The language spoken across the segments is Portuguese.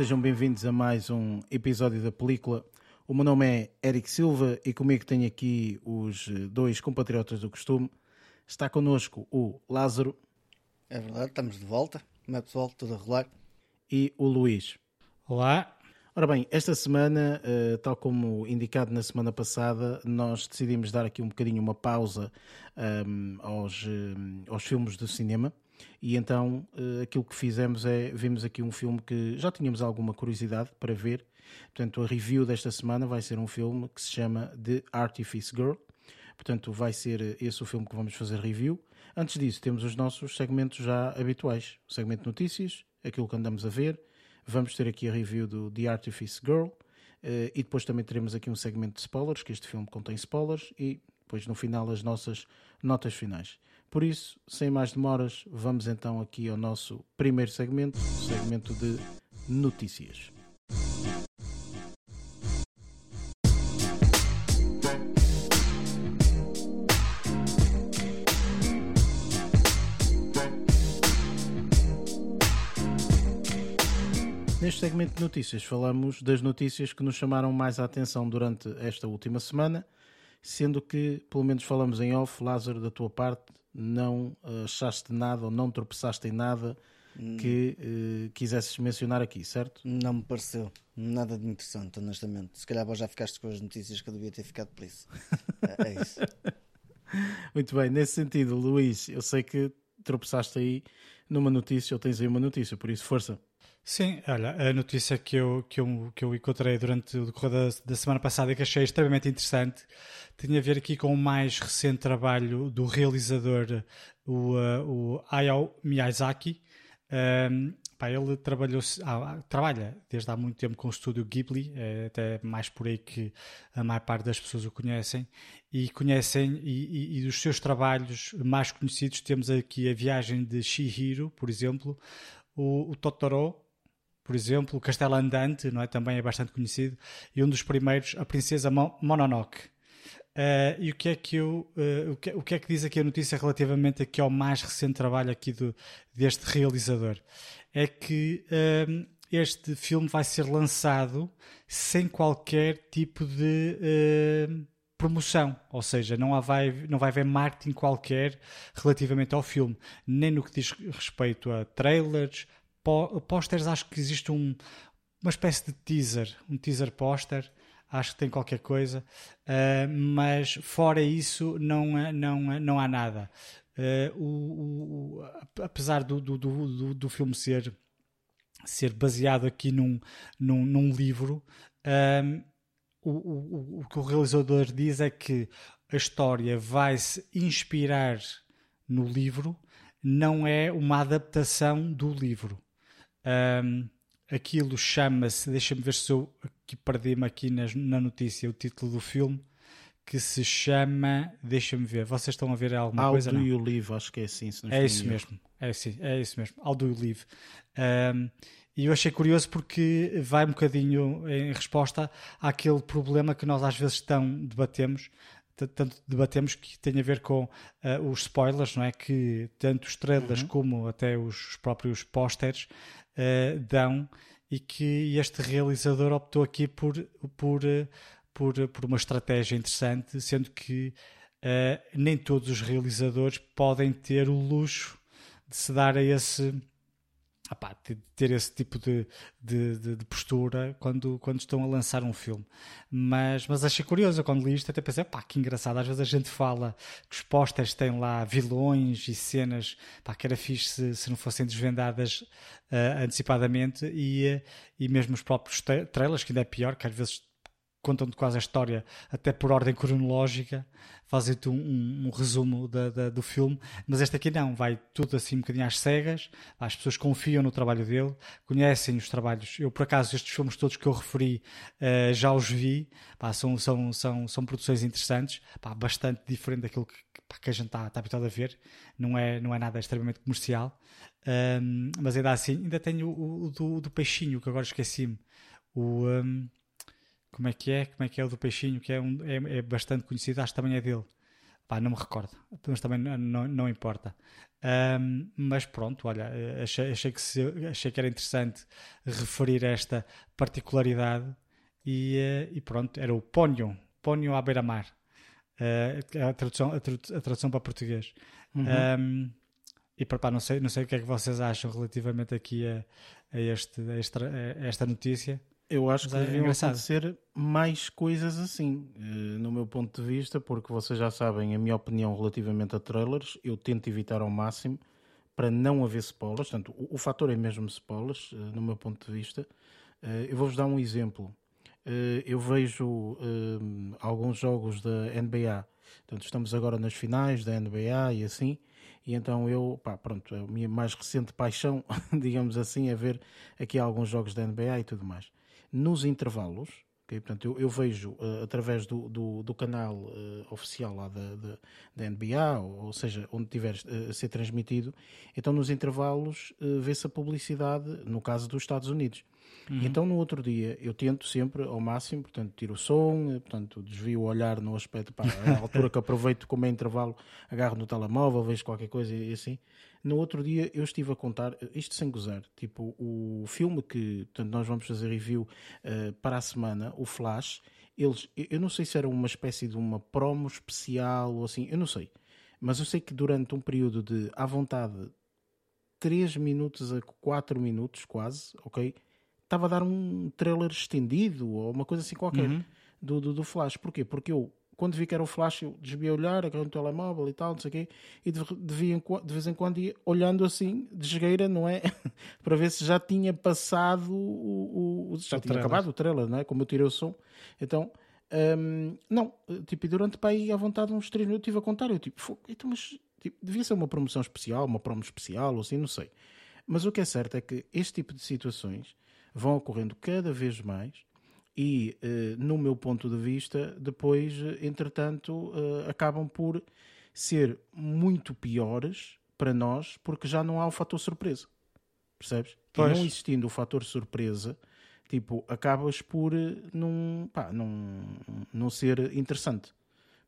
sejam bem-vindos a mais um episódio da película. O meu nome é Eric Silva e comigo tenho aqui os dois compatriotas do costume. Está connosco o Lázaro. É verdade, estamos de volta. Como é pessoal? Tudo a rolar? E o Luís. Olá. Ora bem, esta semana, uh, tal como indicado na semana passada, nós decidimos dar aqui um bocadinho uma pausa um, aos, um, aos filmes do cinema. E então uh, aquilo que fizemos é vimos aqui um filme que já tínhamos alguma curiosidade para ver. Portanto, a review desta semana vai ser um filme que se chama The Artifice Girl. Portanto, vai ser esse o filme que vamos fazer review. Antes disso, temos os nossos segmentos já habituais: o segmento notícias, aquilo que andamos a ver. Vamos ter aqui a review do The Artifice Girl. Uh, e depois também teremos aqui um segmento de spoilers, que este filme contém spoilers, e depois no final as nossas notas finais. Por isso, sem mais demoras, vamos então aqui ao nosso primeiro segmento, segmento de notícias. Neste segmento de notícias falamos das notícias que nos chamaram mais a atenção durante esta última semana, sendo que, pelo menos falamos em off, Lázaro, da tua parte, não achaste nada ou não tropeçaste em nada que uh, quisesses mencionar aqui, certo? Não me pareceu nada de interessante, honestamente. Se calhar já ficaste com as notícias que eu devia ter ficado por isso. é, é isso. Muito bem, nesse sentido, Luís, eu sei que tropeçaste aí numa notícia, ou tens aí uma notícia, por isso, força. Sim, olha, a notícia que eu, que eu, que eu encontrei durante o decorrer da, da, semana passada e que achei extremamente interessante tinha a ver aqui com o mais recente trabalho do realizador, o, uh, o Hayao Miyazaki. Um, pá, ele trabalhou, ah, trabalha desde há muito tempo com o estúdio Ghibli, é até mais por aí que a maior parte das pessoas o conhecem, e conhecem, e, e, e dos seus trabalhos mais conhecidos temos aqui a viagem de Shihiro, por exemplo, o, o Totoro, por exemplo, o Castelo Andante, não é? também é bastante conhecido, e um dos primeiros, a Princesa Mononoke. Uh, e o que, é que eu, uh, o, que, o que é que diz aqui a notícia relativamente aqui ao mais recente trabalho aqui do, deste realizador? É que uh, este filme vai ser lançado sem qualquer tipo de promoção, ou seja, não, há, vai, não vai haver marketing qualquer relativamente ao filme, nem no que diz respeito a trailers, Pósteres, acho que existe um, uma espécie de teaser, um teaser póster, acho que tem qualquer coisa, uh, mas fora isso não, não, não há nada. Uh, o, o, apesar do, do, do, do, filme ser, ser baseado aqui num, num, num livro, uh, o, o, o que o realizador diz é que a história vai se inspirar no livro, não é uma adaptação do livro. Um, aquilo chama-se, deixa-me ver se eu aqui perdi-me aqui na, na notícia o título do filme que se chama, deixa-me ver, vocês estão a ver alguma How coisa? How do You Live, acho que é assim. é isso mesmo, é, assim, é isso mesmo, How Do You Live. Um, e eu achei curioso porque vai um bocadinho em resposta àquele problema que nós às vezes tão debatemos, tanto debatemos que tem a ver com uh, os spoilers, não é? Que tanto os trailers uhum. como até os próprios pósteres uh, dão e que este realizador optou aqui por, por, uh, por, por uma estratégia interessante, sendo que nem todos os realizadores podem ter o luxo de se dar a esse opá, ter esse tipo de, de, de, de, postura quando, quando estão a lançar um filme. Mas, mas achei curioso quando li isto, até pensei, pá, que engraçado. Às vezes a gente fala que os pósteres têm lá vilões e cenas pá, que era fixe se, se não fossem desvendadas uh, antecipadamente e, e mesmo os próprios trailers, que ainda é pior, que às vezes contam-te quase a história até por ordem cronológica, fazem-te um, um, um, resumo da, da, do filme, mas este aqui não, vai tudo assim um bocadinho às cegas, as pessoas confiam no trabalho dele, conhecem os trabalhos, eu por acaso estes filmes todos que eu referi uh, já os vi, pá, são, são, são, são produções interessantes, pá, bastante diferente daquilo que, que a gente está, está habituado a ver, não é, não é nada extremamente comercial, um, mas ainda assim, ainda tenho o, o do, do peixinho, que agora esqueci-me, o... Um, como é que é, como é que é o do peixinho, que é, um, é, é bastante conhecido, acho que também é dele. Pá, não me recordo, mas também não, não, importa. Um, mas pronto, olha, achei, achei, que se, achei que era interessante referir esta particularidade e, uh, e pronto, era o Ponho, Ponho à beira-mar, uh, a, tradução, a, tradução para português. Uhum. Um, e para não sei, não sei o que é que vocês acham relativamente aqui a, a, este, a, esta, a esta notícia. Eu acho Mas que é deviam engraçado. acontecer mais coisas assim, eh, no meu ponto de vista, porque vocês já sabem a minha opinião relativamente a trailers. Eu tento evitar ao máximo para não haver spoilers. Portanto, o, o fator é mesmo spoilers, eh, no meu ponto de vista. Eh, eu vou-vos dar um exemplo. Eu vejo alguns jogos da NBA. Portanto, estamos agora nas finais da NBA e assim. E então eu, pá, pronto, a minha mais recente paixão, digamos assim, é ver aqui alguns jogos da NBA e tudo mais nos intervalos. Okay? Portanto, eu, eu vejo uh, através do, do, do canal uh, oficial lá da, da, da NBA, ou, ou, seja, onde tiver uh, a ser transmitido, então nos intervalos vê-se a publicidade, no caso dos Estados Unidos. Uhum. Então no outro dia eu tento sempre ao máximo, portanto tiro o som, portanto desvio o olhar no aspecto, pá, a altura que aproveito como é intervalo, agarro no telemóvel, vejo qualquer coisa e assim. No outro dia eu estive a contar, isto sem gozar, tipo o filme que portanto, nós vamos fazer review uh, para a semana, o Flash, eles, eu não sei se era uma espécie de uma promo especial ou assim, eu não sei. Mas eu sei que durante um período de, à vontade, 3 minutos a 4 minutos quase, ok? Estava a dar um trailer estendido ou uma coisa assim qualquer uhum. do, do, do Flash. Porquê? Porque eu quando vi que era o flash, eu desviei olhar, agarrei no telemóvel e tal, não sei o quê, e de, de, de, vez em quando ia olhando assim, de esgueira, não é? Para ver se já tinha passado o. o já o tinha trailer. acabado o trailer, não é? Como eu tirei o som. Então. Um, não, tipo, e durante para aí à vontade uns 3 minutos estive a contar, eu tipo, então, mas tipo, devia ser uma promoção especial, uma promo especial ou assim, não sei. Mas o que é certo é que este tipo de situações vão ocorrendo cada vez mais e, uh, no meu ponto de vista, depois, eh, entretanto, uh, acabam por ser muito piores para nós porque já não há o fator surpresa. Percebes? Pois. E não existindo o fator surpresa, tipo, acabas por não, pá, não, não ser interessante.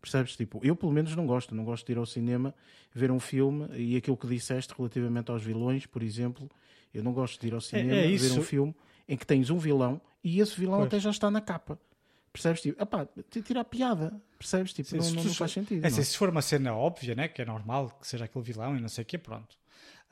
Percebes? Tipo, eu pelo menos não gosto, não gosto de ir ao cinema ver um filme e aquilo que disseste relativamente aos vilões, por exemplo, eu não gosto de ir ao cinema é, é ver um filme em que tens um vilão e esse vilão pois. até já está na capa. Percebes? Tipo, epá, tira a piada. Percebes? Tipo, não, não, não, faz sentido. É assim, se for uma cena óbvia, né, que é normal que seja aquele vilão e não sei o que, pronto.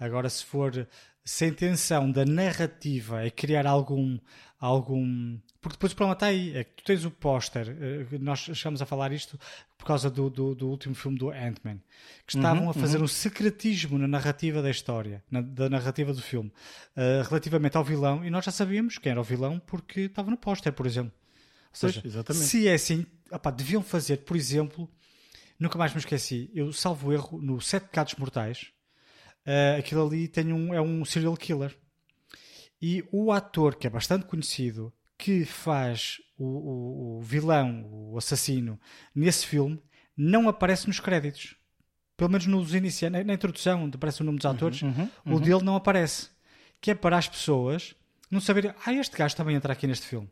Agora, se for se a intenção da narrativa é criar algum. algum porque depois o problema está aí, é que tu tens o póster, eh, nós chegamos a falar isto por causa do, do, do último filme do Ant-Man, que estavam uhum, a fazer uhum. um secretismo na narrativa da história, na, da narrativa do filme, uh, relativamente ao vilão, e nós já sabíamos quem era o vilão porque estava no póster, por exemplo. Ou seja, pois, se é assim, opá, deviam fazer, por exemplo, nunca mais me esqueci, eu salvo erro, no Sete Pecados Mortais, uh, aquilo ali tem um, é um serial killer. E o ator, que é bastante conhecido, que faz o, o, o vilão, o assassino, nesse filme, não aparece nos créditos. Pelo menos nos iniciais, na, na introdução, onde aparece o nome dos uhum, atores, uhum, uhum, o dele não aparece. Que é para as pessoas não saberem, ah, este gajo também entra aqui neste filme.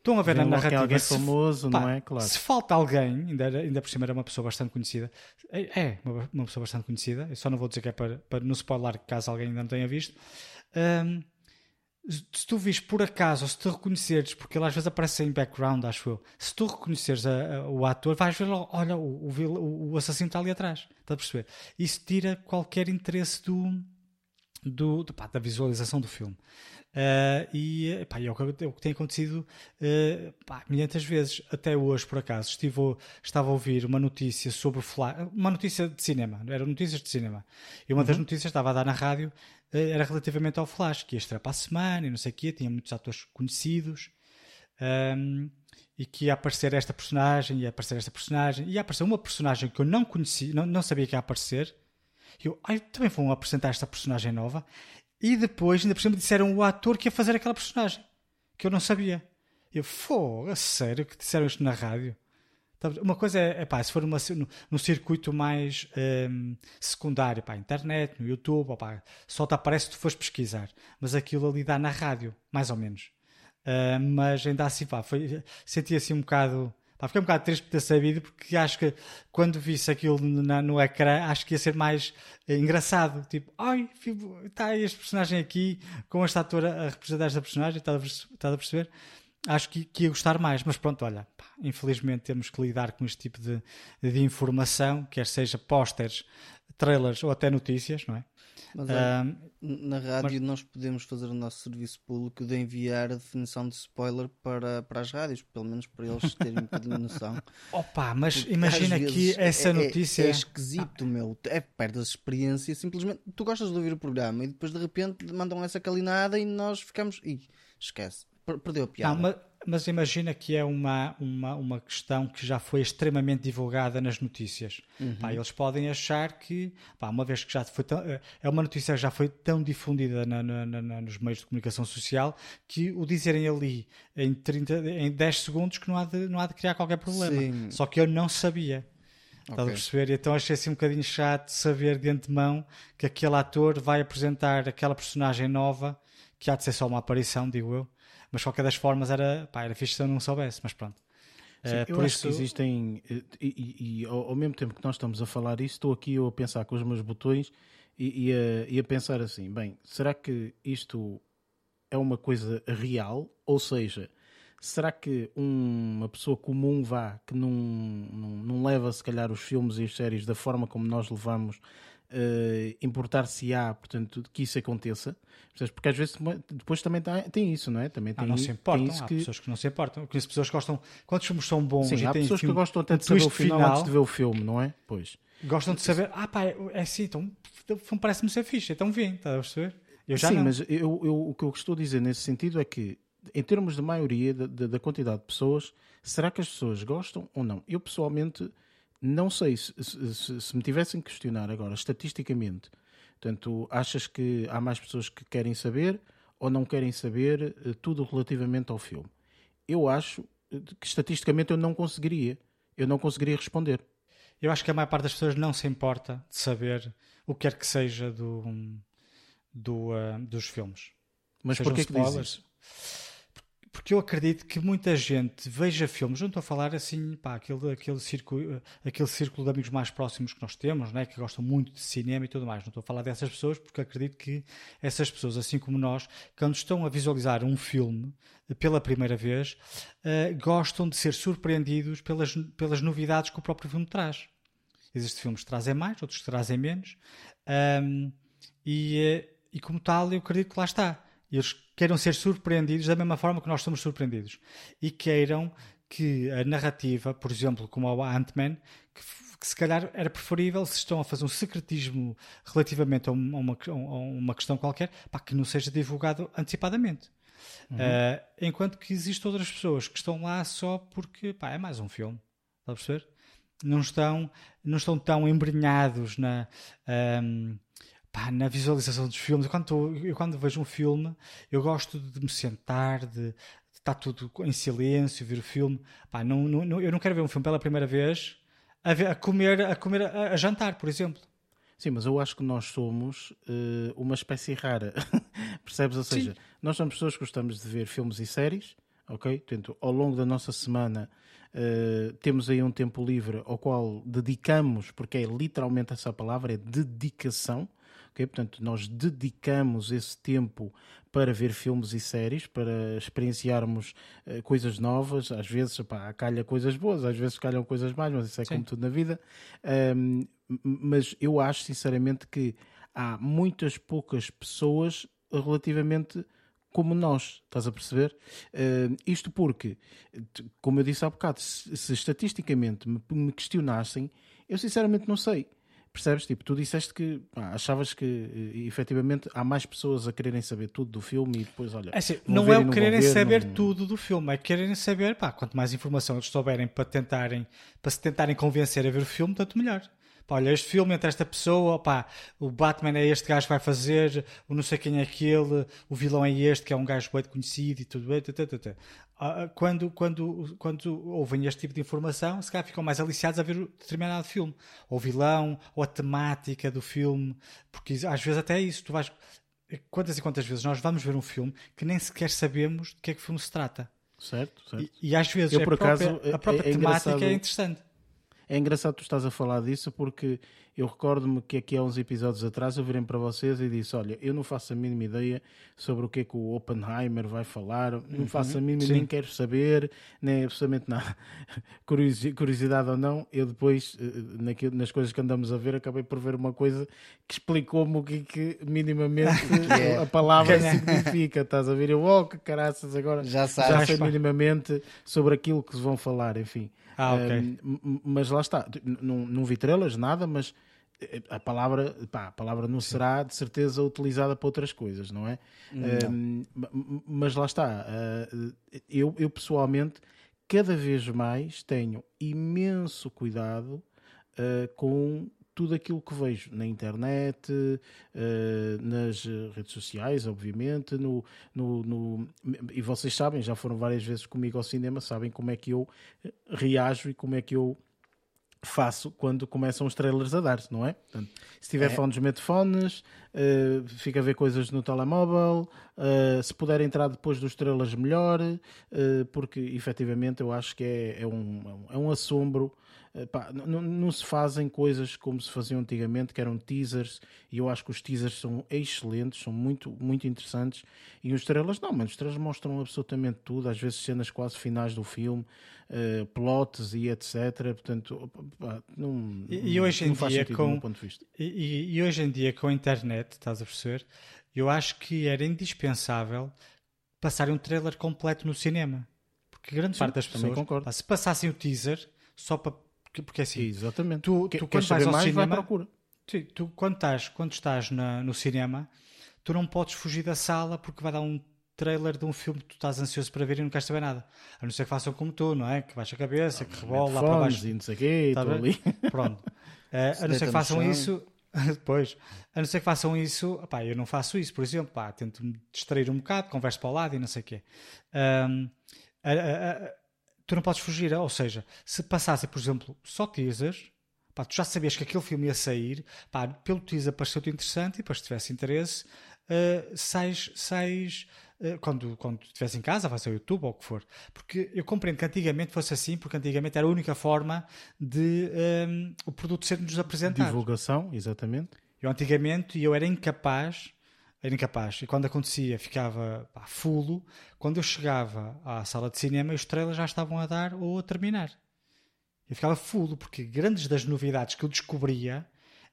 Estão a ver Vem na narrativa. Alguém se, famoso, pá, não é? Claro. Se falta alguém, ainda, ainda por cima era uma pessoa bastante conhecida, é, é uma, uma, pessoa bastante conhecida, eu só não vou dizer que é para, para não spoiler caso alguém ainda não tenha visto. Um, se tu vis por acaso, ou se te reconheceres, porque ele às vezes aparece em background, acho eu, se tu reconheceres a, a, o ator, vais ver, olha, o, o, o assassino está ali atrás, está a perceber? Isso tira qualquer interesse do, do, do pá, da visualização do filme. Uh, e pá, é, o que, é o que tem acontecido uh, pá, milhares vezes. Até hoje, por acaso, estive, estava a ouvir uma notícia sobre Flash, uma notícia de cinema, eram notícias de cinema. E uma uhum. das notícias estava a dar na rádio uh, era relativamente ao Flash, que ia estrear para a semana e não sei o quê, tinha muitos atores conhecidos. Um, e que ia aparecer esta personagem, ia aparecer esta personagem, ia aparecer uma personagem que eu não conhecia, não, não sabia que ia aparecer. E eu, também vão apresentar esta personagem nova. E depois, ainda por cima, disseram o ator que ia fazer aquela personagem. Que eu não sabia. Eu, fogo, a sério que disseram isto na rádio? Uma coisa é, é pá, se for uma, no, no circuito mais um, secundário, pá, internet, no YouTube, pá, só te aparece se tu fores pesquisar. Mas aquilo ali dá na rádio, mais ou menos. Uh, mas ainda assim, pá, foi, senti assim um bocado Pá, fiquei um bocado triste por ter sabido, porque acho que quando visse aquilo na, no ecrã, acho que ia ser mais eh, engraçado. Tipo, ai, está este personagem aqui, com esta ator a representar esta personagem, estás a, perceber? Acho que, que, ia gostar mais, mas pronto, olha, pá, infelizmente temos que lidar com este tipo de, de informação, quer seja pósteres, trailers ou até notícias, não é? Mas é, na rádio mas... nós podemos fazer o nosso serviço público de enviar a definição de spoiler para, para as rádios, pelo menos para eles terem um bocadinho de noção. Opa, mas Porque imagina que essa é, é notícia. É, é esquisito, ah. meu. É perdas de experiência. Simplesmente tu gostas de ouvir o programa e depois de repente mandam essa calinada e nós ficamos. Ih, esquece. Perdeu a piada. Não, mas mas imagina que é uma, uma, uma questão que já foi extremamente divulgada nas notícias. Uhum. Pá, eles podem achar que, pá, uma vez que já foi tão, é uma notícia que já foi tão difundida na, na, na, nos meios de comunicação social que o dizerem ali em, 30, em 10 segundos que não há de, não há de criar qualquer problema. Sim. Só que eu não sabia. Okay. Estás a perceber? Então achei assim um bocadinho chato saber de antemão que aquele ator vai apresentar aquela personagem nova que há de ser só uma aparição, digo eu mas de qualquer das formas era, pá, era fixe se eu não soubesse, mas pronto. Sim, uh, por isso... que existem, eh, e, e, e ao, mesmo tempo que nós estamos a falar isso, estou aqui eu a pensar com os meus botões e, e, a, e a pensar assim: bem, será que isto é uma coisa real? Ou seja, será que uma pessoa comum vá, que não, não, não, leva se calhar os filmes e as séries da forma como nós levamos, uh, importar-se-á, portanto, que isso aconteça. Porque às vezes depois também tem isso, não é? Também tem, ah, não se importam, há que... pessoas que não se importam. Conheço pessoas que gostam, quando os filmes são bons Sim, há pessoas filme, que gostam até de saber o final, final, antes de ver o filme, não é? Pois. Gostam de saber, ah pá, é assim, então parece-me ser fixe, então vem, estás a perceber? Eu já Sim, não. mas eu, eu, o que eu estou a dizer nesse sentido é que, em termos de maioria da, da quantidade de pessoas, será que as pessoas gostam ou não? Eu pessoalmente não sei se, se, se me tivessem que questionar agora, estatisticamente, portanto, achas que há mais pessoas que querem saber ou não querem saber eh, tudo relativamente ao filme? Eu acho eh, que estatisticamente eu não conseguiria. Eu não conseguiria responder. Eu acho que a maior parte das pessoas não se importa de saber o que quer que seja do, do uh, dos filmes. Mas porquê que dizes? Porque eu acredito que muita gente veja filmes, não estou a falar assim, pá, aquele, aquele, círculo, aquele círculo de amigos mais próximos que nós temos, né, que gostam muito de cinema e tudo mais. Não estou a falar dessas pessoas porque acredito que essas pessoas, assim como nós, quando estão a visualizar um filme pela primeira vez, uh, gostam de ser surpreendidos pelas, pelas novidades que o próprio filme traz. Existem filmes que trazem mais, outros que trazem menos, um, e, eh, e como tal, eu acredito que lá está eles queiram ser surpreendidos da mesma forma que nós somos surpreendidos e queiram que a narrativa, por exemplo, como o Ant-Man, que, que, se calhar era preferível se estão a fazer um secretismo relativamente a uma, a uma questão qualquer, pá, que não seja divulgado antecipadamente. Uhum. Uh, enquanto que existem outras pessoas que estão lá só porque pá, é mais um filme. Está a perceber? Não estão, não estão tão embrenhados na. Um, pá, na visualização dos filmes. Eu quando, eu quando vejo um filme, eu gosto de me sentar, de, estar tudo em silêncio, ver o filme. Pá, não, não, eu não quero ver um filme pela primeira vez a, ver, a comer, a, comer a, a, jantar, por exemplo. Sim, mas eu acho que nós somos uh, uma espécie rara. Percebes? Ou seja, Sim. nós somos pessoas que gostamos de ver filmes e séries, ok? Portanto, ao longo da nossa semana uh, temos aí um tempo livre ao qual dedicamos, porque é literalmente essa palavra, é dedicação Okay? Portanto, nós dedicamos esse tempo para ver filmes e séries, para experienciarmos uh, coisas novas. Às vezes, pá, calha coisas boas, às vezes calham coisas mais, mas isso é Sim. como tudo na vida. Um, mas eu acho, sinceramente, que há muitas poucas pessoas relativamente como nós, estás a perceber? Uh, isto porque, como eu disse há bocado, se, se estatisticamente me, me questionassem, eu sinceramente não sei. Percebes? Tipo, tu disseste que pá, achavas que eh, efetivamente há mais pessoas a quererem saber tudo do filme e depois, olha. É assim, não é o quererem ver, saber não... tudo do filme, é quererem saber, pá, quanto mais informação eles souberem para tentarem, para se tentarem convencer a ver o filme, tanto melhor. Pá, olha, este filme entre esta pessoa, pá, o Batman é este gajo que vai fazer, o não sei quem é aquele, o vilão é este, que é um gajo bem conhecido e tudo bem. Tata, tata. Ah, ah, quando, quando, quando ouvem este tipo de informação, se calhar ficam mais aliciados a ver determinado filme. Ou o vilão, ou a temática do filme, porque às vezes até é isso, tu vais. Quantas e quantas vezes nós vamos ver um filme que nem sequer sabemos de que é que o filme se trata. Certo, certo. E, e às vezes eu, por a, acaso, própria, a própria é, é temática é interessante. É engraçado tu estás a falar disso porque eu recordo-me que aqui há uns episódios atrás eu virei para vocês e disse: Olha, eu não faço a mínima ideia sobre o que é que o Oppenheimer vai falar, não uhum. faço a mínima, Sim. nem quero saber, nem absolutamente nada. Curiosidade ou não, eu depois, eh, nas coisas que andamos a ver, acabei por ver uma coisa que explicou-me o que, é que minimamente é. a palavra significa. Estás a ver? Eu, oh, que caraças, agora já, já sei minimamente sobre aquilo que vão falar, enfim. Ah, ok. mas lá está, não, não vi estrelas, nada, mas eh, a palavra, pá, a palavra não Sim. será de certeza utilizada para outras coisas, não é? Não. mas lá está, uh, eu, eu pessoalmente cada vez mais tenho imenso cuidado uh, com tudo aquilo que vejo na internet, uh, nas redes sociais, obviamente, no, no, no, e vocês sabem, já foram várias vezes comigo ao cinema, sabem como é que eu reajo e como é que eu faço quando começam os trailers a dar-se, não é? Portanto, se tiver é. fones, mete fones, uh, fica a ver coisas no telemóvel, uh, se puder entrar depois dos trailers, melhor, uh, porque efetivamente eu acho que é, é, um, é um assombro eh, pá, não, não, se fazem coisas como se faziam antigamente, que eram teasers, e eu acho que os teasers são excelentes, são muito, muito interessantes, e os estrelas não, mas os estrelas mostram absolutamente tudo, às vezes cenas quase finais do filme, uh, plots e etc. Portanto, pá, não, e, e hoje em dia com e, e, hoje em dia com a internet, estás a perceber? Eu acho que era indispensável passarem um trailer completo no cinema. Porque grande Sim, parte das pessoas, pá, se passassem o teaser só para porque, porque assim, Exatamente. tu, tu quando vais ao mais, cinema, vai procura. Sim, tu quando estás, quando estás na, no cinema, tu não podes fugir da sala porque vai dar um trailer de um filme que tu estás ansioso para ver e não queres saber nada. A não ser que façam como tu, não é? Que baixa a cabeça, que rebola lá para baixo. E não sei quê, tá ali. Pronto. Uh, a não ser que façam isso. Depois, a não ser que façam isso, pá, eu não faço isso, por exemplo, pá, tento me distrair um bocado, converso para o lado e não sei o quê. Um, a, a, tu não podes fugir. Ou seja, se passasse, por exemplo, só teasers, pá, tu já sabias que aquele filme ia sair, pá, pelo teaser pareceu-te interessante e depois se tivesse interesse, uh, sais, sais uh, quando, quando estiveres em casa, vais ao YouTube ou o que for. Porque eu compreendo que antigamente fosse assim, porque antigamente era a única forma de um, ehm, o produto ser-nos apresentado. Divulgação, exatamente. Eu antigamente eu era incapaz era incapaz. E quando acontecia, ficava pá, fulo. Quando eu chegava à sala de cinema, os trailers já estavam a dar ou a terminar. Eu ficava fulo, porque grandes das novidades que eu descobria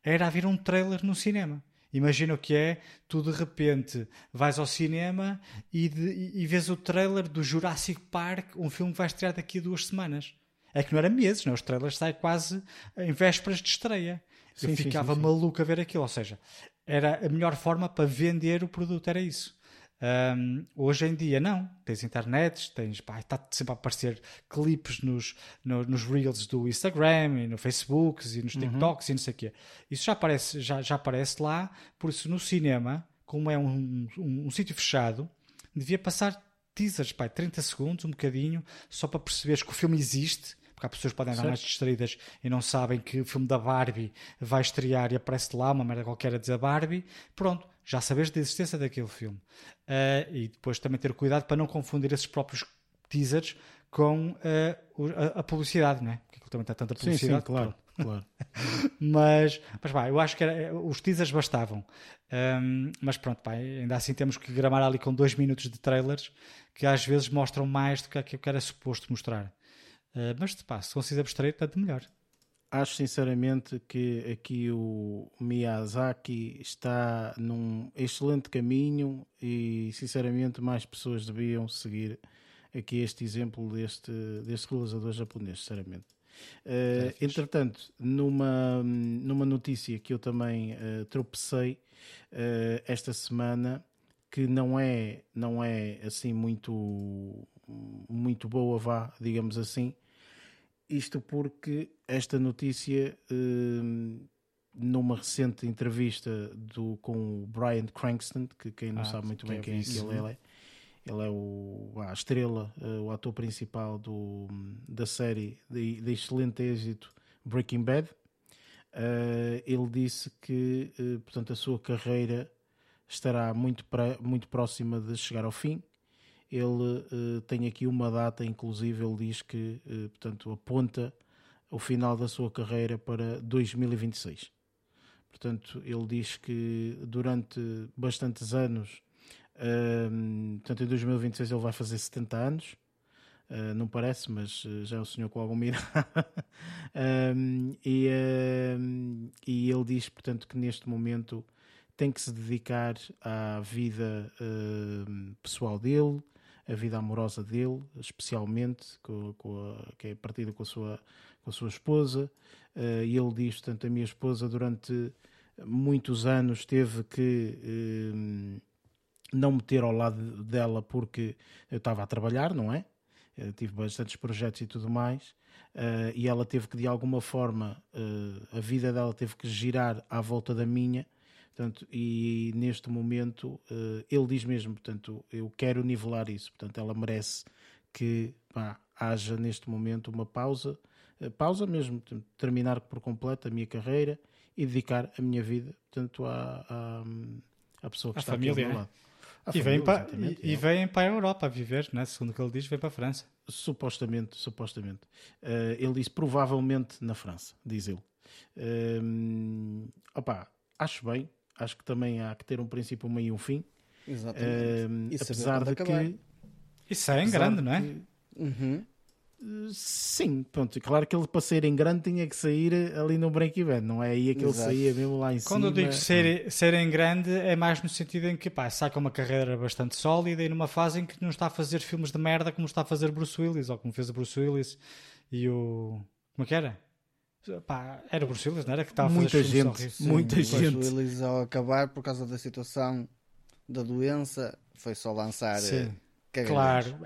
era haver um trailer no cinema. Imagina o que é, tu de repente vais ao cinema e, de, e vês o trailer do Jurassic Park, um filme que vai estrear daqui a duas semanas. É que não era meses, não? os trailers saem quase em vésperas de estreia. Sim, eu ficava sim, sim, maluco a ver aquilo. Ou seja, era a melhor forma para vender o produto, era isso. Um, hoje em dia não, tens internet, tens, pá, está sempre a aparecer clipes nos, no, nos reels do Instagram e no Facebook e nos uhum. TikToks uhum. e não sei o quê. Isso já aparece, já, já aparece lá, por isso no cinema, como é um, um, um sítio fechado, devia passar teasers, pá, 30 segundos, um bocadinho, só para perceberes que o filme existe porque há pessoas que podem andar mais distraídas e não sabem que o filme da Barbie vai estrear e aparece lá uma merda qualquer a dizer Barbie, pronto, já sabes da existência daquele filme. Uh, e depois também ter cuidado para não confundir esses próprios teasers com uh, a, a, publicidade, não é? Porque aquilo também está tanta publicidade. Sim, sim claro. claro. mas, mas pá, eu acho que era, os teasers bastavam. Um, mas pronto, pá, ainda assim temos que gramar ali com dois minutos de trailers que às vezes mostram mais do que aquilo que era suposto mostrar. Uh, mas pá, se consegues abstrair, tanto melhor. Acho sinceramente que aqui o Miyazaki está num excelente caminho e sinceramente mais pessoas deviam seguir aqui este exemplo deste, deste realizador japonês, sinceramente. Uh, entretanto, numa, numa notícia que eu também uh, tropecei uh, esta semana, que não é, não é assim muito, muito boa, vá, digamos assim, isto porque esta notícia, hum, numa recente entrevista do, com o Brian Cranston, que quem não ah, sabe muito bem quem é que ele é, ele é o, a estrela, eh, o ator principal do, da série de, de excelente êxito Breaking Bad. Uh, ele disse que uh, portanto, a sua carreira estará muito, pra, muito próxima de chegar ao fim ele uh, tem aqui uma data, inclusive ele diz que, uh, portanto, aponta o final da sua carreira para 2026. Portanto, ele diz que durante bastantes anos, uh, portanto, em 2026 ele vai fazer 70 anos. Uh, não parece, mas já é um senhor com alguma idade. um, e, uh, e ele diz, portanto, que neste momento tem que se dedicar à vida uh, pessoal dele, a vida amorosa dele, especialmente com, com a, que é partida com a sua, com a sua esposa. Uh, e ele diz, portanto, a minha esposa durante muitos anos teve que uh, não me ter ao lado dela porque eu estava a trabalhar, não é? Eu tive bastantes projetos e tudo mais. Uh, e ela teve que, de alguma forma, a vida dela teve que girar à volta da minha Portanto, e neste momento uh, ele diz mesmo, portanto, eu quero nivelar isso. Portanto, ela merece que pá, haja neste momento uma pausa, uh, pausa mesmo, portanto, terminar por completo a minha carreira e dedicar a minha vida, portanto, à, à, à pessoa que a está família, aqui ao meu lado. E, vem para, e, e vem para a Europa a viver, né? segundo o que ele diz, vem para a França. Supostamente, supostamente. Uh, ele diz provavelmente na França, diz ele. Uh, opa, acho bem, acho que também há que ter um princípio, um meio e um fim. Exatamente. Uh, apesar de acabar. que. Isso é em grande, não é? Que... Uhum. Uh, sim, pronto. Claro que ele para sair em grande tinha que sair ali no break-even, não é aí que ele saía mesmo lá em Quando cima. eu digo ser, ser em grande é mais no sentido em que pá, saca uma carreira bastante sólida e numa fase em que não está a fazer filmes de merda como está a fazer Bruce Willis ou como fez o Bruce Willis e o. Como é que era? Pá, era o Bruce Willis, não era? Que estava muita gente, Sim, muita gente. Bruce Willis, ao acabar, por causa da situação da doença, foi só lançar. Sim, eh, claro.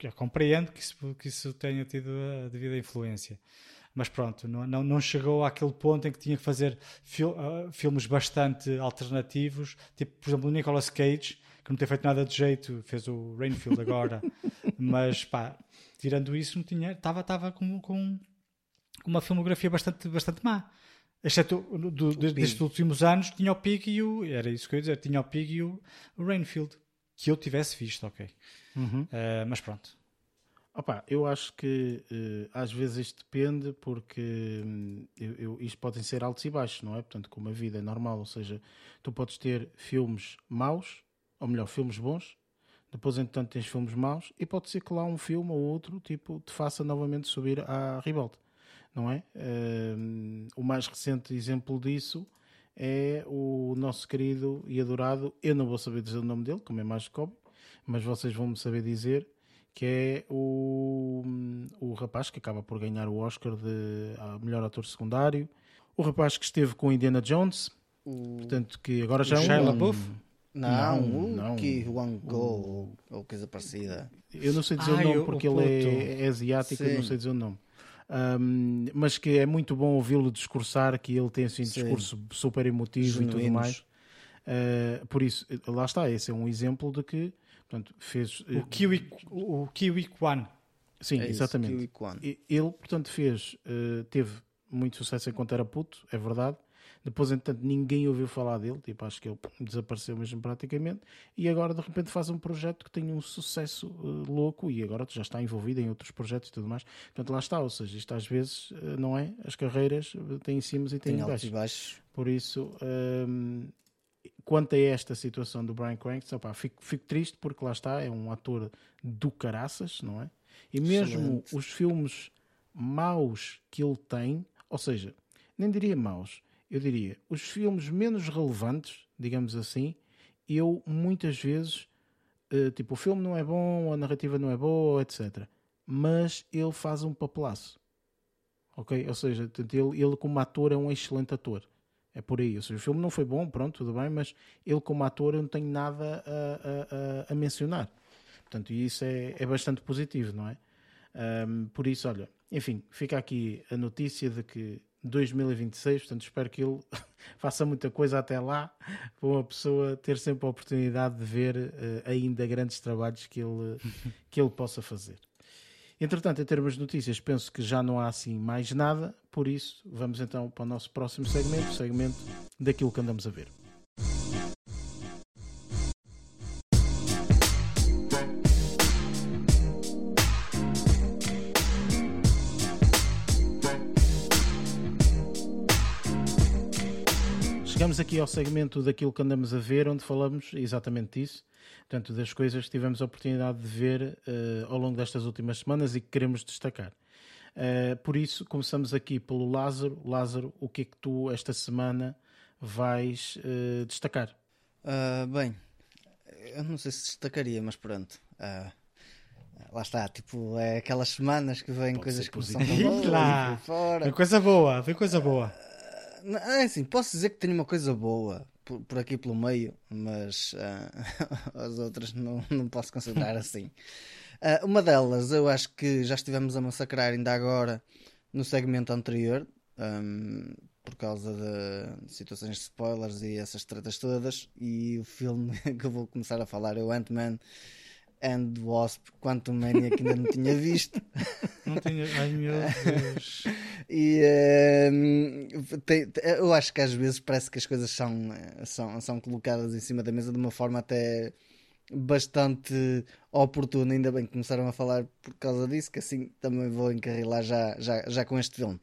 Eu compreendo que isso, que isso tenha tido a devida influência. Mas pronto, não, não, não chegou àquele ponto em que tinha que fazer fil, uh, filmes bastante alternativos, tipo, por exemplo, o Nicolas Cage, que não tem feito nada de jeito, fez o Rainfield agora, mas pá, tirando isso, não tinha, estava, estava com, com uma filmografia bastante, bastante má. Exceto do, do, destes últimos anos, tinha o Pig e o. Era isso que eu ia dizer, tinha o Pig e o, o Rainfield. Que eu tivesse visto, ok. Uhum. Uh, mas pronto. Opa, eu acho que uh, às vezes isto depende porque um, eu, eu, isto podem ser altos e baixos, não é? Portanto, como a vida é normal, ou seja, tu podes ter filmes maus, ou melhor, filmes bons, depois entretanto tens filmes maus, e pode ser que lá um filme ou outro tipo te faça novamente subir à ribalta não é? Uh, o mais recente exemplo disso é o nosso querido e adorado, eu não vou saber dizer o nome dele, como é mais cobre, mas vocês vão-me saber dizer, que é o, o rapaz que acaba por ganhar o Oscar de melhor ator secundário, o rapaz que esteve com Indiana Jones, o... portanto que agora já é um... Não, não, não. que Wang Go ou coisa parecida. Eu não sei dizer o nome porque ele é, é asiático, Sim. eu não sei dizer o nome um, mas que é muito bom ouvi-lo discursar, que ele tem assim, um discurso super emotivo Genuínos. e tudo mais. Uh, por isso, lá está, esse é um exemplo de que portanto, fez. O Kiwi, o Kiwi Kwan. Sim, é exatamente. Kiwi Kwan. Ele, portanto, fez, uh, teve muito sucesso enquanto era puto, é verdade, depois, entretanto, ninguém ouviu falar dele, tipo, acho que ele desapareceu mesmo praticamente, e agora de repente faz um projeto que tem um sucesso uh, louco e agora já está envolvido em outros projetos e tudo mais. Portanto, lá está, ou seja, isto às vezes, uh, não é? As carreiras eh, têm cima e têm tem baixos. baixos. Por isso, um, quanto a esta situação do Brian Cranston, fico, fico, triste porque lá está, é um ator do caraças, não é? E mesmo Excelente. os filmes maus que ele tem, ou seja, nem diria maus, eu diria, os filmes menos relevantes, digamos assim, eu muitas vezes, uh, tipo, o filme não é bom, a narrativa não é boa, etc. Mas ele faz um papelaço. Ok? Ou seja, ele, ele como ator é um excelente ator. É por aí. Ou seja, o filme não foi bom, pronto, tudo bem, mas ele como ator eu não tenho nada a, a, a mencionar. Portanto, isso é, é bastante positivo, não é? Um, por isso, olha, enfim, fica aqui a notícia de que 2026, portanto espero que ele faça muita coisa até lá, para uma pessoa ter sempre a oportunidade de ver uh, ainda grandes trabalhos que ele, que ele possa fazer. Entretanto, em termos de notícias, penso que já não há assim mais nada, por isso vamos então para o nosso próximo segmento, o segmento daquilo que andamos a ver. Chegamos aqui ao segmento daquilo que andamos a ver, onde falamos exatamente disso. Portanto, das coisas que tivemos a oportunidade de ver uh, ao longo destas últimas semanas e que queremos destacar. Uh, por isso, começamos aqui pelo Lázaro. Lázaro, o que é que tu esta semana vais uh, destacar? bem, eu não sei se destacaria, mas pronto. lá está, tipo, é aquelas semanas que vêm coisas que são boas, lá. fora. Vem coisa boa, vem coisa boa. É assim, posso dizer que tenho uma coisa boa por, por aqui pelo meio, mas uh, as outras não, não posso considerar assim. Uh, uma delas, eu acho que já estivemos a massacrar ainda agora no segmento anterior, um, por causa de situações de spoilers e essas tretas todas. E o filme que eu vou começar a falar é o Ant-Man and Wasp Quantum Mania que ainda não tinha visto. Não tinha. Ai meu Deus. e uh, tem, eu acho que às vezes parece que as coisas são, são, são colocadas em cima da mesa de uma forma até bastante oportuna. Ainda bem que começaram a falar por causa disso, que assim também vou encarrilar já, já, já com este filme.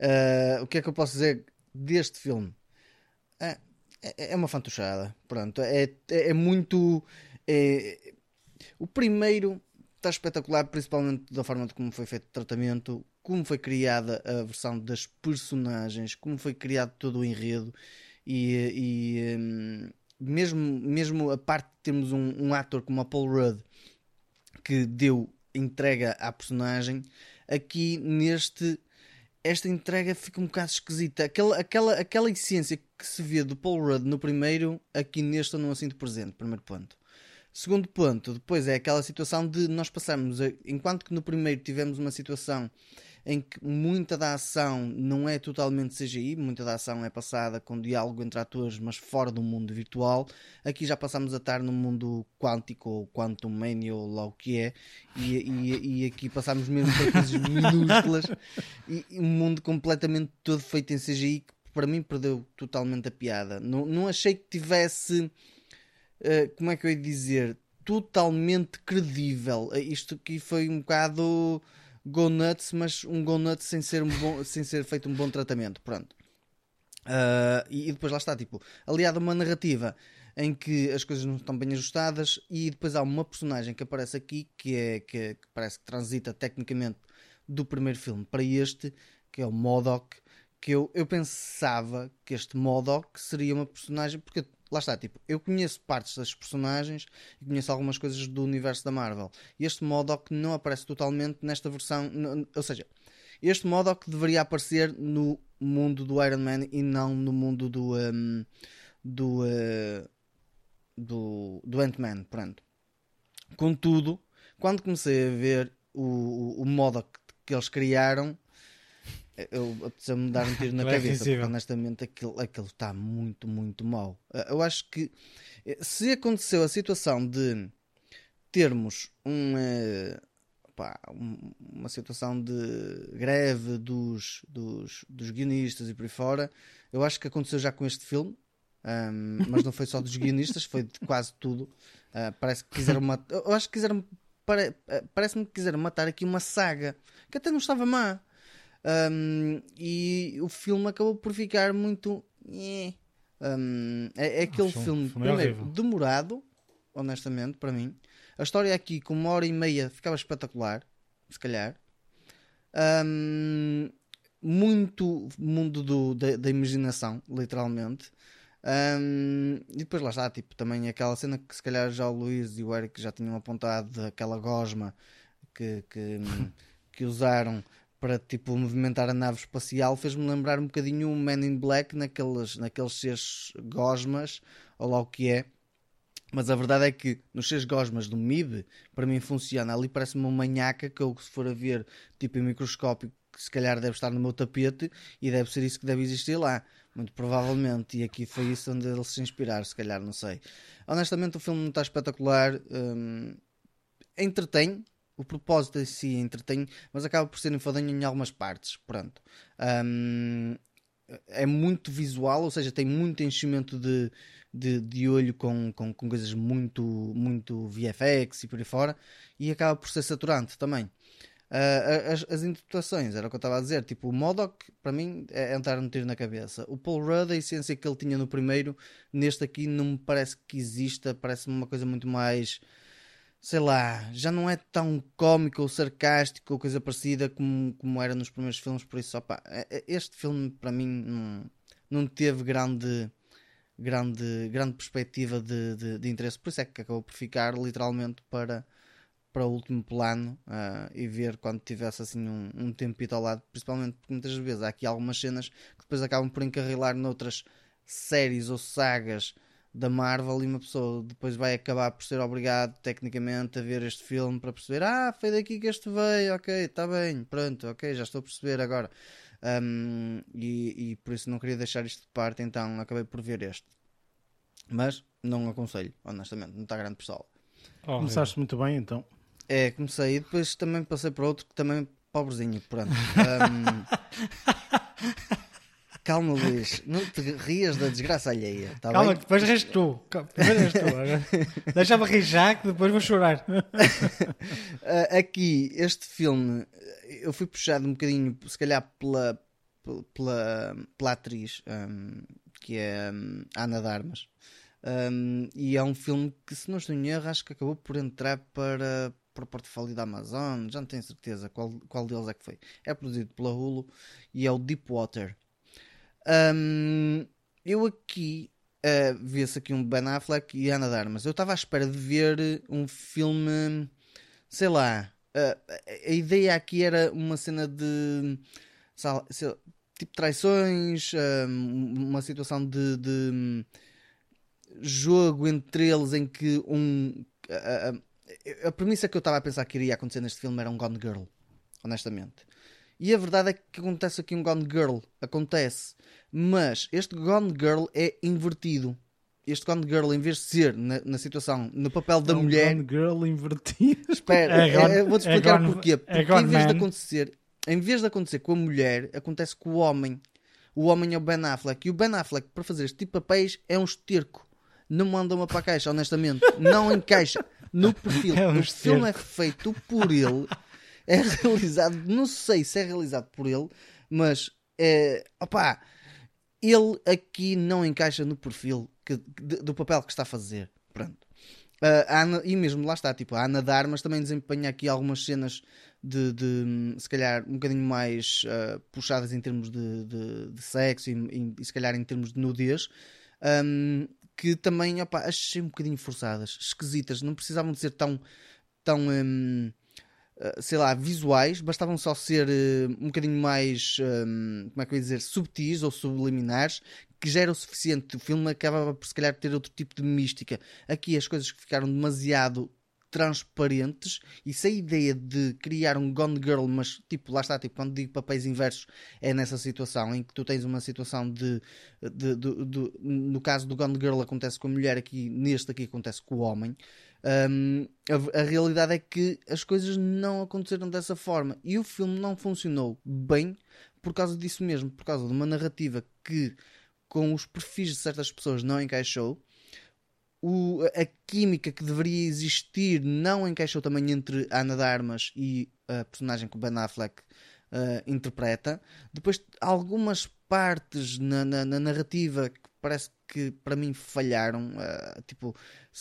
Uh, o que é que eu posso dizer deste filme? Uh, é, é uma fantochada. Pronto, é, é, é muito. É, o primeiro está espetacular, principalmente da forma de como foi feito o tratamento, como foi criada a versão das personagens, como foi criado todo o enredo e, e um, mesmo, mesmo a parte de termos um, um ator como a Paul Rudd que deu entrega à personagem, aqui neste esta entrega fica um bocado esquisita. Aquela, aquela, aquela essência que se vê do Paul Rudd no primeiro, aqui neste eu não a sinto presente, primeiro ponto. Segundo ponto, depois é aquela situação de nós passarmos, enquanto que no primeiro tivemos uma situação em que muita da ação não é totalmente CGI, muita da ação é passada com diálogo entre atores, mas fora do mundo virtual. Aqui já passamos a estar no mundo quântico ou quantum mania ou lá o que é, e, e, e aqui passamos mesmo para coisas minúsculas e, e um mundo completamente todo feito em CGI que para mim perdeu totalmente a piada. Não, não achei que tivesse eh, como é que eu ia dizer, totalmente credível. Eh, isto aqui foi um bocado go nuts, mas um go nuts sem ser, um bom, sem ser feito um bom tratamento. Pronto. Uh, e, e, depois lá está, tipo, aliado a uma narrativa em que as coisas não estão bem ajustadas e depois há uma personagem que aparece aqui que é que, que parece que transita tecnicamente do primeiro filme para este, que é o Modok, que eu, eu pensava que este Modok seria uma personagem, porque lá está, tipo, eu conheço partes das personagens e conheço algumas coisas do universo da Marvel. Este Modok não aparece totalmente nesta versão, ou seja, este Modok deveria aparecer no mundo do Iron Man e não no mundo do um, do, uh, do, do Ant-Man, pronto. Contudo, quando comecei a ver o, o, o Modok que eles criaram, eu apeteceu-me dar um tiro na é cabeça, porque honestamente aquilo, aquilo está muito, muito mal. Eh, eu acho que eh, se aconteceu a situação de termos um, eh, pá, uma situação de greve dos, dos, dos guionistas e por aí fora, eu acho que aconteceu já com este filme. Um, mas não foi só dos guionistas, foi de quase tudo. Uh, parece que quiseram matar. Eu acho que quiseram. Pare... Parece-me que quiseram matar aqui uma saga que até não estava má. Um, e o filme acabou por ficar muito. Um, é, é, aquele filme, filme, filme é primeiro, demorado, honestamente, para mim. A história aqui, com uma hora e meia, ficava espetacular, se calhar. Um, muito mundo do, da, da imaginação, literalmente. Um, e depois lá está, tipo, também aquela cena que se calhar já o Luís e o Eric já tinham apontado, aquela gosma que, que, que usaram para tipo movimentar a nave espacial fez-me lembrar um bocadinho o Man in Black naqueles, naqueles seis gosmas, ou lá o que é. Mas a verdade é que nos seis gosmas do MIB, para mim funciona. Ali parece-me uma manhaca que eu, se for a ver tipo em microscópio, que se calhar deve estar no meu tapete e deve ser isso que deve existir lá. Muito provavelmente. E aqui foi isso onde eles se inspiraram, se calhar, não sei. Honestamente, o filme não está espetacular. Hum, entretém, o propósito em si entretém, mas acaba por ser enfadonho em algumas partes. Pronto. Um, é muito visual, ou seja, tem muito enchimento de, de, de olho com, com, com, coisas muito, muito VFX e por aí fora, e acaba por ser saturante também. Uh, as, as, interpretações, era o que eu estava a dizer. Tipo, o Modoc, para mim, é entrar um tiro na cabeça. O Paul Rudd, a essência que ele tinha no primeiro, neste aqui não me parece que exista. Parece-me uma coisa muito mais. Sei lá, já não é tão cómico ou sarcástico ou coisa parecida como, como era nos primeiros filmes. Por isso, opa, é, é, este filme, para mim, não, não teve grande grande, grande perspectiva de, de, de, interesse. Por isso é que acabou por ficar literalmente para, para o último plano uh, e ver quando tivesse assim um, um tempito ao lado, principalmente porque muitas vezes há aqui algumas cenas que depois acabam por encarrilar noutras séries ou sagas da Marvel e uma pessoa depois vai acabar por ser obrigado tecnicamente a ver este filme para perceber ah, foi daqui que este veio, ok, está bem, pronto, ok, já estou a perceber agora um, e, e por isso não queria deixar isto de parte, então acabei por ver este mas não aconselho, honestamente, não está grande pessoal. Oh, Começaste muito bem então. É, comecei e depois também passei para outro que também pobrezinho, pronto. Um... Calma, Luís, não te rias da desgraça alheia. Tá Calma, bem? depois és tu. Deixa-me rir já que depois vou chorar. Ah, aqui, este filme, eu fui puxado um bocadinho, se calhar, pela, pela, pela atriz, um, que é um, Ana Darmas. Um, e é um filme que, se não estou em erro, acho que acabou por entrar para, para o portfólio da Amazon, já não tenho certeza qual, qual deles é que foi. É produzido pela Hulu e é o Deepwater. Um, eu aqui uh, vi-se aqui um Ben Affleck e Ana Darmas. Eu estava à espera de ver um filme, sei lá. Uh, a ideia aqui era uma cena de sei, tipo traições, um, uma situação de, de jogo entre eles em que um. A premissa que eu estava a pensar que iria acontecer neste filme era um Gone Girl, honestamente. E a verdade é que acontece aqui um Gone Girl. Acontece. Mas este Gone Girl é invertido. Este Gone Girl, em vez de ser na, na situação, no papel da é um mulher. Gone Girl invertido. Espera, é gone, é, vou-te explicar é porquê. Porque é em vez man. de acontecer, em vez de acontecer com a mulher, acontece com o homem. O homem é o Ben Affleck. E o Ben Affleck, para fazer este tipo de papéis, é um esterco não mandam-me para a caixa, honestamente. Não encaixa no perfil. É um o filme é feito por ele, é realizado, não sei se é realizado por ele, mas é, opá, ele aqui não encaixa no perfil que, do papel que está a fazer. Pronto. Uh, Ana, e mesmo lá está, tipo, a Ana Darmas também desempenha aqui algumas cenas de, de se calhar um bocadinho mais uh, puxadas em termos de, de, de sexo e, e, e, se calhar em termos de nudez. Um, que também opa, achei um bocadinho forçadas, esquisitas, não precisavam de ser tão, tão eh, sei lá, visuais, bastavam só ser uh, um bocadinho mais, um, como é que eu ia dizer, subtis ou subliminares, que já era o suficiente. O filme acabava por se calhar ter outro tipo de mística. Aqui as coisas que ficaram demasiado transparentes e se a ideia de criar um Gone Girl, mas tipo, lá está, tipo, quando digo papéis inversos, é nessa situação em que tu tens uma situação de, de, de, de no caso do Gone Girl acontece com a mulher aqui, neste aqui acontece com o homem. Um, a, a, realidade é que as coisas não aconteceram dessa forma e o filme não funcionou bem por causa disso mesmo, por causa de uma narrativa que com os perfis de certas pessoas não encaixou o, a química que deveria existir não encaixou também entre Ana de Armas e a personagem que o Ben Affleck uh, interpreta. Depois, algumas partes na, na, na, narrativa parece que para mim falharam. Uh, tipo,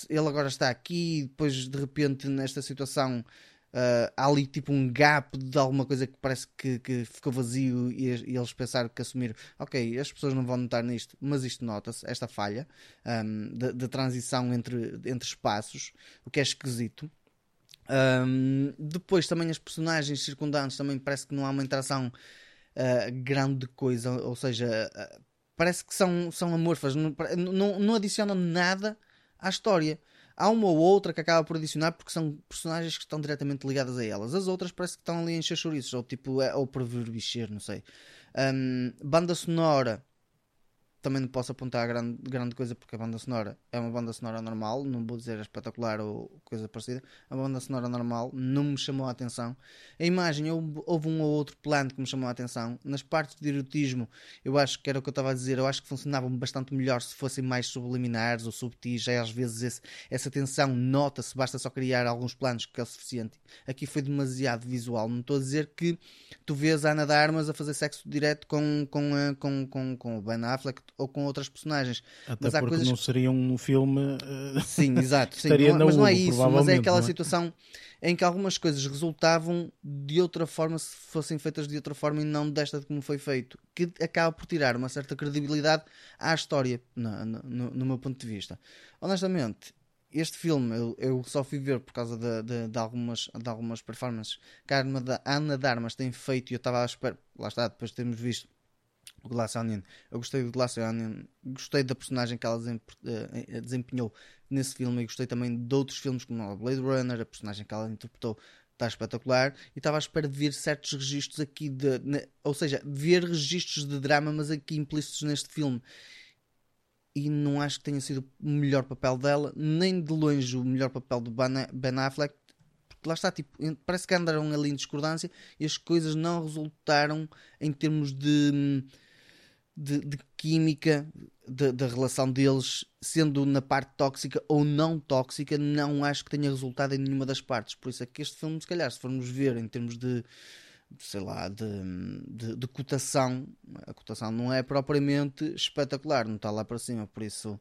ele agora está aqui, depois de repente nesta situação Uh, há ali tipo um gap de alguma coisa que parece que, que ficou vazio e, e, eles pensaram que assumiram, ok, as pessoas não vão notar nisto, mas isto nota-se, esta falha um, de, de, transição entre, entre espaços, o que é esquisito. Um, depois também as personagens circundantes também parece que não há uma interação uh, grande coisa, ou seja, uh, parece que são, são amorfas, não, não, não adicionam nada à história. Há uma ou outra que acaba por adicionar porque são personagens que estão diretamente ligadas a elas. As outras parece que estão ali em chouriços, ou tipo, é, ou por verbicher, não sei. Um, banda sonora. Também não posso apontar grande, grande coisa porque a banda sonora é uma banda sonora normal, não vou dizer espetacular ou coisa parecida. A banda sonora normal não me chamou a atenção. A imagem, houve, houve um ou outro plano que me chamou a atenção. Nas partes de erotismo, eu acho que era o que eu estava a dizer, eu acho que funcionavam bastante melhor se fossem mais subliminares ou subtis. É, às vezes esse, essa tensão nota-se, basta só criar alguns planos que é o suficiente. Aqui foi demasiado visual. Não estou a dizer que tu vês a Ana de Armas a fazer sexo direto com, com, com, com, com o Ben Affleck ou com outras personagens. Até mas há porque coisas não seria um filme. uh, Sim, exato. Sim, não- mas não é isso, mas é aquela é? situação em que algumas coisas resultavam de outra forma se fossem feitas de outra forma e não desta de como foi feito, que acaba por tirar uma certa credibilidade à história, na- no, no meu ponto de vista. Honestamente, este filme eu, eu só fui ver por causa de, de- de algumas, de algumas performances que a Ana Darmas tem feito e eu estava à espera, lá está, depois de termos visto Glass Onion. Eu gostei do Glass Onion, gostei da personagem que ela desem- eh, desempenhou nesse filme e gostei também de outros filmes como Blade Runner, a personagem que ela interpretou está espetacular e estava à espera de ver certos registros aqui de, ne- ou seja, ver registros de drama mas aqui implícitos neste filme e não acho que tenha sido o melhor papel dela, nem de longe o melhor papel do Ben Affleck, lá está, tipo, parece que andaram ali em discordância e as coisas não resultaram em termos de, de, de química da- relação deles, sendo na parte tóxica ou não tóxica, não acho que tenha resultado em nenhuma das partes. Por isso é que este filme, se calhar, se formos ver em termos de sei lá, de, de, de cotação, a cotação não é propriamente espetacular, não está lá para cima, por isso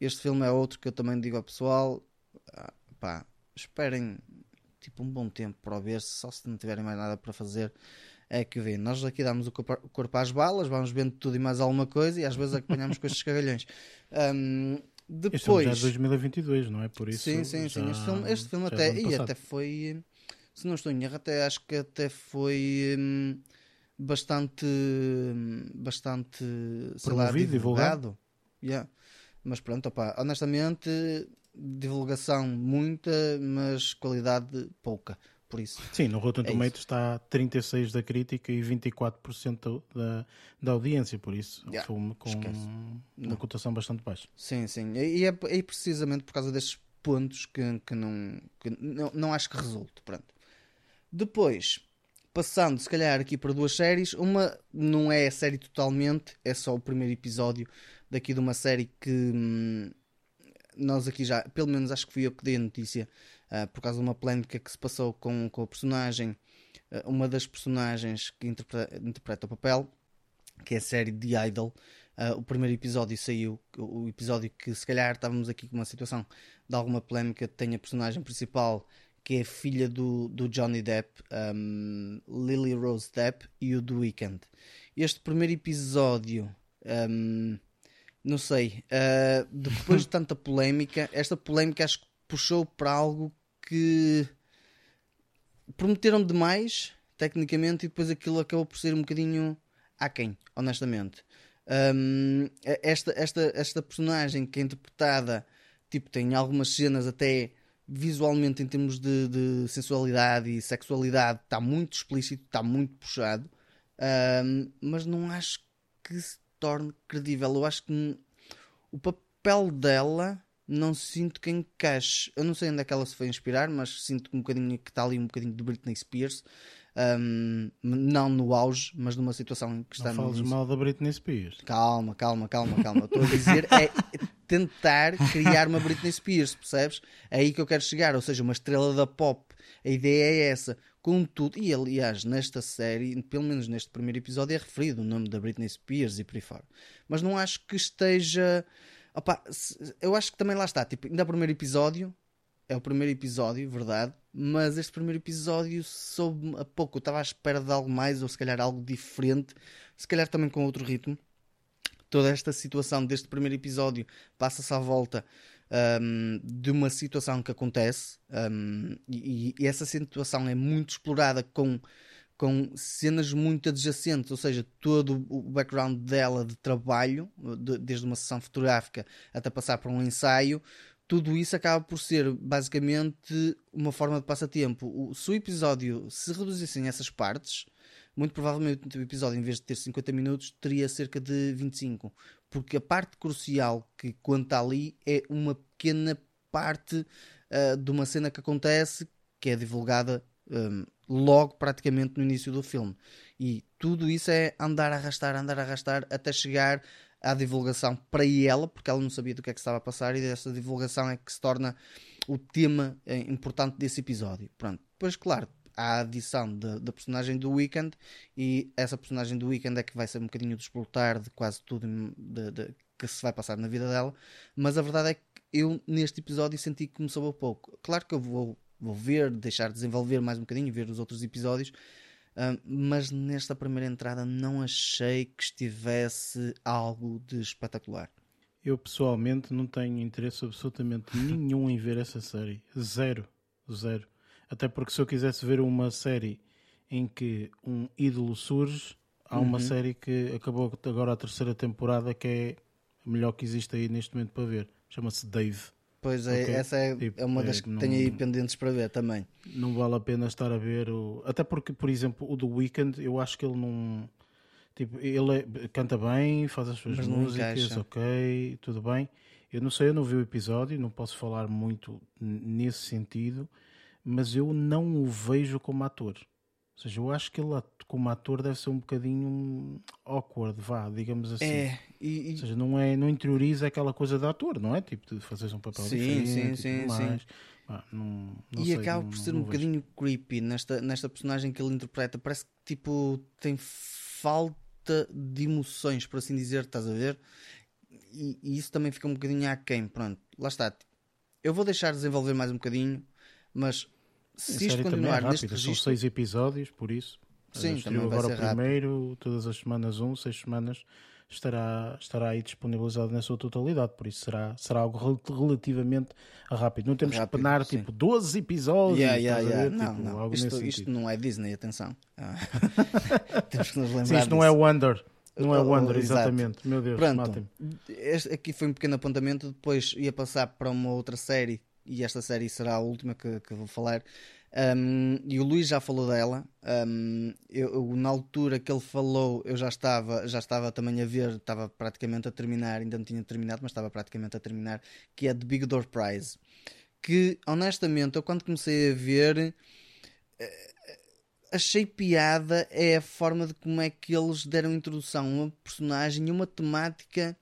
este filme é outro que eu também digo ao pessoal, ah, pá, esperem tipo um bom tempo para o ver, só se não tiverem mais nada para fazer é que vê. Nós aqui damos o corpo, às balas, vamos vendo tudo e mais alguma coisa e às vezes apanhamos com estes cagalhões. Ahm, Este filme já é depois, de 2022, não é? Por isso. sim, sim, sim. já- Este filme, este filme é até, e até foi, se não estou em erro, até acho que até foi hum, bastante, hum, bastante, sei lá, divulgado. divulgado. Yeah. Mas pronto, opá, honestamente, divulgação muita, mas qualidade pouca. Por isso, Sim, no Rotten É. Tomatoes está 36 da crítica e 24% da, da audiência, por isso é um Yeah, filme com esquece. uma cotação bastante baixa. sim, sim. E é, é precisamente por causa destes pontos que, que, não, que não, não acho que resulte. Pronto. Depois, passando se calhar aqui para duas séries, uma não é a série totalmente, é só o primeiro episódio daqui de uma série que hum, nós aqui já, pelo menos acho que fui eu que dei a notícia, ah, por causa de uma polémica que se passou com, com a personagem, ah, uma das personagens que interpreta, interpreta o papel, que é a série The Idol. Ah, o primeiro episódio saiu, o episódio que se calhar estávamos aqui com uma situação de alguma polémica, tem a personagem principal que é filha do, do Johnny Depp, um, Lily Rose Depp e o The Weeknd. Este primeiro episódio, um, não sei, uh, depois de tanta polémica, esta polémica acho que puxou para algo que prometeram demais, tecnicamente, e depois aquilo acabou por ser um bocadinho aquém, honestamente. Um, esta, esta, esta personagem que é interpretada, tipo, tem algumas cenas até visualmente em termos de, de sensualidade e sexualidade está muito explícito, está muito puxado, um, mas não acho que se torne credível. Eu acho que o papel dela não sinto que encaixe. Eu não sei onde é que ela se foi inspirar, mas sinto um bocadinho que está ali um bocadinho de Britney Spears. Um, não no auge, mas numa situação em que está Não fales mal da Britney Spears. Calma, calma, calma, calma. Estou a dizer é tentar criar uma Britney Spears, percebes? É aí que eu quero chegar, ou seja, uma estrela da pop. A ideia é essa. Contudo, e aliás, nesta série, pelo menos neste primeiro episódio, é referido o nome da Britney Spears e por aí fora. Mas não acho que esteja. Opa, eu acho que também lá está. Tipo, ainda o primeiro episódio, é o primeiro episódio, verdade, mas este primeiro episódio soube a pouco. Eu estava à espera de algo mais, ou se calhar algo diferente, se calhar também com outro ritmo. Toda esta situação deste primeiro episódio passa-se à volta hum, de uma situação que acontece hum, e, e essa situação é muito explorada com, com cenas muito adjacentes, ou seja, todo o background dela de trabalho, de- desde uma sessão fotográfica até passar para um ensaio, tudo isso acaba por ser basicamente uma forma de passatempo. O, se o episódio se reduzissem essas partes, muito provavelmente o episódio, em vez de ter 50 minutos, teria cerca de 25. Porque a parte crucial que conta ali é uma pequena parte uh, de uma cena que acontece que é divulgada um, logo praticamente no início do filme. E tudo isso é andar arrastar, andar arrastar até chegar à divulgação para ela, porque ela não sabia do que é que estava a passar, e dessa divulgação é que se torna o tema eh, importante desse episódio. Pronto. Depois, claro, a adição da personagem do Weekend, e essa personagem do Weekend é que vai ser um bocadinho despoletar de quase tudo de, de, que se vai passar na vida dela, mas a verdade é que eu neste episódio senti que começou a pouco. Claro que eu vou, vou ver, deixar desenvolver mais um bocadinho, ver os outros episódios, mas nesta primeira entrada não achei que estivesse algo de espetacular. Eu pessoalmente não tenho interesse absolutamente nenhum em ver essa série. Zero. Zero. Até porque se eu quisesse ver uma série em que um ídolo surge, há uma uhum. série que acabou agora a terceira temporada que é a melhor que existe aí neste momento para ver. Chama-se Dave. Pois é, okay? essa é, tipo, é uma das é, que não, tenho aí pendentes para ver também. Não vale a pena estar a ver o. Até porque, por exemplo, o do Weekend, eu acho que ele não. Tipo, ele é... canta bem, faz as suas Mas músicas, ok, tudo bem. Eu não sei, eu não vi o episódio, não posso falar muito nesse sentido, mas eu não o vejo como ator. Ou seja, eu acho que ele como ator deve ser um bocadinho awkward, vá, digamos assim. É, e, e... Ou seja, não, é, não interioriza aquela coisa de ator, não é? Tipo, de fazer um papel sim, diferente sim, sim, sim. Ah, não, não e sei, acaba por ser um bocadinho creepy nesta, nesta personagem que ele interpreta. Parece que tipo tem falta de emoções, por assim dizer, estás a ver? E, e isso também fica um bocadinho aquém. Pronto, lá está. Eu vou deixar desenvolver mais um bocadinho, mas se isto continuar é neste registro... São seis episódios, por isso. Sim, Estreou agora o primeiro, rápido. todas as semanas um, seis semanas estará, estará aí disponibilizado na sua totalidade, por isso será, será algo relativamente rápido. Não temos rápido, que penar sim. tipo 12 episódios. Yeah, yeah, yeah. Não, tipo, não. Isto, isto não é Disney, atenção. Ah. temos que nos lembrar. Sim, isto disso. não é Wonder. Não é oh, Wonder, oh, exatamente. Meu Deus, Pronto, este aqui foi um pequeno apontamento. Depois ia passar para uma outra série, e esta série será a última que, que vou falar, um, e o Luís já falou dela. Um, eu, na altura que ele falou, eu já estava, já estava também a ver, estava praticamente a terminar, ainda não tinha terminado, mas estava praticamente a terminar, que é The Big Door Prize. Que honestamente, eu quando comecei a ver, eh, achei piada é a forma de como é que eles deram introdução a uma personagem e uma temática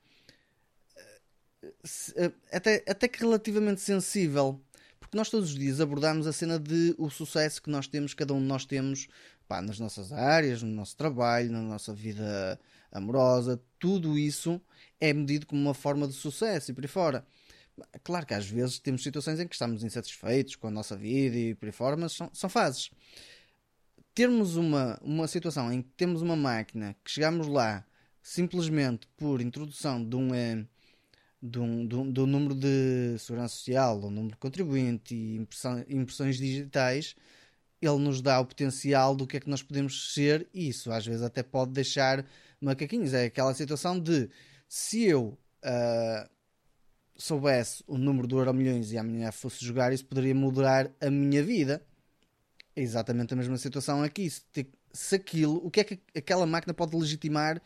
até, até que relativamente sensível porque nós todos os dias abordamos a cena de o sucesso que nós temos, cada um de nós temos, pá, nas nossas áreas, no nosso trabalho, na nossa vida amorosa, tudo isso é medido como uma forma de sucesso e por aí fora. Claro que às vezes temos situações em que estamos insatisfeitos com a nossa vida e por aí fora, mas são, são fases. Termos uma, uma situação em que temos uma máquina que chegamos lá simplesmente por introdução de um, eh, do, do, número de segurança social, do número de contribuinte e impressão, impressões digitais, ele nos dá o potencial do que é que nós podemos ser e isso às vezes até pode deixar macaquinhos. É aquela situação de se eu uh, soubesse o número do Euro Milhões e amanhã fosse jogar, isso poderia mudar a minha vida. É exatamente a mesma situação aqui. Se, se aquilo, o que é que aquela máquina pode legitimar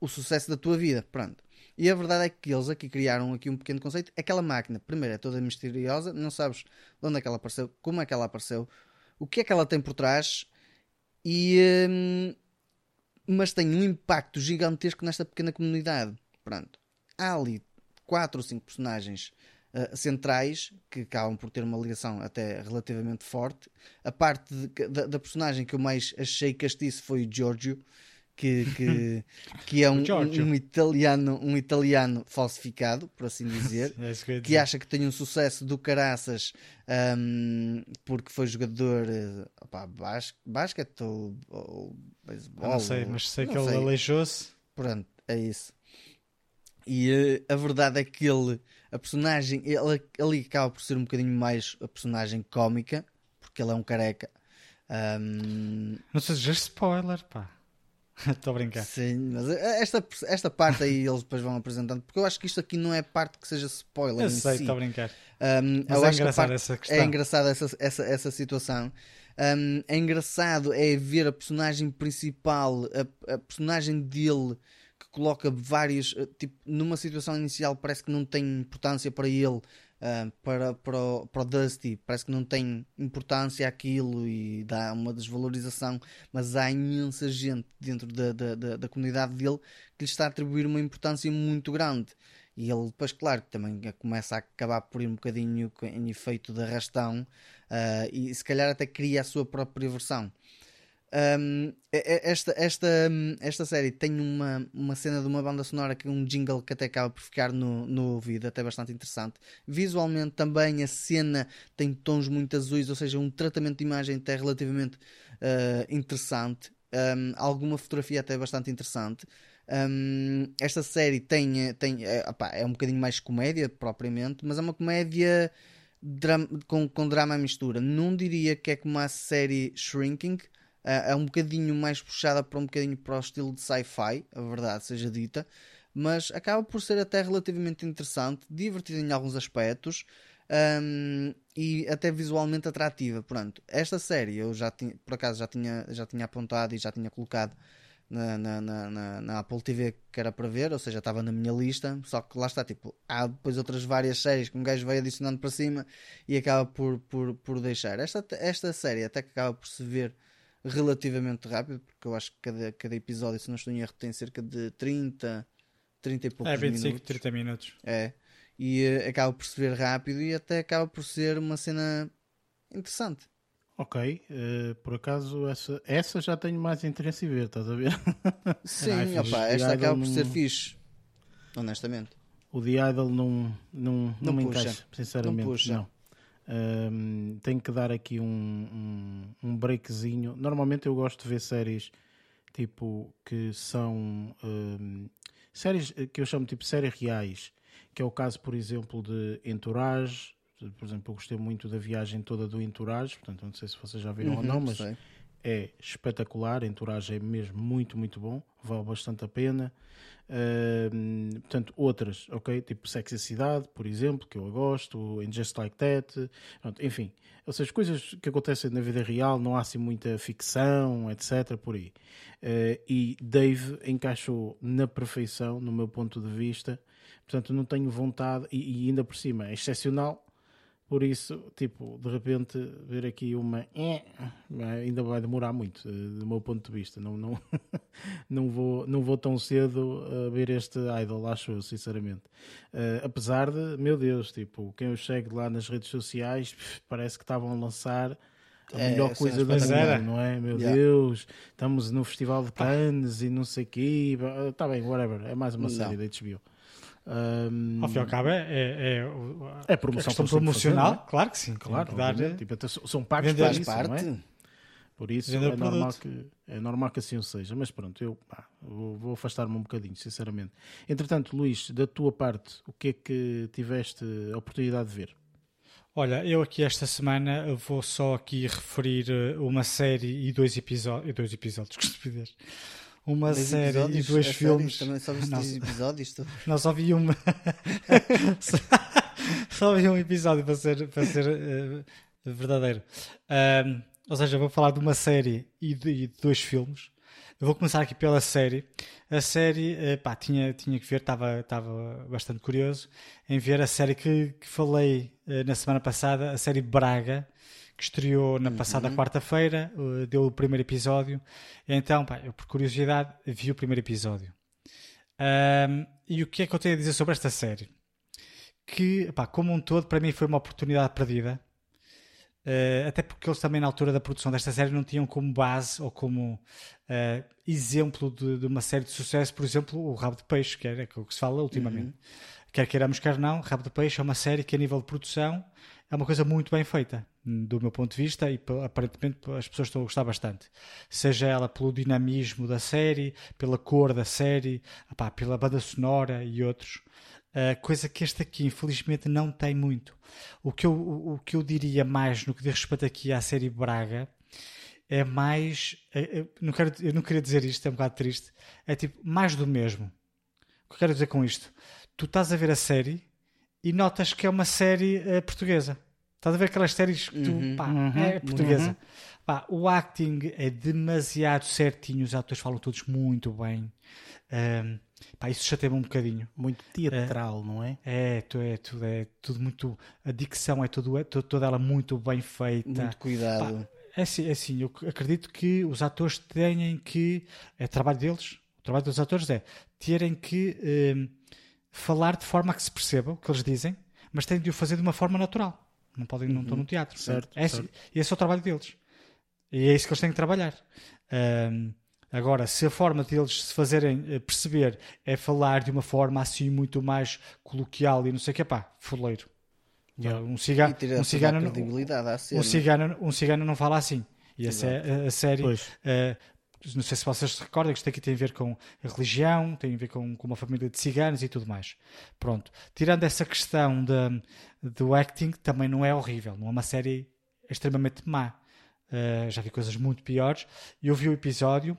o sucesso da tua vida? Pronto. E a verdade é que eles aqui criaram aqui um pequeno conceito. Aquela máquina, primeiro, é toda misteriosa, não sabes de onde é que ela apareceu, como é que ela apareceu, o que é que ela tem por trás, e, hum, mas tem um impacto gigantesco nesta pequena comunidade. Pronto. Há ali quatro ou cinco personagens uh, centrais que acabam por ter uma ligação até relativamente forte. A parte de, da, da, personagem que eu mais achei castiço foi o Giorgio que, que, que é um, um, italiano, um italiano falsificado, por assim dizer, é que acha que tem um sucesso do caraças um, porque foi jogador opa, basquete ou, ou beisebol. Não sei, mas sei que ele aleijou-se. Pronto, é isso. E uh, a verdade é que ele, a personagem, ele, ele acaba por ser um bocadinho mais a personagem cómica, porque ele é um careca. Um... Não seja spoiler, pá. Estou a brincar. Sim, mas esta, esta parte aí eles depois vão apresentando, porque eu acho que isto aqui não é parte que seja spoiler. Eu sei, estou si. a brincar. Um, mas é engraçado essa questão. É engraçada essa, essa, essa situação. Um, é engraçado é ver a personagem principal, a, a personagem dele que coloca vários, eh, tipo, numa situação inicial parece que não tem importância para ele, uh, para, para, o, para o Dusty, parece que não tem importância aquilo e dá uma desvalorização, mas há imensa gente dentro da, da, da, da comunidade dele que lhe está a atribuir uma importância muito grande. E ele depois, claro, também começa a acabar por ir um bocadinho em efeito de arrastão uh, e se calhar até cria a sua própria versão. Um, esta, esta, esta série tem uma, uma cena de uma banda sonora que um jingle que até acaba por ficar no, no ouvido, até bastante interessante. Visualmente também a cena tem tons muito azuis, ou seja, um tratamento de imagem até relativamente uh, interessante. Um, alguma fotografia até bastante interessante. Um, esta série tem, tem é, opá, é um bocadinho mais comédia propriamente, mas é uma comédia com, com drama à mistura. Não diria que é como a série Shrinking, é um bocadinho mais puxada para um bocadinho para o estilo de sci-fi, a verdade seja dita, mas acaba por ser até relativamente interessante, divertida em alguns aspectos um, e até visualmente atrativa. Pronto, esta série eu já tinha, por acaso já tinha, já tinha apontado e já tinha colocado na, na, na, na, Apple TV que era para ver, ou seja, estava na minha lista, só que lá está, tipo, há depois outras várias séries que um gajo vai adicionando para cima e acaba por, por, por deixar. Esta, esta série até que acaba por se ver relativamente rápido, porque eu acho que cada, cada episódio, se não estou em erro, tem cerca de 30, 30 e poucos é, 25, minutos. 30 minutos. É. E uh, acaba por se ver rápido e até acaba por ser uma cena interessante. Ok, uh, por acaso essa, essa já tenho mais interesse em ver, estás a ver? Sim, é, opa, esta acaba por ser fixe, honestamente. O The Idol não, não, não, não me puxa. encaixa, sinceramente. Não puxa. Não. Um, tenho que dar aqui um, um, um, breakzinho. Normalmente eu gosto de ver séries tipo que são séries que eu chamo tipo séries reais, que é o caso, por exemplo, de Entourage. Por exemplo, eu gostei muito da viagem toda do Entourage, portanto, não sei se vocês já viram uhum, ou não, mas sei. É espetacular. Entourage é mesmo muito, muito bom, vale bastante a pena. Uh, portanto, outras, ok? Tipo Sexy Cidade, por exemplo, que eu gosto, em Just Like That, pronto, enfim. Ou seja, coisas que acontecem na vida real, não há assim muita ficção, etc. por aí. Uh, e Dave encaixou na perfeição, no meu ponto de vista. Portanto, não tenho vontade, e, e ainda por cima é excepcional, por isso, tipo, de repente ver aqui uma é, ainda vai demorar muito, eh, do meu ponto de vista. Não, não, não, vou, não vou tão cedo ver este idol, acho eu, sinceramente. Uh, apesar de, meu Deus, tipo, quem eu chego lá nas redes sociais parece que estavam a lançar a é, melhor coisa do mundo, não é? Meu yeah. Deus, estamos no Festival de Cannes e não sei o quê. Está bem, whatever, é mais uma não. série da HBO. Um, ao fim e ao cabo é, é, é, é promoção promocional, fazer, é? claro que sim, claro. Dar, tipo, são pagos para isso, parte. não é? Por isso é normal, que, é normal que assim o seja. Mas pronto, eu pá, vou, vou afastar-me um bocadinho, sinceramente. Entretanto, Luís, da tua parte, o que é que tiveste a oportunidade de ver? Olha, eu aqui esta semana vou só aqui referir eh, uma série e dois episódios, dois episódios, que estupidez uma série e dois filmes. Também só viste dois episódios? Tu? Não, só vi uma. só vi um episódio para ser, para ser uh, verdadeiro. Um, ou seja, vou falar de uma série e de, e de, dois filmes. Eu vou começar aqui pela série. A série, uh, pá, tinha, tinha que ver, estava, estava bastante curioso em ver a série que, que falei uh, na semana passada, a série Braga que estreou na passada uhum. quarta-feira, uh, deu o primeiro episódio. Então, pá, eu por curiosidade vi o primeiro episódio. Um, e o que é que eu tenho a dizer sobre esta série? Que, pá, como um todo, para mim foi uma oportunidade perdida. Uh, até porque eles também, na altura da produção desta série, não tinham como base ou como uh, exemplo de, de, uma série de sucesso, por exemplo, o Rabo de Peixe, que é, é o que se fala ultimamente. Uhum. Quer queiramos, quer não, Rabo de Peixe é uma série que, a nível de produção, é uma coisa muito bem feita do meu ponto de vista, e aparentemente as pessoas estão a gostar bastante. Seja ela pelo dinamismo da série, pela cor da série, opá, pela banda sonora e outros. Uh, coisa que este aqui, infelizmente, não tem muito. O que, eu, o, o que eu diria mais no que diz respeito aqui à série Braga é mais. É, é, não quero, eu não queria dizer isto, é um bocado triste. É tipo, mais do mesmo. O que eu quero dizer com isto? Tu estás a ver a série e notas que é uma série uh, portuguesa Estás a ver aquelas séries que tu, Uhum, pá, uhum, é portuguesa. Pá, o acting é demasiado certinho, os atores falam todos muito bem. Ahm, pá, isso chateia-me um bocadinho. Muito teatral, não é? É, tu, é, tudo, é tudo muito. A dicção é, tudo, é to- toda ela muito bem feita. Muito cuidado. É assim, é assim, eu acredito que os atores têm que. É trabalho deles. O trabalho dos atores é terem que hum, falar de forma a que se perceba o que eles dizem, mas têm de o fazer de uma forma natural. Não podem, não estão no teatro. Uhum. Certo, É, esse- certo. esse é o trabalho deles. E é isso que eles têm que trabalhar. Hum, agora, se a forma deles se fazerem eh, perceber é falar de uma forma assim muito mais coloquial e não sei o que, pá, fuleiro. Yeah. Um cigano, tira um cigano, um cigano, um cigano não fala assim. E a, sé- a- série, Pois. Não sei se vocês se recordam, que isto aqui tem a ver com a religião, tem a ver com, com uma família de ciganos e tudo mais. Pronto. Tirando essa questão da- do acting, também não é horrível. Não é uma série extremamente má. Eh, já vi coisas muito piores. Eu vi o episódio.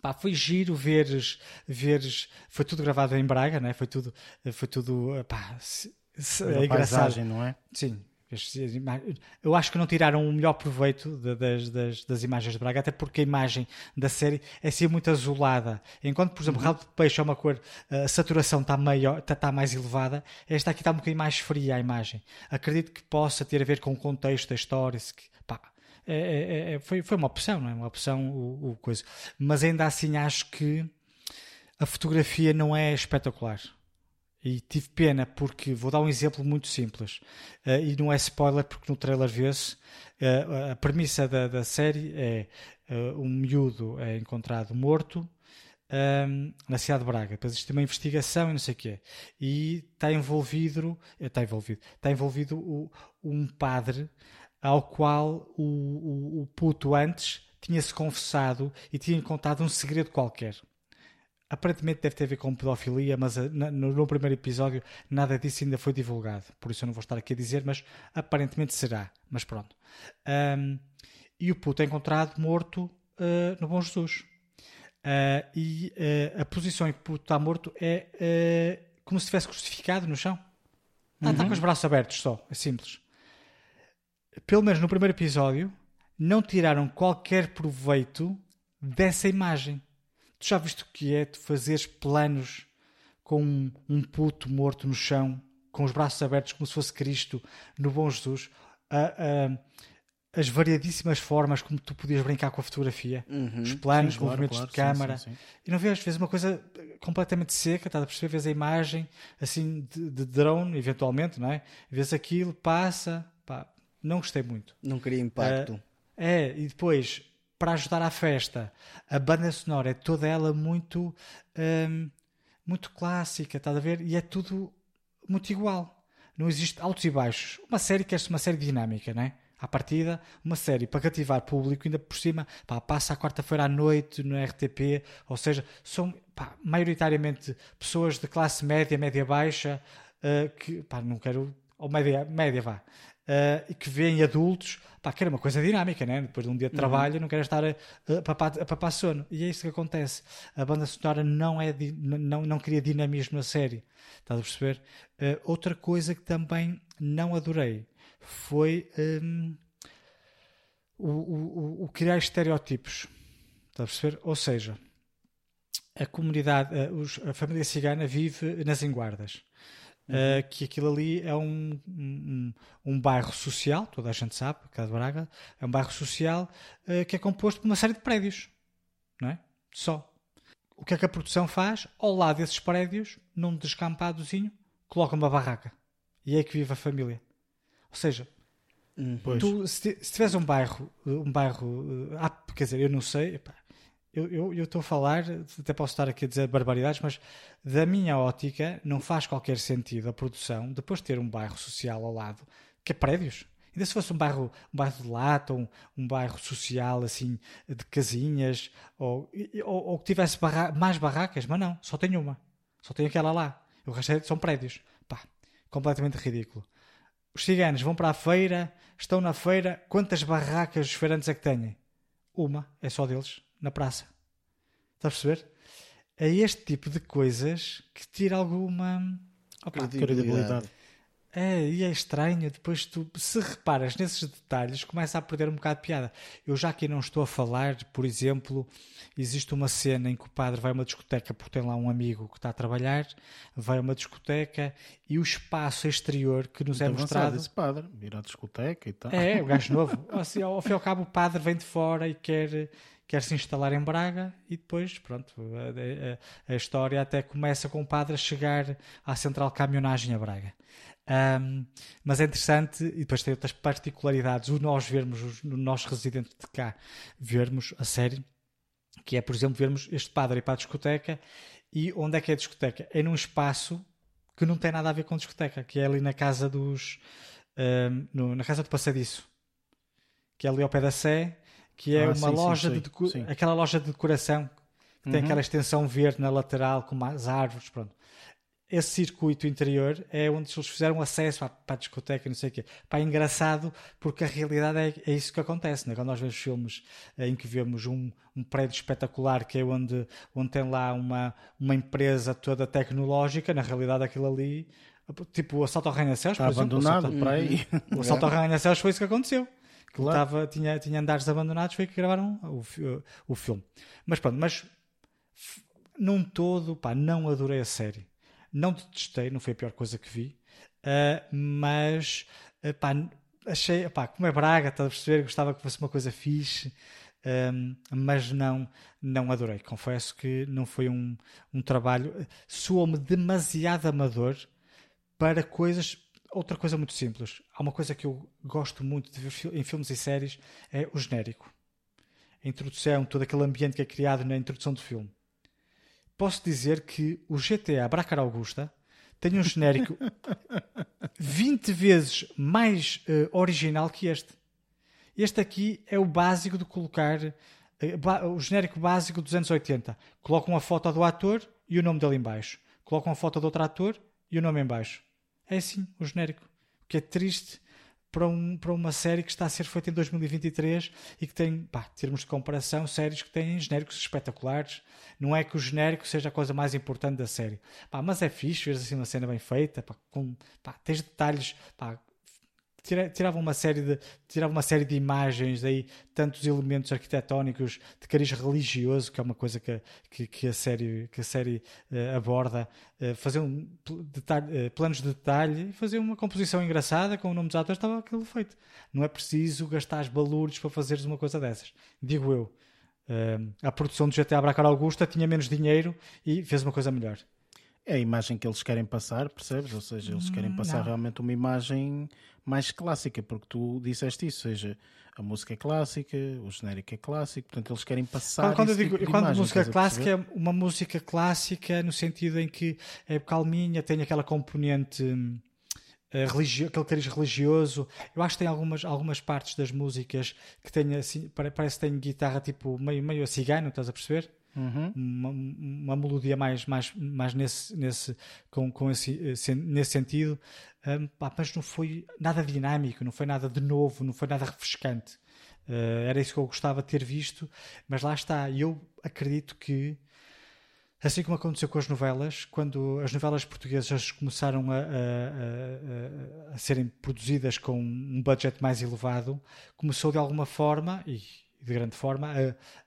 Pá, foi giro veres, veres. Foi tudo gravado em Braga, né? foi tudo. Foi tudo pá, se- se- é engraçado. paisagem, não é? Sim. Eu acho que não tiraram o melhor proveito das, das, das imagens de Braga, até porque a imagem da série é assim muito azulada. Enquanto, por exemplo, Uhum. rabo de peixe é uma cor, a saturação está, maior, está, está mais elevada, esta aqui está um bocadinho mais fria a imagem. Acredito que possa ter a ver com o contexto da história. que- pá, é- é- é- foi, foi uma opção, não é? Uma opção, o, o coisa. Mas ainda assim acho que a fotografia não é espetacular. E tive pena porque vou dar um exemplo muito simples. Eh, e não é spoiler porque no trailer vê-se. Eh, a premissa da, da série é eh, um miúdo é encontrado morto ehm, na cidade de Braga. Depois existe uma investigação e não sei o quê. E está envolvido está envolvido está envolvido o- um padre ao qual o, o, o puto antes tinha-se confessado e tinha contado um segredo qualquer Aparentemente deve ter a ver com pedofilia, mas eh, no, no primeiro episódio nada disso ainda foi divulgado. Por isso eu não vou estar aqui a dizer, mas aparentemente será. Mas pronto. Ahm, e o puto é encontrado morto eh, no Bom Jesus. Ah, e eh, a posição em que o puto está morto é como se estivesse crucificado no chão. Ah, Está com os braços abertos só. É simples. Pelo menos no primeiro episódio, não tiraram qualquer proveito dessa imagem. Tu já viste o que é tu fazeres planos com um, um puto morto no chão, com os braços abertos como se fosse Cristo no Bom Jesus? Ah, ah, as variadíssimas formas como tu podias brincar com a fotografia, os planos, Sim, claro, movimentos claro, de câmara. sim, sim. E não vês, vês uma coisa completamente seca, estás a perceber? Vês a imagem assim de, de drone, eventualmente, não é? Vês aquilo, passa, pá, não gostei muito. Não queria impacto. É, e depois, para ajudar à festa, a banda sonora é toda ela muito, hum, muito clássica, estás a ver? E é tudo muito igual. Não existe altos e baixos. Uma série que é uma série dinâmica, não é? À partida, uma série para cativar público, ainda por cima, pá, passa à quarta-feira à noite no RTP, ou seja, são pá, maioritariamente pessoas de classe média, média baixa, eh, que, pá, não quero, ou média, média vá, eh, e que veem adultos, pá, que era uma coisa dinâmica, né? depois de um dia de trabalho, não quero estar a, a, papar, a papar sono. E é isso que acontece. A banda sonora não, é, não, não cria dinamismo na série. Estás a perceber? Eh, outra coisa que também não adorei foi hum, o, o, o- o criar estereótipos. Estás a perceber? Ou seja, a comunidade, eh, os- a família cigana vive nas Enguardas. Uh, que aquilo ali é um, um, um bairro social, toda a gente sabe, cá de Braga, é um bairro social uh, que é composto por uma série de prédios, não é? Só. O que é que a produção faz? Ao lado desses prédios, num descampadozinho, coloca uma barraca. E é aí que vive a família. Ou seja, Pois. tu, se, se tiveres um bairro, um bairro, uh, ah, quer dizer, eu não sei, epá, eu estou a falar, até posso estar aqui a dizer barbaridades, mas da minha ótica não faz qualquer sentido a produção depois de ter um bairro social ao lado, que é prédios. Ainda se fosse um bairro, um bairro de lata, um, um bairro social assim de casinhas, ou, ou, ou que tivesse barra- mais barracas, mas não, só tem uma. Só tem aquela lá. O resto é- são prédios. Pá, completamente ridículo. Os ciganos vão para a feira, estão na feira, quantas barracas os feirantes é que têm? Uma, é só deles, na praça. Está a perceber? É este tipo de coisas que tira alguma opa, Credibilidade. É, e é estranho, depois tu, se reparas nesses detalhes, começa a perder um bocado de piada. Eu já aqui não estou a falar, por exemplo, existe uma cena em que o padre vai a uma discoteca porque tem lá um amigo que está a trabalhar, vai a uma discoteca e o espaço exterior que nos é mostrado. esse padre, ir à discoteca e tal. É, o gajo novo. Assim, ao fim e ao cabo, o padre vem de fora e quer, quer se instalar em Braga e depois, pronto, a, a- a história até começa com o padre a chegar à central caminhonagem a Braga. Ahm, mas é interessante e depois tem outras particularidades. O nós vermos, os o nós residentes de cá, vermos a série, que é, por exemplo, vermos este padre ir para a discoteca e onde é que é a discoteca? É num espaço que não tem nada a ver com discoteca, que é ali na casa dos. ahm, no- na casa do passadiço, que é ali ao pé da Sé, que é Ah, uma sim, sim, loja sei, de sim. aquela loja de decoração que tem Uhum. aquela extensão verde na lateral com as árvores, pronto. Esse circuito interior é onde eles fizeram acesso à, para a discoteca e não sei o quê. Pá, é engraçado porque a realidade é, é isso que acontece. Né? Quando nós vemos filmes eh, em que vemos um, um prédio espetacular que é onde, onde tem lá uma, uma empresa toda tecnológica, na realidade aquilo ali, tipo o assalto ao Arranha-Céus, Está por exemplo, o abandonado assalto- para aí. o assalto ao Arranha-Céus foi isso que aconteceu. Que Claro. estava, tinha, tinha andares abandonados, foi que gravaram o, o filme. Mas pronto, mas num todo, pá, não adorei a série. Não detestei, não foi a pior coisa que vi, ah, mas ah, pá, achei, pá, como é Braga, estás a perceber? Gostava que fosse uma coisa fixe, ahm, mas não, não adorei. Confesso que não foi um, um trabalho, soou-me demasiado amador para coisas. Outra coisa muito simples. Há uma coisa que eu gosto muito de ver em filmes e séries: é o genérico. A introdução, todo aquele ambiente que é criado na introdução do filme. Posso dizer que o GTA Bracar Augusta tem um genérico 20 vezes mais eh, original que este. Este aqui é o básico de colocar ba- o genérico básico dos anos 80. Colocam a foto do ator e o nome dele em baixo. Colocam a foto do outro ator e o nome em baixo. É assim o genérico. O que é triste para, um, para uma série que está a ser feita em 2023 e que tem, pá, termos de comparação, séries que têm genéricos espetaculares. Não é que o genérico seja a coisa mais importante da série. Pá, mas é fixe ver assim uma cena bem feita, pá, com, pá, tens detalhes, pá, tirava uma série de tirava uma série de imagens aí tantos elementos arquitetónicos de cariz religioso que é uma coisa que, que, que a série que a série eh, aborda eh, fazer um detalhe, eh, planos de detalhe e fazer uma composição engraçada com o nome dos atores estava aquilo feito. Não é preciso gastar as balúrdios para fazeres uma coisa dessas digo eu. A produção do GTA Bracar Augusta tinha menos dinheiro e fez uma coisa melhor É a imagem que eles querem passar, percebes? Ou seja, eles querem passar não. realmente uma imagem mais clássica, porque tu disseste isso, ou seja, a música é clássica, o genérico é clássico, portanto eles querem passar Quando, eu digo tipo quando imagem, música clássica é uma música clássica no sentido em que é calminha, tem aquela componente hum, eh, religio, aquele cariz religioso. Eu acho que tem algumas, algumas partes das músicas que têm assim, pare- parece que tem guitarra tipo meio, meio a cigano, estás a perceber? Uhum. Uma, uma melodia mais, mais, mais nesse, nesse, com, com esse, nesse sentido, Hum, pá, mas não foi nada dinâmico, não foi nada de novo, não foi nada refrescante. Eh, era isso que eu gostava de ter visto, mas lá está. Eu acredito que, assim como aconteceu com as novelas, quando as novelas portuguesas começaram a- a- a- a serem produzidas com um budget mais elevado, começou de alguma forma, e de grande forma,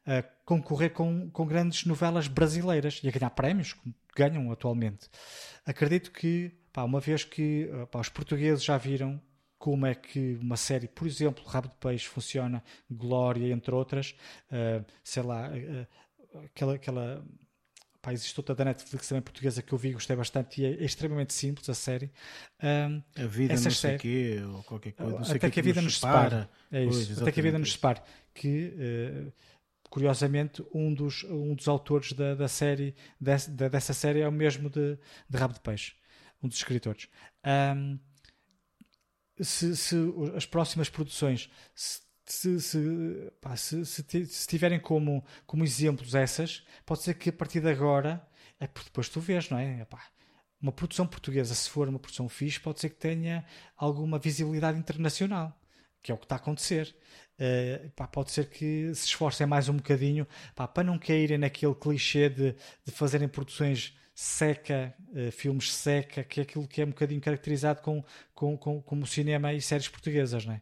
a, a concorrer com, com grandes novelas brasileiras e a ganhar prémios, como ganham atualmente. Acredito que, pá, uma vez que eh, pá, os portugueses já viram como é que uma série, por exemplo, Rabo de Peixe funciona, Glória, entre outras, eh, sei lá, eh, aquela, aquela pá, existe outra da Netflix também portuguesa que eu vi e gostei bastante e é, extremamente simples a série. Ahm, A vida não sei quê, ou qualquer coisa. Até quê que a vida nos separa. É Pois, isso, até que a vida nos separe. Que, eh, curiosamente, um dos, um dos autores da, da série, dessa, dessa série é o mesmo de, de Rabo de Peixe, um dos escritores. Ahm, se, se as próximas produções se, se, se, pá, se, se se tiverem como, como exemplos essas, pode ser que a partir de agora é porque depois tu vês, não é? Epá, uma produção portuguesa, se for uma produção fixe, pode ser que tenha alguma visibilidade internacional, que é o que está a acontecer. Eh, pá, pode ser que se esforcem mais um bocadinho pá, para não caírem naquele clichê de, de fazerem produções seca, uh, filmes seca, que é aquilo que é um bocadinho caracterizado com, com, com, como cinema e séries portuguesas, não é?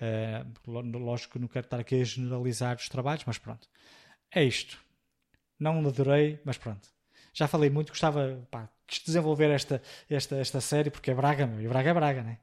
Uh, lógico que não quero estar aqui a generalizar os trabalhos, mas pronto. É isto. Não adorei, mas pronto. Já falei muito, gostava pá, de desenvolver esta, esta, esta série, porque é Braga, meu, e Braga é Braga, né?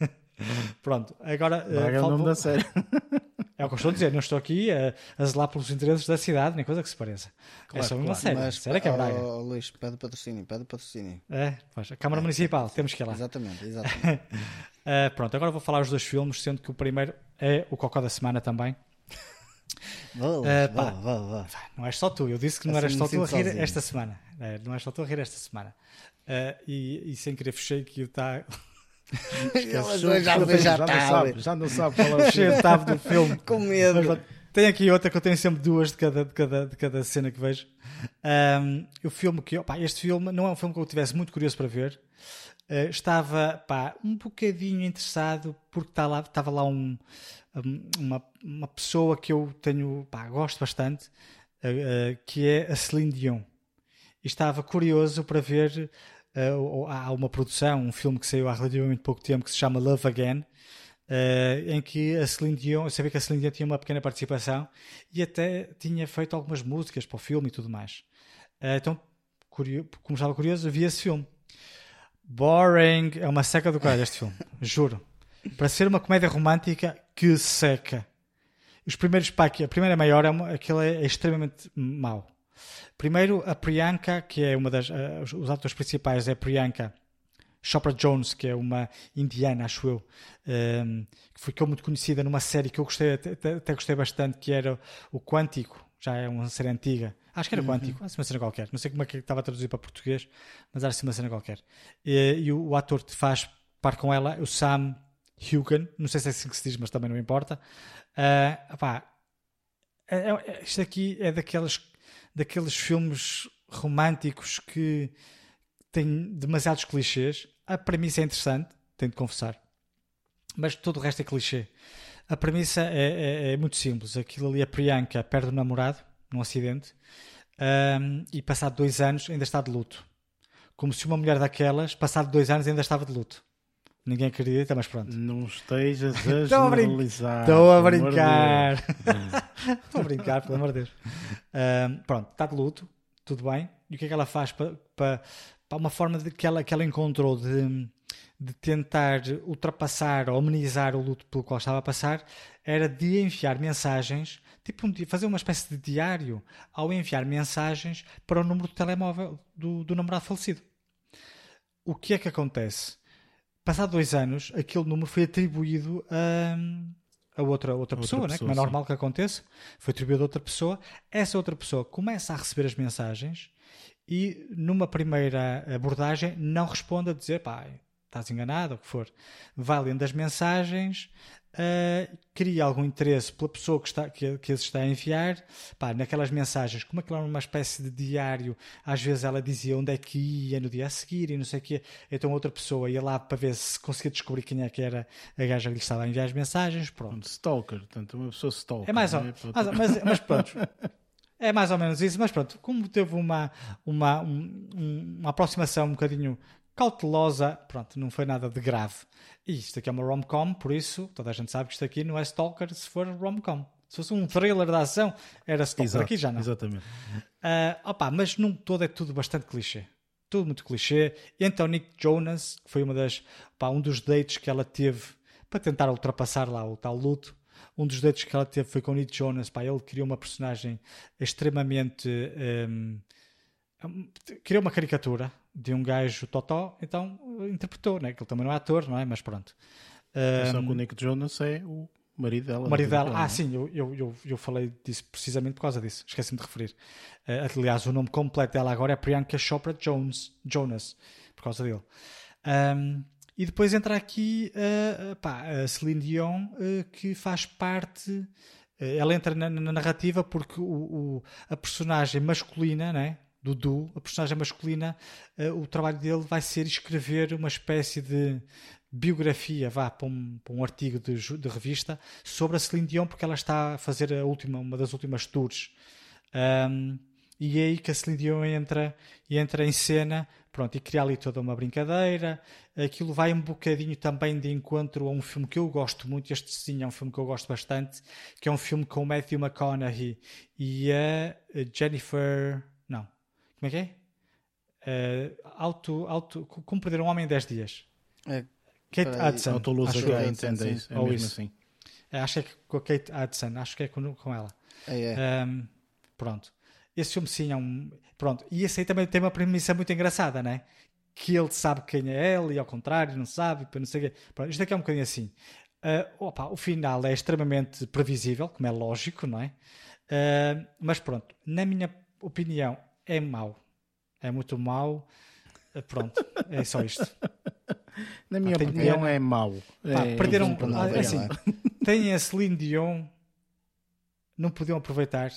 pronto, agora. Braga uh, é o nome da série. É o que eu estou a dizer, não estou aqui a, a zelar pelos interesses da cidade, nem coisa que se pareça. Claro, é só uma claro. série. Mas, série que é Braga. Oh, Luís, pede patrocínio, pede patrocínio. É, pois, a Câmara é, Municipal, é, temos que ir lá. Exatamente, exatamente. uh, pronto, agora vou falar os dois filmes, sendo que o primeiro é o Cocó da Semana também. Vou, uh, pá, vou, vou, Não és só tu, eu disse que não assim eras só tu a rir sozinho. esta semana. É, não és só tu a rir esta semana. Uh, e, e, sem querer fechei que está. já, já, sabe, já não sabe qual é o cheio do filme. Com medo. Mas, tem aqui outra que eu tenho sempre duas de cada, de cada, de cada cena que vejo. Um, o filme que. Opa, este filme não é um filme que eu tivesse muito curioso para ver. Uh, estava pá, um bocadinho interessado porque estava lá, estava lá um, uma, uma pessoa que eu tenho, pá, gosto bastante, uh, uh, que é a Celine Dion. E estava curioso para ver. há uma produção, um filme que saiu há relativamente pouco tempo que se chama Love Again em que a Celine Dion, eu sabia que a Celine Dion tinha uma pequena participação e até tinha feito algumas músicas para o filme e tudo mais. Então, curioso, como estava curioso, vi esse filme. Boring, é uma seca do caralho este filme, juro. Para ser uma comédia romântica, que seca. Os primeiros, pá, a primeira maior, é uma, aquele é extremamente mau. Primeiro, a Priyanka, que é uma das. Uh, os atores principais é a Priyanka Chopra Jones, que é uma indiana, acho eu, um, ehm, que ficou muito conhecida numa série que eu gostei, até, até, gostei bastante, que era o Quântico, já é uma série antiga. Acho que era uhum. Quântico, assim uma cena qualquer. Não sei como é que estava a traduzir para português, mas era assim uma cena qualquer. E, e o, o, ator que faz par com ela, o Sam Hugan, não sei se é assim que se diz, mas também não importa. Uh, pá, é, é, isto aqui é daqueles, daqueles filmes românticos que têm demasiados clichês a premissa é interessante, tenho de confessar, mas todo o resto é clichê. A premissa é, é, é muito simples. Aquilo ali, a Priyanka perde o namorado num acidente um, e, passado dois anos, ainda está de luto. Como se uma mulher daquelas, passado dois anos, ainda estava de luto. Ninguém acredita, mas pronto. Não estejas a generalizar. Estou a brincar. Estou a brincar, pelo amor de Deus. Um, pronto, está de luto, tudo bem. E o que é que ela faz para, para, uma forma de, que, ela, que ela encontrou de, de tentar ultrapassar ou amenizar o luto pelo qual estava a passar era de enviar mensagens, tipo um, fazer uma espécie de diário ao enviar mensagens para o número de telemóvel do, do namorado falecido. O que é que acontece? Passado dois anos, aquele número foi atribuído a, a outra, outra, pessoa, outra pessoa né? como é normal que aconteça. Foi atribuído a outra pessoa. Essa outra pessoa começa a receber as mensagens e numa primeira abordagem não responde a dizer pá, estás enganado ou o que for. Vai lendo as mensagens, uh, cria algum interesse pela pessoa que, está, que, que está a enviar. Pá, naquelas mensagens, como aquilo era uma espécie de diário, às vezes ela dizia onde é que ia no dia a seguir e não sei o quê. Então outra pessoa ia lá para ver se conseguia descobrir quem é que era a gaja que lhe estava a enviar as mensagens. Pronto. Stalker, portanto, uma pessoa stalker. É mais ou menos. Né? Mas, mas, mas pronto. É mais ou menos isso, mas pronto, como teve uma, uma, um, uma aproximação um bocadinho cautelosa, pronto, não foi nada de grave. E isto aqui é uma rom-com, por isso toda a gente sabe que isto aqui não é Stalker se for rom-com. Se fosse um thriller de ação, era Stalker. Exato, aqui já não. Exatamente. Uh, opa, mas num todo é tudo bastante clichê. Tudo muito clichê. Então Nick Jonas, que foi uma das, opa, um dos dates que ela teve para tentar ultrapassar lá o tal luto, um dos dates que ela teve foi com o Nick Jonas. Pá, ele criou uma personagem extremamente. Um, criou uma caricatura de um gajo totó, então interpretou, né? que ele também não é ator, não é? Mas pronto. Um, Só que o Nick Jonas é o marido dela. O marido dela, ah, é? sim, eu, eu, eu, eu, falei disso precisamente por causa disso, esqueci-me de referir. Uh, aliás, o nome completo dela agora é Priyanka Chopra Jones, Jonas, por causa dele. Um, e depois entra aqui uh, pá, a Celine Dion, uh, que faz parte. Uh, ela entra na, na narrativa porque o, o, a personagem masculina, né? Do Du, a personagem masculina, o trabalho dele vai ser escrever uma espécie de biografia, vá, para um, para um artigo de, de, revista sobre a Celine Dion, porque ela está a fazer a última, uma das últimas tours. Um, e é aí que a Celine Dion entra, entra em cena pronto, e cria ali toda uma brincadeira. Aquilo vai um bocadinho também de encontro a um filme que eu gosto muito, este sim é um filme que eu gosto bastante, que é um filme com o Matthew McConaughey e a Jennifer. Não, como é que é? Uh, auto, auto, como perder um homem em 10 dias. É, Kate Hudson. Autoluz acho, H em 10 é mesmo isso. assim. É, acho que é com a Kate Hudson, acho que é com, com ela. É, é. Um, pronto. Esse filme sim é um. Pronto. E esse aí também tem uma premissa muito engraçada, né? Que ele sabe quem é ele e ao contrário não sabe, não sei o quê. Pronto, isto aqui é um bocadinho assim. Uh, opa, o final é extremamente previsível, como é lógico, não é? Uh, mas pronto, na minha opinião, é mau. É muito mau. Uh, pronto, é só isto. Na minha tenho opinião, pena. é mau. Pá, É- perderam. nada, ah, assim, é. tem a Celine Dion, não podiam aproveitar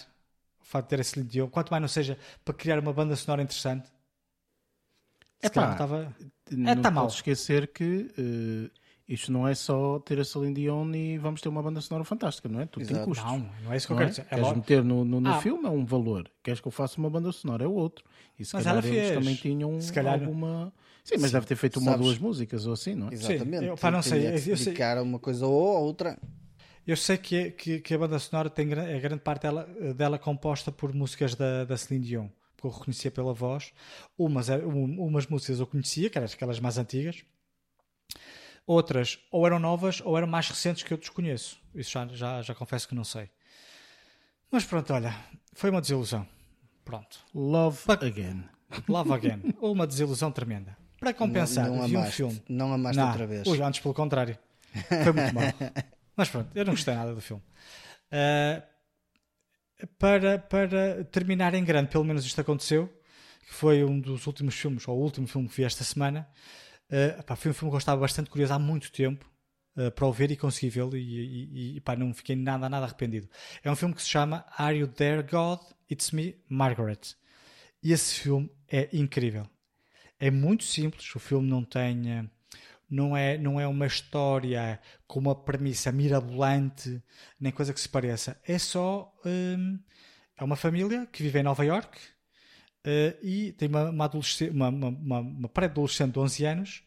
o facto de ter a Celine Dion, quanto mais não seja para criar uma banda sonora interessante. Se Epá, calhar estava. Não tá podes esquecer que eh, isto não é só ter a Celine Dion e vamos ter uma banda sonora fantástica, não é? Tudo tem Exato. custos. Não, não é isso que eu é? quero dizer. É Queres logo- meter no, no, no Ah. filme é um valor. Queres que eu faça uma banda sonora é outro. E se Mas calhar ela eles fez. também tinham Se calhar- alguma. Sim, mas deve ter feito uma ou Sabes- duas músicas ou assim, não é? Exatamente. eu- pá, não sei, eu- se eu sei- a uma coisa ou a outra. Eu sei que, que, que a banda sonora tem gra- é grande parte dela, dela composta por músicas da, da Celine Dion, que eu reconhecia pela voz. Umas, é- um- umas músicas eu conhecia, que eram aquelas mais antigas. Outras ou eram novas ou eram mais recentes que eu desconheço. Isso já, já, já confesso que não sei. Mas pronto, olha, foi uma desilusão. Pronto. Love Again. Love Again. uma desilusão tremenda. Para compensar, não, não vi um filme. Não amaste Não, outra vez. ui, antes pelo contrário. Foi muito mal. Mas pronto, eu não gostei nada do filme. Ah, para, para terminar em grande, pelo menos isto aconteceu, que foi um dos últimos filmes, ou o último filme que vi esta semana. Ah, pá, foi um filme que eu estava bastante curioso há muito tempo ah, para o ver e consegui vê-lo e, e, e, pá, não fiquei nada, nada arrependido. É um filme que se chama Are You There, God? It's Me, Margaret. E esse filme é incrível. É muito simples, o filme não tem. eh, Não é, não é uma história com uma premissa mirabolante, nem coisa que se pareça. É só. é uma família que vive em Nova York eh, e tem uma, uma, uma, uma, uma, pré-adolescente de 11 anos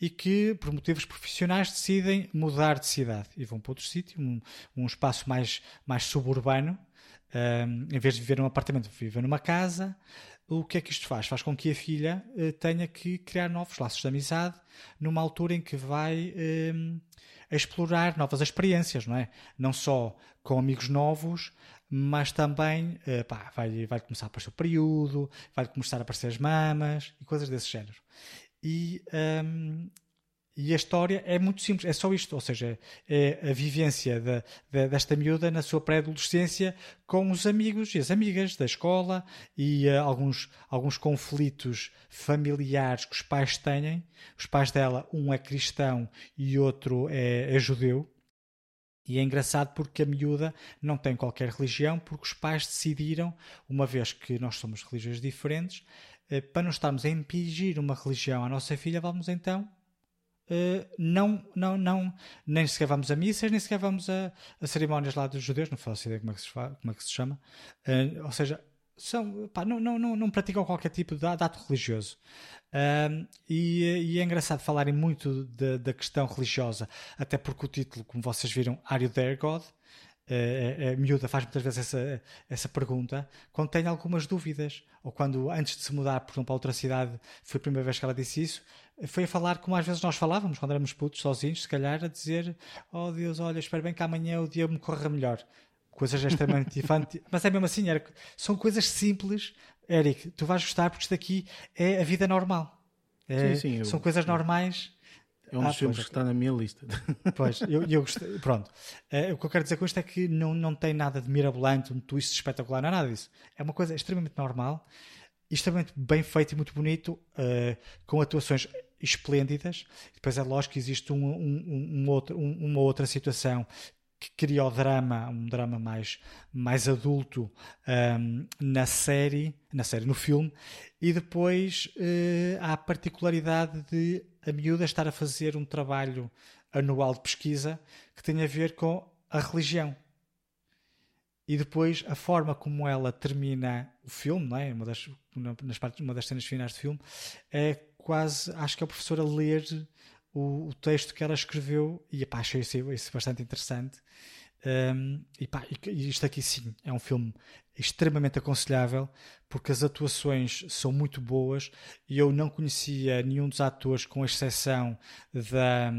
e que, por motivos profissionais, decidem mudar de cidade e vão para outro sítio, um, um espaço mais, mais suburbano. Um, em vez de viver num apartamento, viver numa casa. O que é que isto faz? Faz com que a filha eh, tenha que criar novos laços de amizade numa altura em que vai em, explorar novas experiências, não é? Não só com amigos novos, mas também eh, pá, vai, vai começar a aparecer o período, vai começar a aparecer as mamas e coisas desse género. E, hum, e a história é muito simples, é só isto, ou seja, é a vivência da, da- desta miúda na sua pré-adolescência com os amigos e as amigas da escola e eh, alguns, alguns conflitos familiares que os pais têm. Os pais dela, um é cristão e outro é, é judeu. E é engraçado porque a miúda não tem qualquer religião, porque os pais decidiram, uma vez que nós somos religiões diferentes, eh, para não estarmos a impingir uma religião à nossa filha, vamos então Uh, não, não, não, nem sequer vamos a missas, nem sequer vamos a, a cerimónias lá dos judeus, não faço ideia como é que se, fa- como é que se chama. Uh, ou seja, são, pá, não, não, não, não praticam qualquer tipo de, ato religioso. E, e é engraçado falarem muito da, da questão religiosa, até porque o título, como vocês viram, Are You There, God? Uh, a, a miúda faz muitas vezes essa, essa pergunta quando tem algumas dúvidas, ou quando antes de se mudar, por exemplo, para outra cidade, foi a primeira vez que ela disse isso, foi a falar como às vezes nós falávamos quando éramos putos, sozinhos, se calhar, a dizer: Oh Deus, olha, espero bem que amanhã o dia me corra melhor. Coisas extremamente infantis. Mas é mesmo assim, era, são coisas simples. Eric, tu vais gostar porque isto aqui é a vida normal. É- Sim, sim, eu- são coisas normais. É um Ah, dos filmes pois, que está na minha lista. Pois, eu, eu gostei. Pronto. Eh, o que eu quero dizer com isto é que não, não tem nada de mirabolante, um twist espetacular, não é nada disso. É uma coisa extremamente normal, extremamente bem feito e muito bonito, eh, com atuações esplêndidas. Depois é lógico que existe um, um- um outro- um- uma outra situação que cria o drama, um drama mais, mais adulto ahm, na série, na série, no filme, e depois eh, há a particularidade de a miúda estar a fazer um trabalho anual de pesquisa que tem a ver com a religião. e depois a forma como ela termina o filme, não é? Uma das, nas partes, uma das cenas finais do filme, é quase, acho que é o professor a ler o, o texto que ela escreveu e pá, achei isso, isso bastante interessante. Um, e, pá, e isto aqui sim é um filme extremamente aconselhável porque as atuações são muito boas e eu não conhecia nenhum dos atores com exceção da,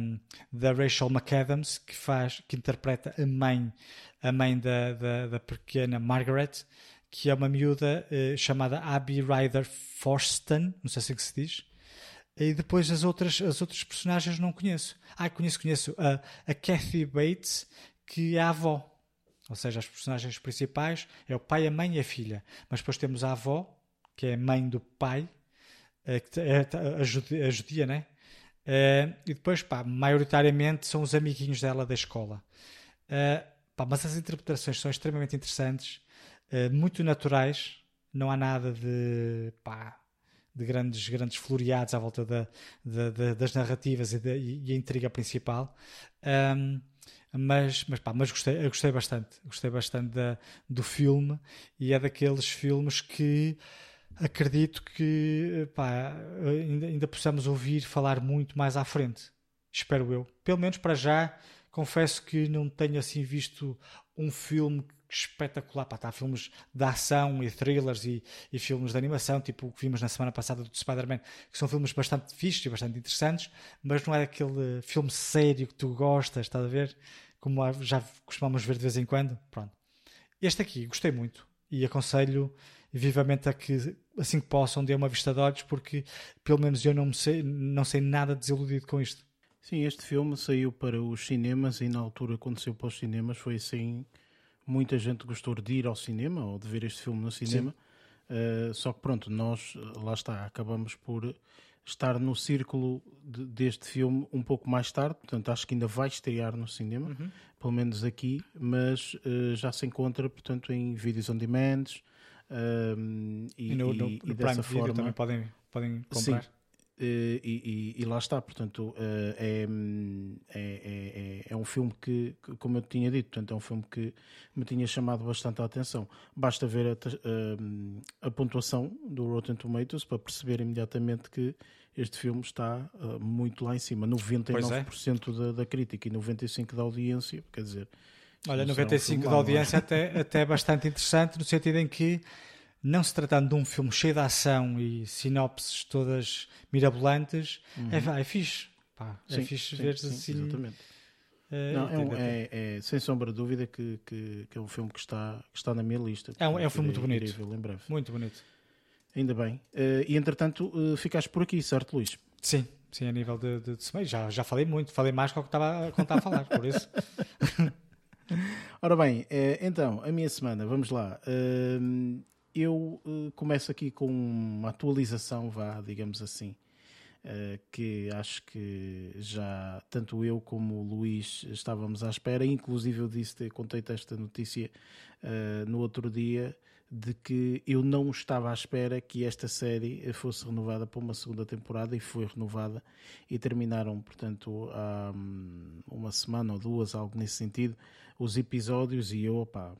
da Rachel McAdams que faz que interpreta a mãe a mãe da, da, da pequena Margaret que é uma miúda eh, chamada Abby Ryder Forston não sei se é que se diz e depois as outras as outras personagens não conheço ah conheço conheço a, a Kathy Bates que é a avó. Ou seja, as personagens principais é o pai, a mãe e a filha. Mas depois temos a avó, que é a mãe do pai, é a judia, a judia né? Eh, e depois, pá, maioritariamente são os amiguinhos dela da escola. Eh, pá, mas as interpretações são extremamente interessantes, eh, muito naturais, não há nada de, pá, de grandes, grandes floreados à volta da, da, da, das narrativas e, da, e, a intriga principal. Um, mas, mas, pá, mas gostei, gostei bastante, gostei bastante da, do filme e é daqueles filmes que acredito que pá, ainda, ainda possamos ouvir falar muito mais à frente. Espero eu. Pelo menos para já, confesso que não tenho assim visto um filme espetacular. Pá, tá, filmes de ação e thrillers e, e, filmes de animação, tipo o que vimos na semana passada do Spider-Man, que são filmes bastante fixos e bastante interessantes, mas não é aquele filme sério que tu gostas, estás a ver? como já costumamos ver de vez em quando. Pronto. Este aqui gostei muito e aconselho vivamente a que assim que possam dê uma vista de olhos porque pelo menos eu não sei, não sei nada desiludido com isto. Sim, este filme saiu para os cinemas e na altura saiu para os cinemas foi assim muita gente gostou de ir ao cinema ou de ver este filme no cinema uh, só que pronto, nós lá está, acabamos por estar no círculo de, deste filme um pouco mais tarde, portanto acho que ainda vai estrear no cinema, uhum. pelo menos aqui, mas uh, já se encontra, portanto, em vídeos on demand uh, e, e, no, no, e, no dessa forma também podem, podem comprar. Sim. Uh, e, e, lá está, portanto, uh, é, é, é, é, um filme que, como eu tinha dito, portanto, é um filme que me tinha chamado bastante a atenção. Basta ver a, a, a pontuação do Rotten Tomatoes para perceber imediatamente que este filme está uh, muito lá em cima 99% é. da, da, crítica e 95% da audiência, quer dizer. Olha, 95% um da audiência até, até bastante interessante, no sentido em que não se tratando de um filme cheio de ação e sinopses todas mirabolantes, uhum. é, é fixe. Pá, é sim, é fixe ver assim. Exatamente. É, não, é, um, é, é, sem sombra de dúvida que, que, que, é um filme que está, que está na minha lista. É um, é um filme muito bonito. Em breve. Muito bonito. Ainda bem. Uh, e entretanto, uh, ficaste por aqui, certo, Luís? Sim, sim, a nível de, de, de já, já falei muito, falei mais do que estava, que estava a falar, por isso. Ora bem, uh, então, a minha semana, vamos lá eu uh, começo aqui com uma atualização, vá, digamos assim, uh, que acho que já tanto eu como o Luís estávamos à espera, inclusive eu disse, contei esta notícia uh, no outro dia, de que eu não estava à espera que esta série fosse renovada para uma segunda temporada e foi renovada e terminaram, portanto, há hum, uma semana ou duas, algo nesse sentido, os episódios e eu, opa,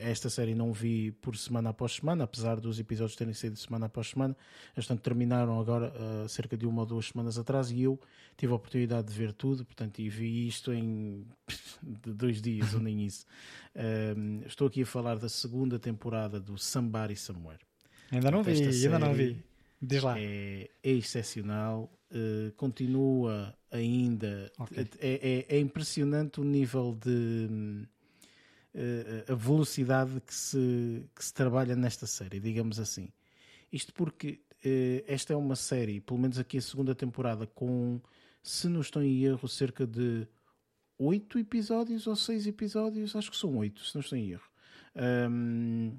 esta série não vi por semana após semana, apesar dos episódios terem sido semana após semana. Portanto, terminaram agora uh, cerca de uma ou duas semanas atrás e eu tive a oportunidade de ver tudo, portanto, e vi isto em dois dias ou nem isso. Uh, estou aqui a falar da segunda temporada do Somebody Somewhere. Ainda não vi, ainda não vi. Diz lá. É, é excepcional, uh, continua ainda. Okay. É, é, é impressionante o nível de eh, a velocidade que se, que se trabalha nesta série, digamos assim. Isto porque uh, esta é uma série, pelo menos aqui a segunda temporada, com, se não estou em erro, cerca de oito episódios ou seis episódios, acho que são oito, se não estou em erro. Um,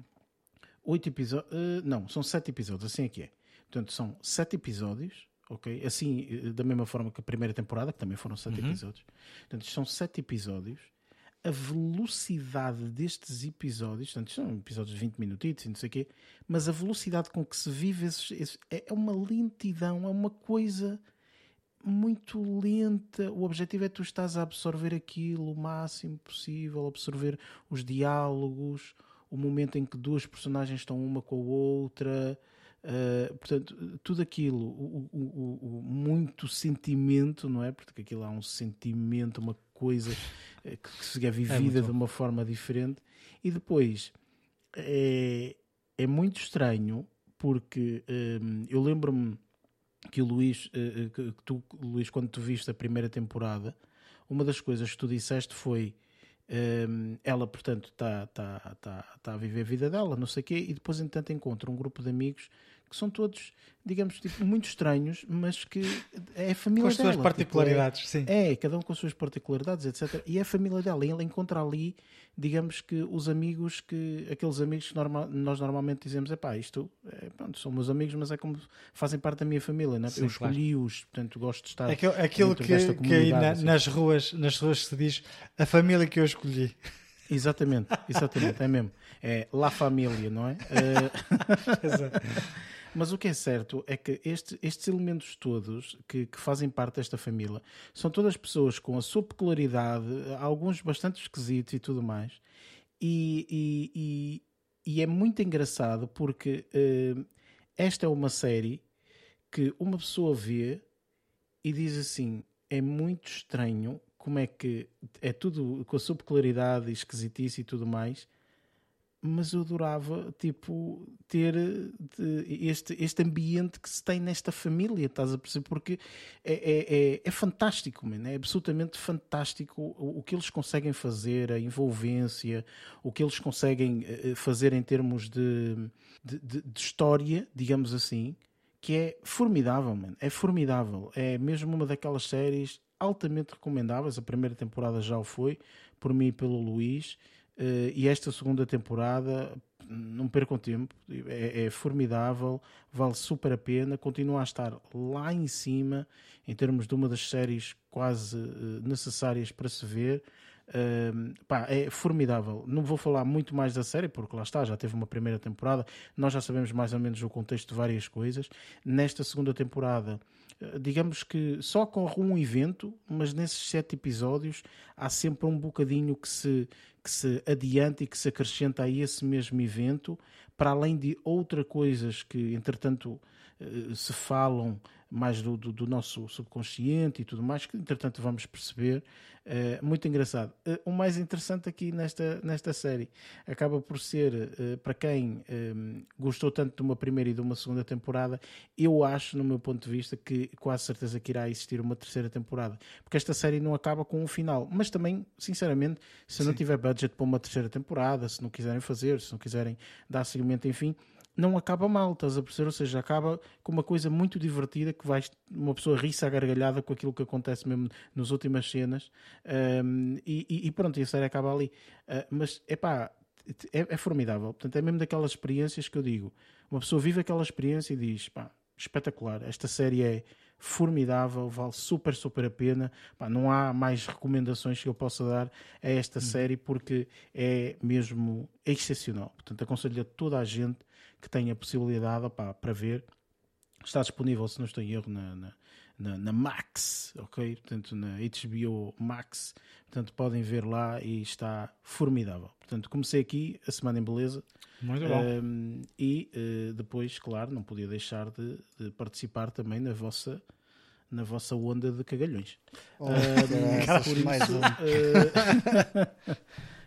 oito episódios, uh, não, são sete episódios, assim é que é. Portanto, são sete episódios, ok? Assim, da mesma forma que a primeira temporada, que também foram sete uhum. episódios. Portanto, são sete episódios a velocidade destes episódios, portanto, são episódios de 20 minutitos e não sei o quê, mas a velocidade com que se vive esses, esses, é, é uma lentidão, é uma coisa muito lenta. O objetivo é tu estás a absorver aquilo o máximo possível, absorver os diálogos, o momento em que duas personagens estão uma com a outra. Uh, portanto, tudo aquilo, o, o, o, muito sentimento, não é? Porque aquilo há um sentimento, uma coisa que se é vivida é de uma forma diferente. E depois é, é muito estranho porque um, eu lembro-me que o Luís, uh, que tu, Luís, quando tu viste a primeira temporada, uma das coisas que tu disseste foi um, ela, portanto, está tá, tá, tá a viver a vida dela, não sei o quê, e depois, entanto, encontra um grupo de amigos que são todos, digamos, tipo, muito estranhos, mas que é a família dela. Com as suas particularidades, tipo, é, sim. É, cada um com as suas particularidades, etc. E é a família dela. E ela encontra ali, digamos que os amigos que, aqueles amigos que normal, nós normalmente dizemos, é pá, isto, é, pronto, são meus amigos, mas é como fazem parte da minha família, né? Sim, Eu escolhi-os, claro. portanto, gosto de estar. Aquilo, aquilo que, que aí na, assim. nas ruas, nas ruas se diz, a família que eu escolhi. Exatamente, exatamente, é mesmo. É La Família, não é? Exato. Mas o que é certo é que este, estes elementos todos que, que, fazem parte desta família são todas pessoas com a sua peculiaridade, alguns bastante esquisitos e tudo mais. E, e, e, e é muito engraçado porque uh, esta é uma série que uma pessoa vê e diz assim: é muito estranho como é que é tudo com a sua peculiaridade esquisitice e tudo mais mas eu adorava tipo ter este, este ambiente que se tem nesta família, estás a perceber? Porque é, é, é, é fantástico, man, é absolutamente fantástico o, o, que eles conseguem fazer, a envolvência, o que eles conseguem eh, eh, fazer em termos de, de, de, de história, digamos assim, que é formidável, man, é formidável. É mesmo uma daquelas séries altamente recomendáveis. A primeira temporada já o foi, por mim e pelo Luís. Uh, e esta segunda temporada, não percam tempo, é, é, formidável, vale super a pena, continua a estar lá em cima em termos de uma das séries quase uh, necessárias para se ver. Uh, pá, é formidável. Não vou falar muito mais da série, porque lá está, já teve uma primeira temporada, nós já sabemos mais ou menos o contexto de várias coisas. Nesta segunda temporada digamos que só ocorre um evento, mas nesses sete episódios há sempre um bocadinho que se, que se adianta e que se acrescenta a esse mesmo evento, para além de outras coisas que, entretanto, eh, se falam mais do, do, do, nosso subconsciente e tudo mais, que entretanto vamos perceber. Uh, muito engraçado. Uh, o mais interessante aqui nesta, nesta série acaba por ser, uh, para quem gostou tanto de uma primeira e de uma segunda temporada, eu acho, no meu ponto de vista, que quase certeza que irá existir uma terceira temporada. Porque esta série não acaba com um final. Mas também, sinceramente, se Sim. não tiver budget para uma terceira temporada, se não quiserem fazer, se não quiserem dar seguimento, enfim não acaba mal, estás a perceber? Ou seja, acaba com uma coisa muito divertida que vai uma pessoa ri-se à gargalhada com aquilo que acontece mesmo nas últimas cenas um, e, e, pronto, e a série acaba ali. Uh, mas epá, é, é formidável. Portanto, é mesmo daquelas experiências que eu digo. Uma pessoa vive aquela experiência e diz: pá, espetacular, esta série é formidável, vale super, super a pena. Pá, não há mais recomendações que eu possa dar a esta uhum. série porque é mesmo excepcional. Portanto, aconselho a toda a gente que tenha possibilidade opá, para ver. Está disponível, se não estou em erro, na, na, na, na, Max, ok? Portanto, na HBO Max. Portanto, podem ver lá e está formidável. Portanto, comecei aqui a semana em beleza. Muito bom. Um, e uh, depois, claro, não podia deixar de, de, participar também na vossa na vossa onda de cagalhões. Oh, uh, por, isso, uh,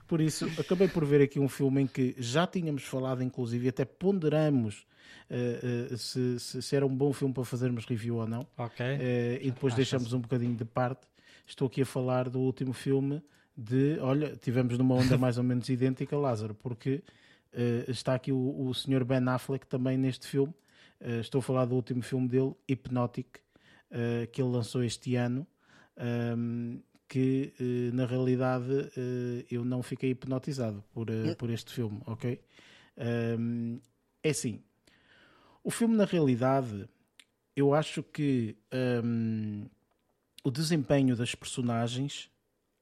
por isso, acabei por ver aqui um filme em que já tínhamos falado, inclusive, e até ponderamos uh, se, se, se, era um bom filme para fazermos review ou não. Ok. e depois Achas? deixamos um bocadinho de parte. Estou aqui a falar do último filme de. Olha, tivemos numa onda mais ou menos idêntica, Lázaro, porque está aqui o, o Sr. Ben Affleck também neste filme. estou a falar do último filme dele, Hypnotic, que ele lançou este ano. Um, que eh, na realidade eh, eu não fiquei hipnotizado por, eh, hum. por este filme, ok? Um, é assim, o filme na realidade eu acho que um, o desempenho das personagens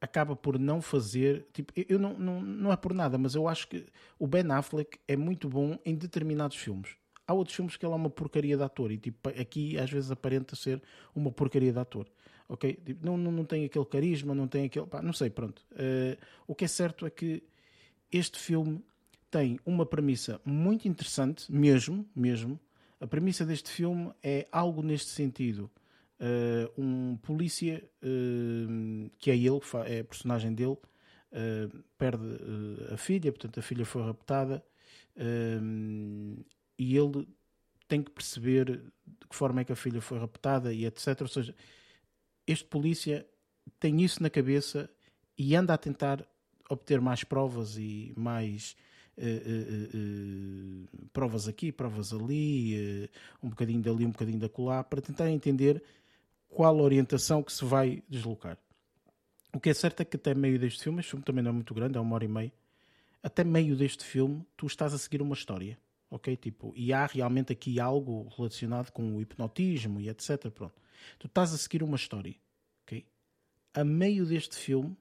acaba por não fazer. Tipo, eu não, não, não é por nada, mas eu acho que o Ben Affleck é muito bom em determinados filmes. Há outros filmes que ele é uma porcaria de ator e tipo, aqui às vezes aparenta ser uma porcaria de ator. Ok? Tipo, não, não, não tem aquele carisma, não tem aquele. Pá, não sei, pronto. Uh, o que é certo é que este filme tem uma premissa muito interessante, mesmo, mesmo. A premissa deste filme é algo neste sentido. Uh, um polícia, uh, que é ele, é a personagem dele, perde a filha, portanto a filha foi raptada, e ele tem que perceber de que forma é que a filha foi raptada e etc. Ou seja, este polícia tem isso na cabeça e anda a tentar obter mais provas e mais uh, uh, uh, provas aqui, provas ali, um bocadinho dali, um bocadinho da colar, para tentar entender qual orientação que se vai deslocar. O que é certo é que até meio deste filme, este filme também não é muito grande, é uma hora e meia, até meio deste filme tu estás a seguir uma história, ok? Tipo, e há realmente aqui algo relacionado com o hipnotismo e etc. Pronto. Tu estás a seguir uma história, ok? A meio deste filme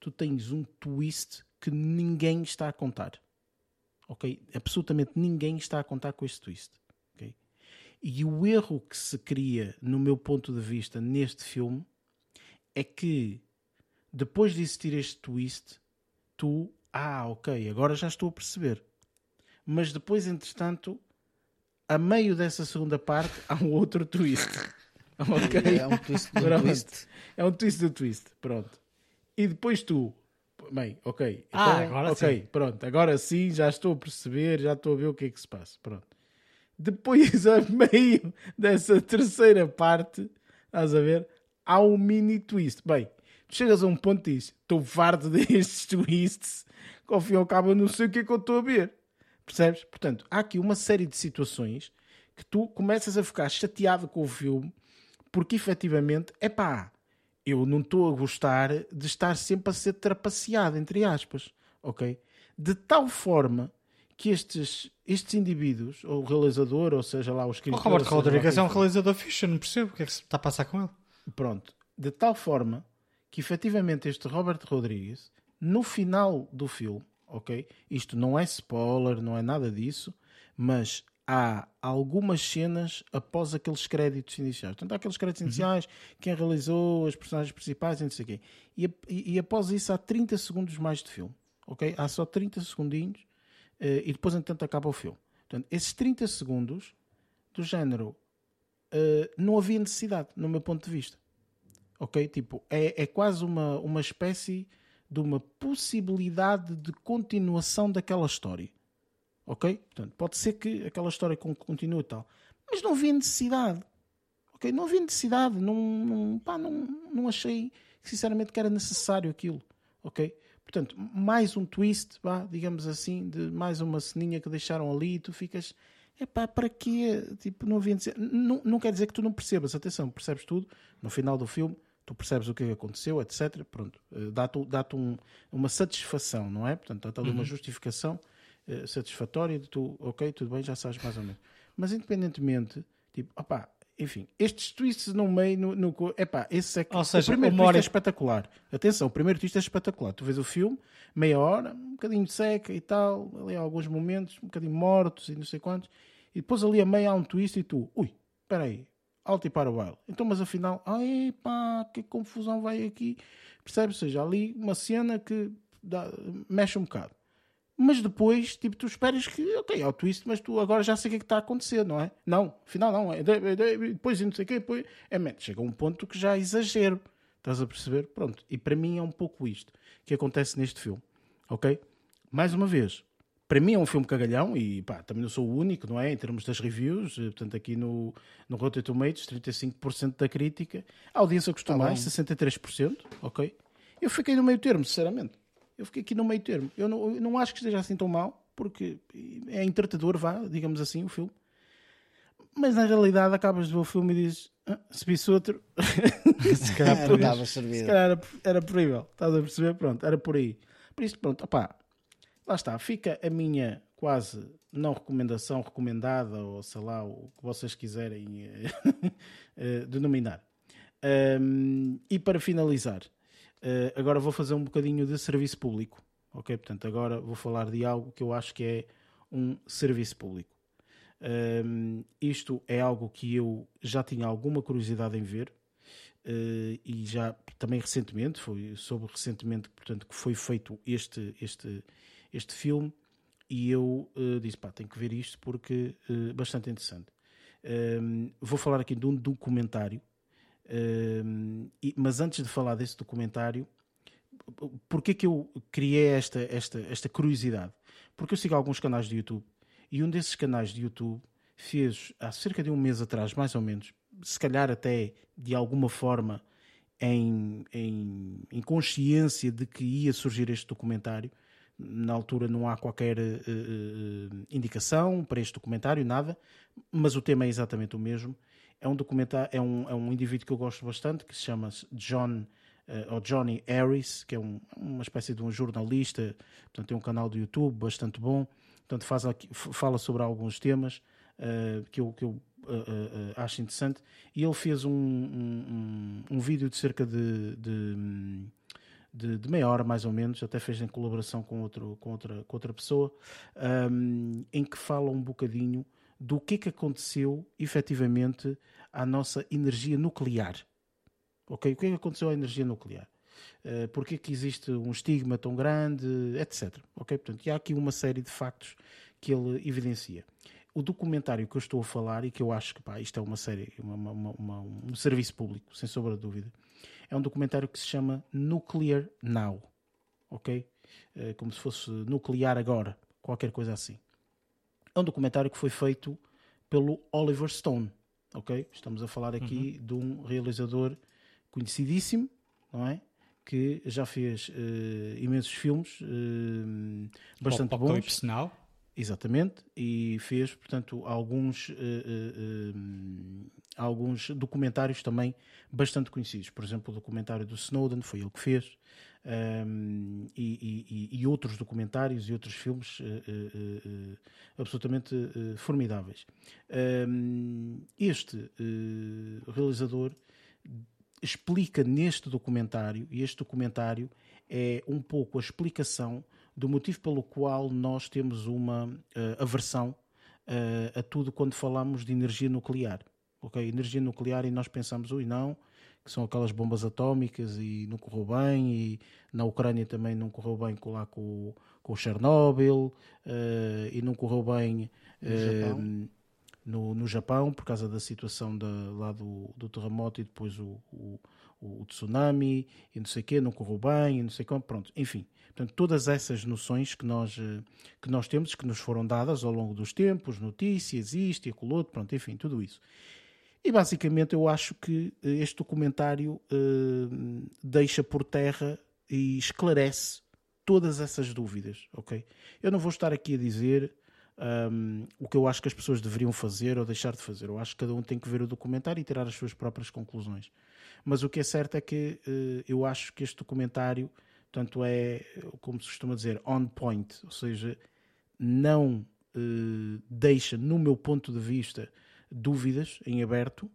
tu tens um twist que ninguém está a contar. Ok? Absolutamente ninguém está a contar com este twist. Ok? E o erro que se cria, no meu ponto de vista, neste filme é que depois de existir este twist, tu, ah, ok, agora já estou a perceber. Mas depois, entretanto, a meio dessa segunda parte, há um outro twist. ok? É um twist do twist. É um twist do twist. Pronto. E depois tu, bem, ok. Ah, então, agora ok, sim. pronto, agora sim, já estou a perceber, já estou a ver o que é que se passa. Pronto. Depois, a meio dessa terceira parte, estás a ver, há um mini twist. Bem, tu chegas a um ponto e dizes, estou farto destes twists, que ao fim e ao cabo eu não sei o que é que eu estou a ver. Percebes? Portanto, há aqui uma série de situações que tu começas a ficar chateado com o filme porque efetivamente, é pá, eu não estou a gostar de estar sempre a ser trapaceado, entre aspas, ok? De tal forma que estes, estes indivíduos, ou o realizador, ou seja lá, o escritor... O Robert Rodrigues é um realizador fixe, não percebo o que é que se está a passar com ele. Pronto. De tal forma que, efetivamente, este Robert Rodrigues, no final do filme, ok? Isto não é spoiler, não é nada disso, mas há algumas cenas após aqueles créditos iniciais. Portanto, há aqueles créditos uhum. iniciais, quem realizou, as personagens principais e não sei o quê. E, e, e, após isso há 30 segundos mais de filme. Ok? Há só 30 segundinhos uh, e depois, entanto, acaba o filme. Portanto, esses 30 segundos do género uh, não havia necessidade, no meu ponto de vista. Ok? Tipo, é, é quase uma, uma espécie de uma possibilidade de continuação daquela história. Ok? Portanto, pode ser que aquela história continue e tal. Mas não havia necessidade. Ok? Não havia necessidade. Não, não, pá, não, não achei, sinceramente, que era necessário aquilo. Ok? Portanto, mais um twist, vá, digamos assim, de mais uma ceninha que deixaram ali e tu ficas. Epá, para quê? Tipo, não havia necessidade. Não, não quer dizer que tu não percebas. Atenção, percebes tudo. No final do filme, tu percebes o que é aconteceu, etc. Pronto. Eh, dá-te dá um, uma satisfação, não é? Portanto, dá-te uhum. uma justificação uh, satisfatória de tu, ok, tudo bem, já sabes mais ou menos. Mas independentemente, tipo, opá, enfim, estes twists no meio, no, no epá, esse é que Ou seja, o primeiro twist é espetacular. Atenção, o primeiro twist é espetacular. Tu vês o filme, meia hora, um bocadinho de seca e tal, ali há alguns momentos, um bocadinho mortos e não sei quantos, e depois ali a meia há um twist e tu, ui, espera aí, alto e para o baile. Então, mas afinal, ai pá, que confusão vai aqui. Percebes? Ou seja, ali uma cena que dá, mexe um bocado. Mas depois, tipo, tu esperas que, ok, é o twist, mas tu agora já sei o que é que está a acontecer, não é? Não, afinal não. É, depois e não sei o quê, depois. É, man, chega a um ponto que já exagero. Estás a perceber? Pronto. E para mim é um pouco isto que acontece neste filme. Ok? Mais uma vez, para mim é um filme cagalhão e pá, também não sou o único, não é? Em termos das reviews, eh, portanto, aqui no, no Rotten Tomatoes, 35% da crítica. A audiência gostou tá mais, 63%, ok? Eu fiquei no meio termo, sinceramente eu fiquei aqui no meio termo. Eu não, eu não acho que esteja assim tão mal, porque é entretador, vá, digamos assim, o filme. Mas na realidade acabas de ver o filme e dizes: ah, se visse outro, se calhar, era, se calhar era, era porível. Estás a perceber? Pronto, era por aí. Por isso, pronto, opá, lá está. Fica a minha quase não recomendação, recomendada, ou sei lá, o que vocês quiserem uh, denominar. Um, e para finalizar, Uh, agora vou fazer um bocadinho de serviço público. Ok? Portanto, agora vou falar de algo que eu acho que é um serviço público. Um, isto é algo que eu já tinha alguma curiosidade em ver uh, e já também recentemente, foi soube recentemente portanto, que foi feito este, este, este filme e eu uh, disse, pá, tenho que ver isto porque uh, bastante interessante. Um, vou falar aqui de um documentário, um, e, mas antes de falar desse documentário, porque é que eu criei esta, esta, esta curiosidade? Porque eu sigo alguns canais de YouTube e um desses canais de YouTube fez há cerca de um mês atrás, mais ou menos, se calhar até de alguma forma em, em, em consciência de que ia surgir este documentário. Na altura não há qualquer uh, indicação para este documentário, nada, mas o tema é exatamente o mesmo. É um documentário, é um, é um indivíduo que eu gosto bastante, que se chama John uh, ou Johnny Harris, que é um, uma espécie de um jornalista, portanto tem um canal do YouTube bastante bom, Portanto, faz aqui, fala sobre alguns temas uh, que eu, que eu uh, uh, acho interessante. E ele fez um, um, um vídeo de cerca de, de, de, de, meia hora, mais ou menos, até fez em colaboração com, outro, com, outra, com outra pessoa, um, em que fala um bocadinho do que é que aconteceu efetivamente à nossa energia nuclear. Ok? O que é que aconteceu à energia nuclear? uh, porque é que existe um estigma tão grande, etc. Ok? Portanto, há aqui uma série de factos que ele evidencia. O documentário que eu estou a falar e que eu acho que pá, isto é uma série, uma, uma, uma, um serviço público, sem sombra de dúvida, é um documentário que se chama Nuclear Now. Ok? Uh, como se fosse nuclear agora, qualquer coisa assim. É um documentário que foi feito pelo Oliver Stone. Ok? Estamos a falar aqui uhum. de um realizador conhecidíssimo, não é? que já fez uh, imensos filmes uh, bastante Pop bons. Now. Exatamente, e fez, portanto, alguns, uh, alguns documentários também bastante conhecidos. Por exemplo, o documentário do Snowden foi ele que fez, um, e, e, e, outros documentários e outros filmes absolutamente formidáveis. Um, este realizador explica neste documentário, e este documentário é um pouco a explicação do motivo pelo qual nós temos uma uh, aversão uh, a tudo quando falamos de energia nuclear. Ok, energia nuclear e nós pensamos, ui, não, que são aquelas bombas atómicas e não correu bem, e na Ucrânia também não correu bem com, lá com, com o Chernobyl, uh, e não correu bem no, no Japão por causa da situação da, lá do, do terremoto e depois o, o, o tsunami e não sei o quê, não correu bem e não sei como, pronto, enfim. Portanto, todas essas noções que nós, eh, que nós temos, que nos foram dadas ao longo dos tempos, notícias, isto e aquilo outro, pronto, enfim, tudo isso. E basicamente eu acho que eh, este documentário uh, deixa por terra e esclarece todas essas dúvidas, ok? Eu não vou estar aqui a dizer um, o que eu acho que as pessoas deveriam fazer ou deixar de fazer. Eu acho que cada um tem que ver o documentário e tirar as suas próprias conclusões. Mas o que é certo é que uh, eu acho que este documentário, portanto, é, como se costuma dizer, on point, ou seja, não uh, deixa, no meu ponto de vista, dúvidas em aberto.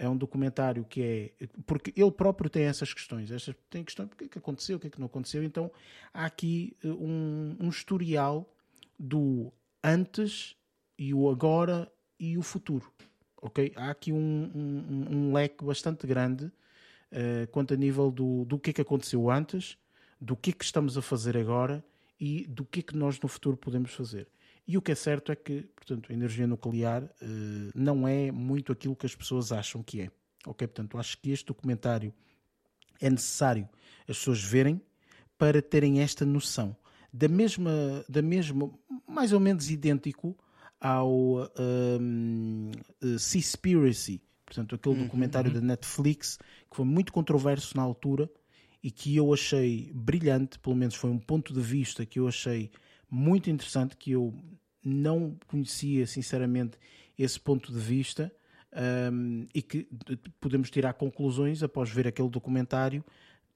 É um documentário que é. Porque ele próprio tem essas questões. Estas, tem questões: o que é que aconteceu, o que é que não aconteceu. Então há aqui uh, um, um historial do antes e o agora e o futuro. Ok? Há aqui um, um, um leque bastante grande uh, quanto a nível do, do que é que aconteceu antes, do que é que estamos a fazer agora e do que é que nós no futuro podemos fazer. E o que é certo é que, portanto, a energia nuclear uh, não é muito aquilo que as pessoas acham que é. Ok? Portanto, acho que este documentário é necessário as pessoas verem para terem esta noção da mesma, da mesma mais ou menos idêntico ao um, uh, Seaspiracy, portanto, aquele uhum, documentário uhum. da Netflix que foi muito controverso na altura e que eu achei brilhante, pelo menos foi um ponto de vista que eu achei muito interessante, que eu não conhecia sinceramente esse ponto de vista um, e que podemos tirar conclusões após ver aquele documentário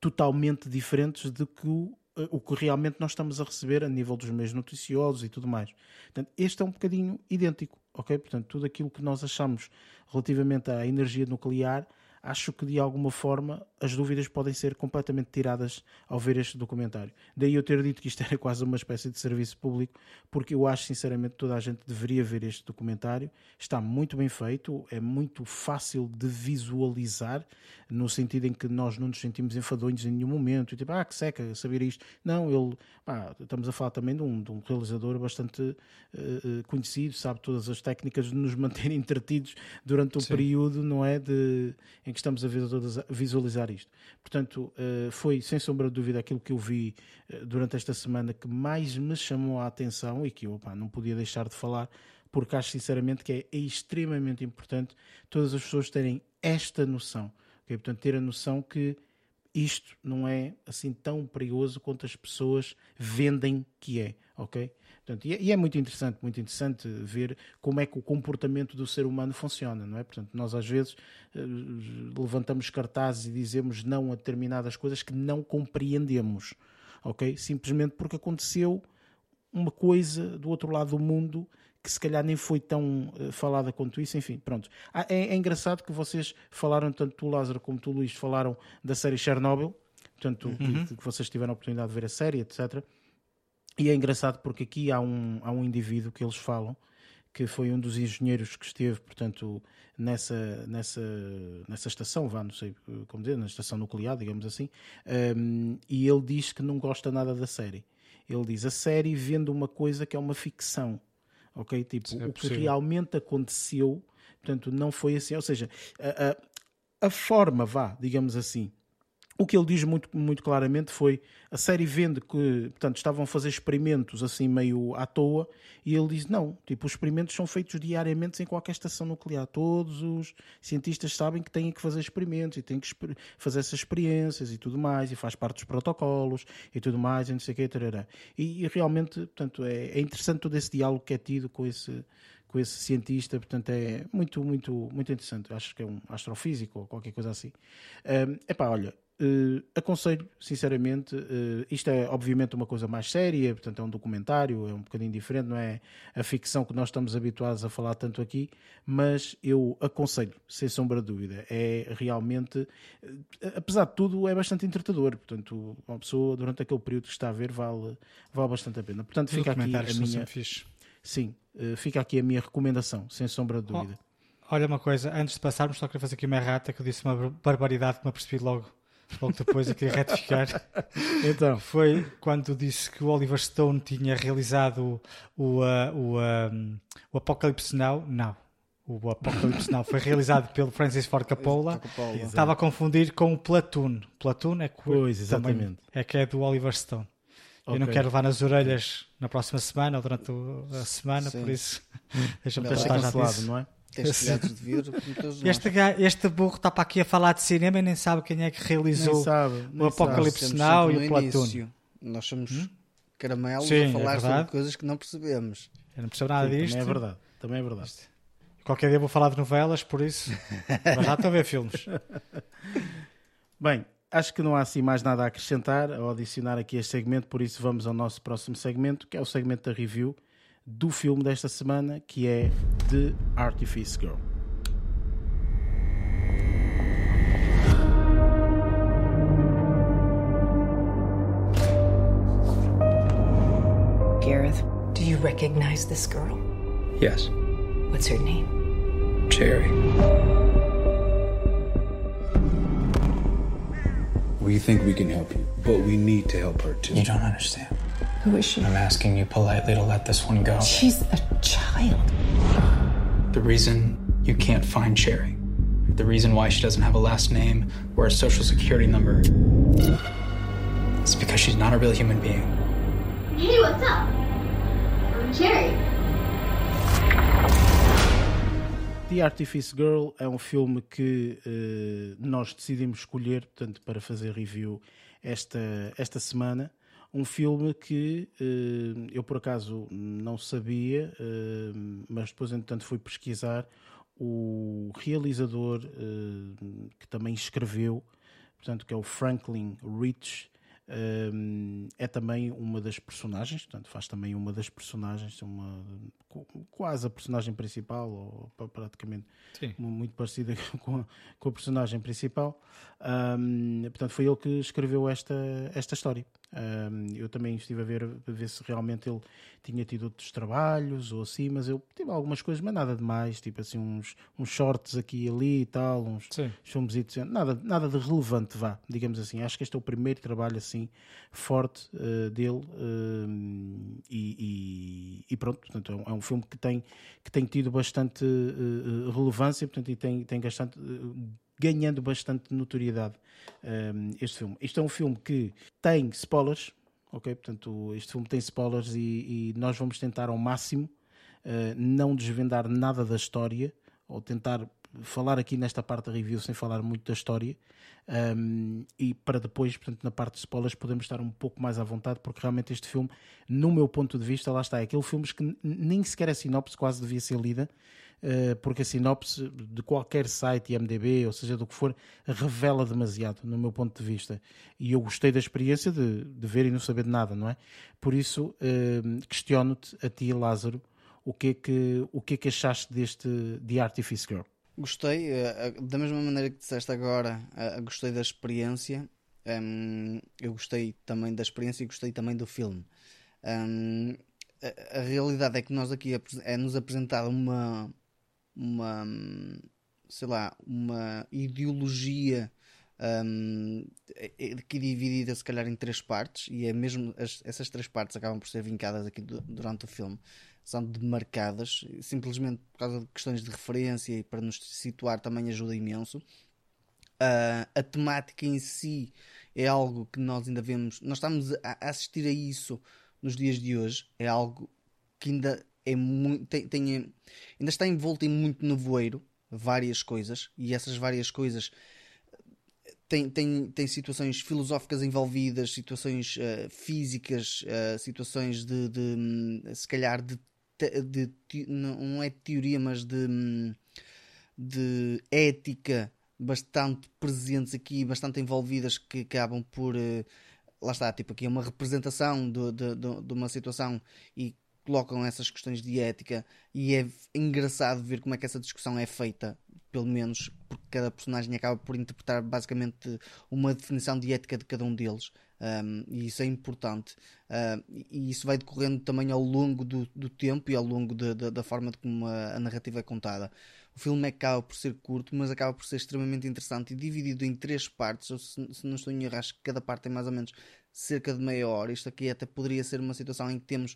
totalmente diferentes do que o o que realmente nós estamos a receber a nível dos meios noticiosos e tudo mais. Portanto, este é um bocadinho idêntico, ok? Portanto, tudo aquilo que nós achamos relativamente à energia nuclear, acho que de alguma forma as dúvidas podem ser completamente tiradas ao ver este documentário. Daí eu ter dito que isto era quase uma espécie de serviço público, porque eu acho sinceramente que toda a gente deveria ver este documentário. Está muito bem feito, é muito fácil de visualizar, no sentido em que nós não nos sentimos enfadonhos em nenhum momento, e tipo, ah, que seca saber isto. Não, ele, pá, estamos a falar também de um, de um realizador bastante uh, conhecido, sabe todas as técnicas de nos manter entretidos durante o Sim. período, não é? De, em que estamos a visualizar isto. Portanto, uh, foi sem sombra de dúvida aquilo que eu vi uh, durante esta semana que mais me chamou a atenção e que eu pá, não podia deixar de falar porque acho sinceramente que é, é extremamente importante todas as pessoas terem esta noção Okay? Portanto, ter a noção que isto não é assim tão perigoso quanto as pessoas vendem que é, ok? Portanto, e, é, e é muito interessante, muito interessante ver como é que o comportamento do ser humano funciona, não é? Portanto, nós às vezes eh, levantamos cartazes e dizemos não a determinadas coisas que não compreendemos, ok? Simplesmente porque aconteceu uma coisa do outro lado do mundo que se calhar nem foi tão uh, falada quanto isso, enfim, pronto. Ah, é, é, engraçado que vocês falaram, tanto tu Lázaro como tu Luís, falaram da série Chernobyl, portanto, uhum. que, que, vocês tiveram a oportunidade de ver a série, etc. E é engraçado porque aqui há um, há um indivíduo que eles falam, que foi um dos engenheiros que esteve, portanto, nessa, nessa, nessa estação, vá, não sei como dizer, na estação nuclear, digamos assim, um, e ele diz que não gosta nada da série. Ele diz, a série vende uma coisa que é uma ficção ok? Tipo, é o que realmente aconteceu, portanto, não foi assim. Ou seja, a, a, a forma, vá, digamos assim, o que ele diz muito, muito claramente foi a série vende que, portanto, estavam a fazer experimentos assim meio à toa e ele diz não, tipo, os experimentos são feitos diariamente em qualquer estação nuclear. Todos os cientistas sabem que têm que fazer experimentos e têm que fazer essas experiências e tudo mais e faz parte dos protocolos e tudo mais e não sei o que, e, e realmente, portanto, é, é interessante todo esse diálogo que é tido com esse com esse cientista, portanto é muito, muito, muito interessante. Acho que é um astrofísico ou qualquer coisa assim. É um, epá, olha, Uh, aconselho, sinceramente, uh, isto é obviamente uma coisa mais séria, portanto é um documentário, é um bocadinho diferente, não é a ficção que nós estamos habituados a falar tanto aqui, mas eu aconselho, sem sombra de dúvida. É realmente, uh, apesar de tudo, é bastante entretador, portanto, uma pessoa durante aquele período que está a ver vale, vale bastante a pena. Portanto, fica aqui a minha. Sim, fica aqui a minha recomendação, sem sombra de dúvida. Oh, olha uma coisa, antes de passarmos, só queria fazer aqui uma errata que eu disse uma barbaridade que me apercebi logo logo depois eu queria retificar. então. Foi quando disse que o Oliver Stone tinha realizado o, o, uh, o, um, o Apocalypse Now. Não. O Apocalypse Now foi realizado pelo Francis Ford Coppola. Estava a confundir com o Platoon. Platoon é que, pois, exatamente. é que é do Oliver Stone. Okay. Eu não quero levar nas orelhas na próxima semana ou durante a semana, Sim. por isso deixa-me passar já disso. não é? de vidro, este, este burro está para aqui a falar de cinema e nem sabe quem é que realizou nem sabe, nem o Apocalipse Now e o Platoon. Nós somos hum? caramelos Sim, a é falar é sobre coisas que não percebemos. Eu não percebo nada Sim, disto. Também é verdade. Também é verdade. Qualquer dia vou falar de novelas, por isso. Mas já estou a ver filmes. Bem, acho que não há assim mais nada a acrescentar ou adicionar aqui a este segmento, por isso vamos ao nosso próximo segmento, que é o segmento da review do filme desta semana, que é The Artifice Girl. Gareth, do you recognize this girl? Yes. What's her name? Cherry. We think we can help you, but we need to help her too. You don't understand. Who is she? I'm asking you politely to let this one go. She's a child. The reason you can't find Cherry, the reason why she doesn't have a last name or a social security number, is because she's not a real human being. Hey, what's up? I'm Cherry. The Artifice Girl é um filme que uh, nós decidimos escolher, portanto, para fazer review esta, esta semana. Um filme que uh, eu por acaso não sabia, uh, mas depois entretanto fui pesquisar. O realizador que também escreveu, portanto que é o Franklin Rich, é também uma das personagens, portanto faz também uma das personagens, uma, quase a personagem principal, ou praticamente Sim. mu- muito parecida com a, com a personagem principal. Ahm, portanto, foi ele que escreveu esta, esta história. Ahm, eu também estive a ver, a ver se realmente ele tinha tido outros trabalhos ou assim, mas eu tive algumas coisas, mas nada demais, tipo assim, uns, uns shorts aqui e ali e tal, uns, filmesitos, nada, nada de relevante, vá, digamos assim. Acho que este é o primeiro trabalho assim forte eh, dele eh, e, e- e pronto, portanto, é um, é um filme que tem, que tem tido bastante eh, relevância portanto, e tem, tem bastante, eh, ganhando bastante notoriedade este filme. Isto é um filme que tem spoilers, ok? Portanto, este filme tem spoilers e, e nós vamos tentar ao máximo eh, não desvendar nada da história ou tentar falar aqui nesta parte da review sem falar muito da história um, e para depois, portanto, na parte de spoilers podemos estar um pouco mais à vontade porque realmente este filme, no meu ponto de vista, lá está, é aquele filme que nem sequer a sinopse quase devia ser lida uh, porque a sinopse de qualquer site, IMDB, ou seja, do que for, revela demasiado, no meu ponto de vista. E eu gostei da experiência de, de ver e não saber de nada, não é? Por isso, um, questiono-te a ti, Lázaro, o que é que, o que, é que achaste deste The Artifice Girl? Gostei, eh, da mesma maneira que disseste agora, eh, gostei da experiência. Hum, eu gostei também da experiência e gostei também do filme. Hum, a, realidade é que nós aqui é nos apresentada uma, uma, sei lá, uma ideologia hum, é- é aqui dividida se calhar em três partes e é mesmo as- essas três partes acabam por ser vincadas aqui du- durante o filme são demarcadas simplesmente por causa de questões de referência e para nos situar também ajuda imenso. Ah, a temática em si é algo que nós ainda vemos nós estamos a assistir a isso nos dias de hoje é algo que ainda é muito tem, tem- ainda está envolto em muito nevoeiro várias coisas e essas várias coisas tem, tem, tem situações filosóficas envolvidas, situações eh, físicas, eh, situações de, de, hum, se calhar de, de não é de teoria, mas de, hum, de ética bastante presentes aqui, bastante envolvidas que acabam por eh, lá está, tipo aqui é uma representação de, de, de uma situação e colocam essas questões de ética e é engraçado ver como é que essa discussão é feita, pelo menos porque cada personagem acaba por interpretar basicamente uma definição de ética de cada um deles. Um, e isso é importante e isso vai decorrendo também ao longo do, do tempo e ao longo de- de- da forma de como a, a narrativa é contada. O filme acaba por ser curto, mas acaba por ser extremamente interessante e dividido em três partes. Se, se não estou em erro, acho que cada parte tem mais ou menos cerca de meia hora. Isto aqui até poderia ser uma situação em que temos,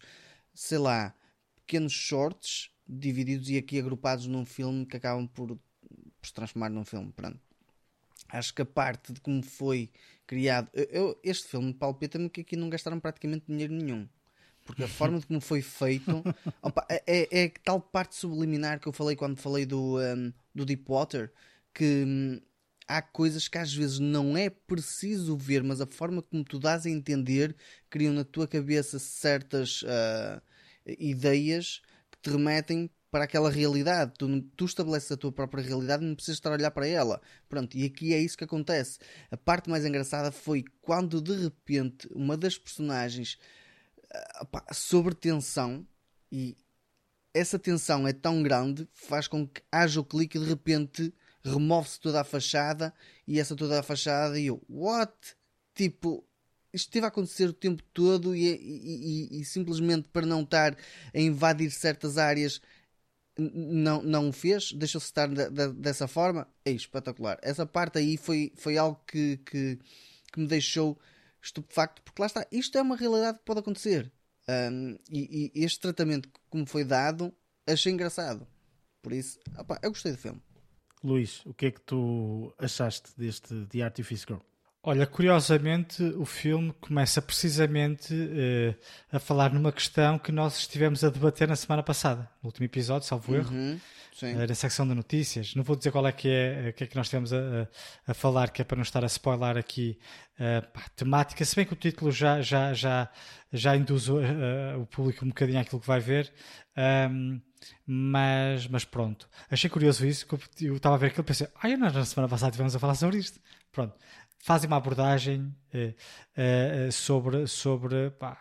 sei lá, pequenos shorts divididos e aqui agrupados num filme que acabam por, por se transformar num filme. Pronto. Acho que a parte de como foi criado. eu- este filme palpita-me que aqui não gastaram praticamente dinheiro nenhum. Porque a forma de como foi feito opa, é, é, é tal parte subliminar que eu falei quando falei do, um, do Deepwater que hum, há coisas que às vezes não é preciso ver, mas a forma como tu dás a entender criam na tua cabeça certas ah, ideias que te remetem para aquela realidade. Tu, tu estabeleces a tua própria realidade e não precisas estar a olhar para ela. Pronto, e aqui é isso que acontece. A parte mais engraçada foi quando de repente uma das personagens ah, pá, sobre tensão e essa tensão é tão grande faz com que haja o clique e de repente remove-se toda a fachada e essa toda a fachada e eu, what? Tipo, isto esteve a acontecer o tempo todo e, e- e- e simplesmente para não estar a invadir certas áreas não, não o fez, deixou-se estar da- da- dessa forma, é espetacular. Essa parte aí foi, foi algo que, que, que me deixou estupefacto, porque lá está, isto é uma realidade que pode acontecer. Um, e, e este tratamento, como foi dado, achei engraçado. Por isso, opá, eu gostei do filme. Luís, o que é que tu achaste deste The Artifice Girl? Olha, curiosamente, o filme começa precisamente eh, a falar numa questão que nós estivemos a debater na semana passada, no último episódio, salvo erro, Uhum, sim. eh, na secção de notícias. Não vou dizer qual é que é, eh, que é que nós estivemos a, a- falar, que é para não estar a spoiler aqui eh, pá, a temática, se bem que o título já, já, já, já induz o, eh, o público um bocadinho àquilo que vai ver. Ahm, mas, mas pronto, achei curioso isso. eu- estava a ver aquilo e pensei, ah, nós na semana passada estivemos a falar sobre isto. Pronto, fazem uma abordagem eh, eh, sobre, sobre pá,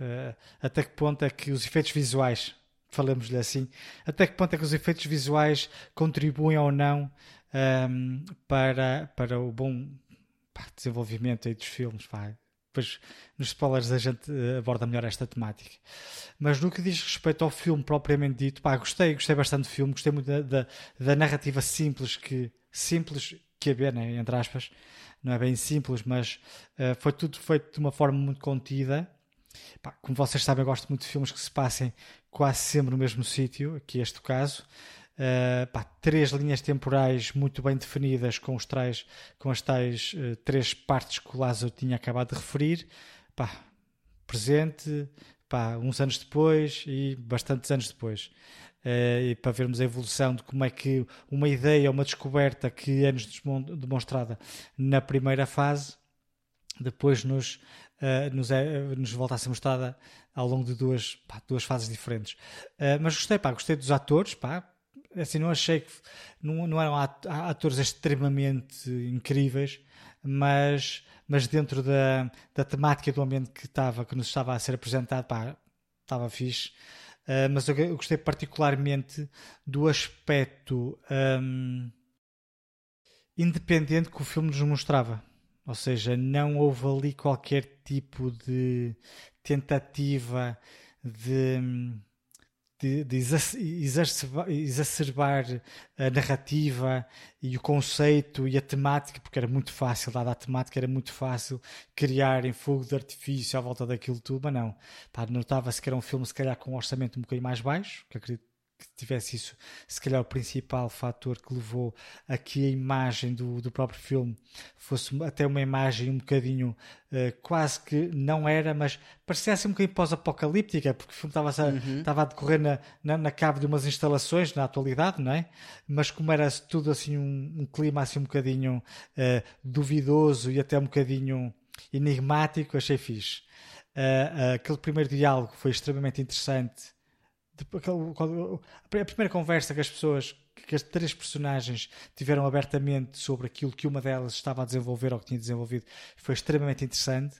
eh, até que ponto é que os efeitos visuais falemos-lhe assim. Até que ponto é que os efeitos visuais contribuem ou não um, para, para o bom desenvolvimento aí dos filmes? Pá. Depois, nos spoilers, a gente eh, aborda melhor esta temática. Mas no que diz respeito ao filme propriamente dito, pá, gostei, gostei bastante do filme, gostei muito da, da, da narrativa simples que simples que haver, né, entre aspas, não é bem simples, mas uh, foi tudo feito de uma forma muito contida. Pá, como vocês sabem, eu gosto muito de filmes que se passem quase sempre no mesmo sítio, aqui este caso. Uh, pá, três linhas temporais muito bem definidas com, os tais, com as tais uh, três partes que o Lázaro tinha acabado de referir. Pá, presente, pá, uns anos depois e bastantes anos depois. Uh, e para vermos a evolução de como é que uma ideia, uma descoberta que é-nos demonstrada na primeira fase, depois nos, nos, é, nos volta a ser mostrada ao longo de duas, pá, duas fases diferentes. Mas gostei, pá, gostei dos atores, pá, assim, não achei que não, não eram atores extremamente incríveis, mas, mas dentro da, da temática do ambiente que estava, que nos estava a ser apresentado, pá, estava fixe. Uh, mas eu, eu, gostei particularmente do aspecto um, independente que o filme nos mostrava. Ou seja, não houve ali qualquer tipo de tentativa de hum, de, de exacerbar, a narrativa e o conceito e a temática, porque era muito fácil, dada a temática, era muito fácil criar em fogo de artifício à volta daquilo tudo, mas não. Notava-se que era um filme, se calhar, com um orçamento um bocadinho mais baixo, que acredito que tivesse isso, se calhar o principal fator que levou a que a imagem do, do próprio filme fosse até uma imagem um bocadinho uh, quase que não era, mas parecia assim um bocadinho pós-apocalíptica, porque o filme estava a, uhum. estava a decorrer na, na, na, cave de umas instalações na atualidade, não é? Mas como era tudo assim um, um clima assim um bocadinho uh, duvidoso e até um bocadinho enigmático, achei fixe. Uh, aquele primeiro diálogo foi extremamente interessante a primeira conversa que as pessoas, que as três personagens tiveram abertamente sobre aquilo que uma delas estava a desenvolver ou que tinha desenvolvido foi extremamente interessante.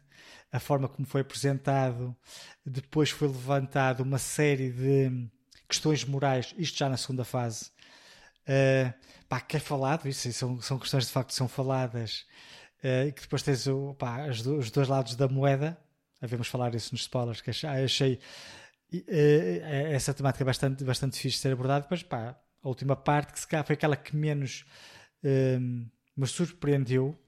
A forma como foi apresentado, depois foi levantado uma série de questões morais, isto já na segunda fase. Uh, pá, que é falado, isso são, são questões de facto que são faladas, uh, e que depois tens o, pá, os dois lados da moeda. Havemos falar isso nos spoilers, que achei, achei uh, essa temática é bastante, bastante fixe de ser abordada. Depois, pá, a última parte, que se calhar foi aquela que menos uh, me surpreendeu,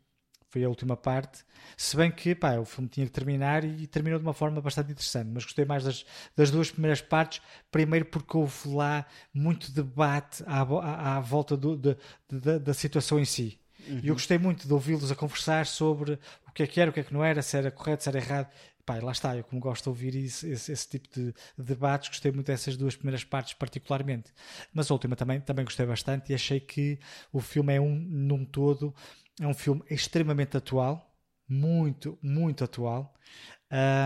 foi a última parte. Se bem que pá, o filme tinha que terminar e terminou de uma forma bastante interessante, mas gostei mais das, das duas primeiras partes. Primeiro, porque houve lá muito debate à, à, à volta do, de, de, da situação em si. Uhum. E eu gostei muito de ouvi-los a conversar sobre o que é que era, o que é que não era, se era correto, se era errado lá está, eu como gosto de ouvir esse, esse, tipo de, debates, gostei muito dessas duas primeiras partes particularmente. Mas a última também, também gostei bastante e achei que o filme é um, num todo, é um filme extremamente atual, muito, muito atual,